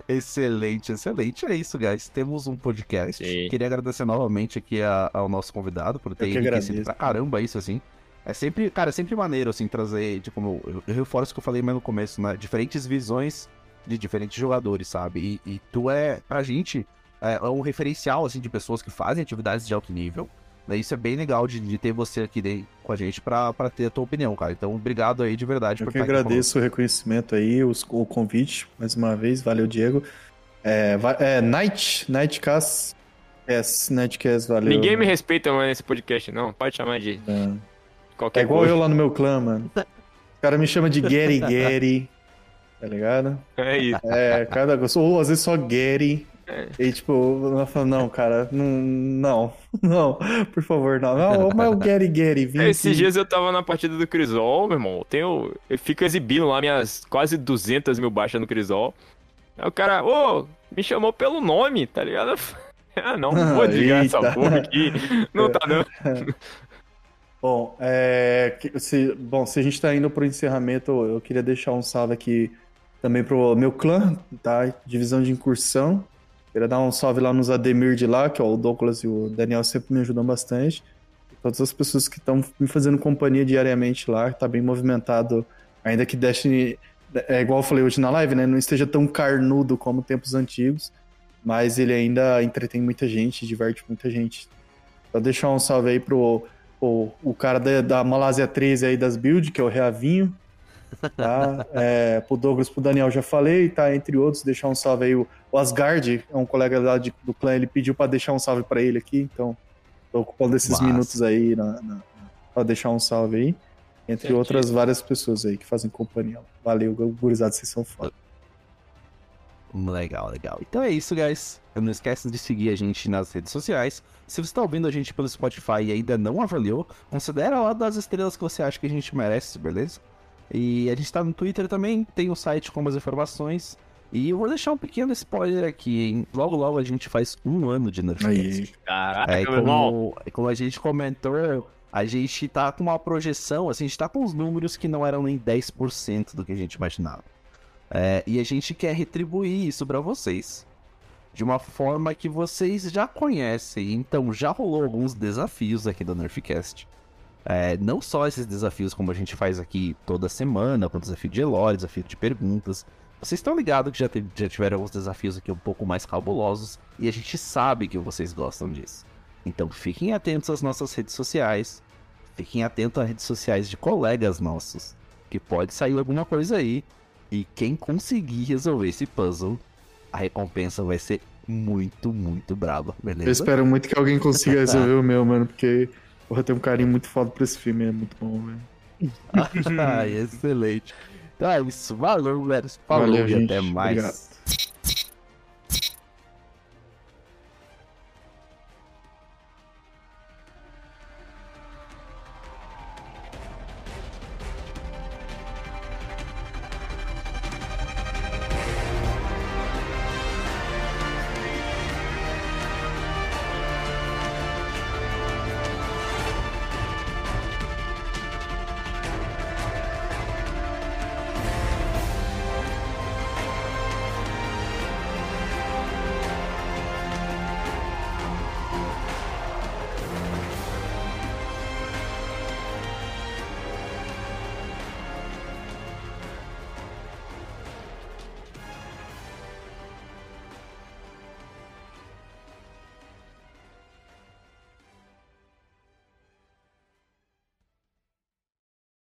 Excelente, excelente. É isso, guys. Temos um podcast. Sim. Queria agradecer novamente aqui a- ao nosso convidado por ter que enriquecido pra caramba isso, assim. É sempre, cara, é sempre maneiro, assim, trazer, tipo, como eu, eu reforço o que eu falei mais no começo, né? Diferentes visões de diferentes jogadores, sabe? E, e tu é, pra gente, é, é um referencial, assim, de pessoas que fazem atividades de alto nível. Isso é bem legal de, de ter você aqui de- com a gente pra, pra ter a tua opinião, cara. Então, obrigado aí de verdade Eu por que estar aqui agradeço o reconhecimento aí, os- o convite, mais uma vez. Valeu, Diego. É, é Night, Nightcast. Yes, Nightcast, valeu. Ninguém me respeita mais nesse podcast, não. Pode chamar de É, qualquer É igual coisa. eu lá no meu clã, mano. O cara me chama de Gary Gary, tá ligado? É isso. É, cada. Ou às vezes só Gary. É. E tipo, eu falo, não, cara, não, não, não, por favor, não. Não, mas o Gary Gary, vim Esses aqui. dias eu tava na partida do Crisol, meu irmão. Eu Tenho, eu fico exibindo lá minhas quase 200 mil baixas no Crisol. Aí o cara, ô, me chamou pelo nome, tá ligado? Ah, não, não vou desligar essa porra aqui. Não tá, não. Bom, é, se, bom, se a gente tá indo pro encerramento, eu queria deixar um salve aqui também pro meu clã, tá? Divisão de incursão. Queria dar um salve lá nos Ademir de lá, que é o Douglas e o Daniel sempre me ajudam bastante. Todas as pessoas que estão me fazendo companhia diariamente lá, tá bem movimentado. Ainda que Destiny, é igual eu falei hoje na live, né? Não esteja tão carnudo como tempos antigos, mas ele ainda entretém muita gente, diverte muita gente. Vou deixar um salve aí pro o, o cara da, da Malásia 13 aí das build, que é o Reavinho. Tá? É, pro Douglas, pro Daniel já falei, tá? Entre outros, deixar um salve aí. O, Asgard, é um colega lá de- do clã, ele pediu pra deixar um salve pra ele aqui, então tô ocupando esses Massa. minutos aí na, na, pra deixar um salve aí. Entre outras várias pessoas aí que fazem companhia. Valeu, gurizada, vocês são foda. Legal, legal. Então é isso, guys. Não esqueça de seguir a gente nas redes sociais. Se você está ouvindo a gente pelo Spotify e ainda não avaliou, considera lá das estrelas que você acha que a gente merece, beleza? E a gente tá no Twitter também, tem o site com as informações. E eu vou deixar um pequeno spoiler aqui, hein? Logo, logo a gente faz um ano de Nerfcast. Caraca, É, e meu irmão. como, como a gente comentou, a gente tá com uma projeção, assim, a gente tá com os números que não eram nem 10% do que a gente imaginava. É, e a gente quer retribuir isso pra vocês. De uma forma que vocês já conhecem. Então já rolou alguns desafios aqui do Nerfcast. É, não só esses desafios como a gente faz aqui toda semana, com desafio de lore, desafio de perguntas. Vocês estão ligados que já, já tiveram alguns desafios aqui um pouco mais cabulosos. E a gente sabe que vocês gostam disso. Então fiquem atentos às nossas redes sociais. Fiquem atentos às redes sociais de colegas nossos. Que pode sair alguma coisa aí. E quem conseguir resolver esse puzzle, a recompensa vai ser muito, muito braba, eu beleza? espero muito que alguém consiga resolver o meu, mano, porque porra, tenho um carinho muito foda pra esse filme, é muito bom, velho. Ai, excelente. Então é isso. Valeu, galera. Falou Valeu, e gente. até mais. Obrigado.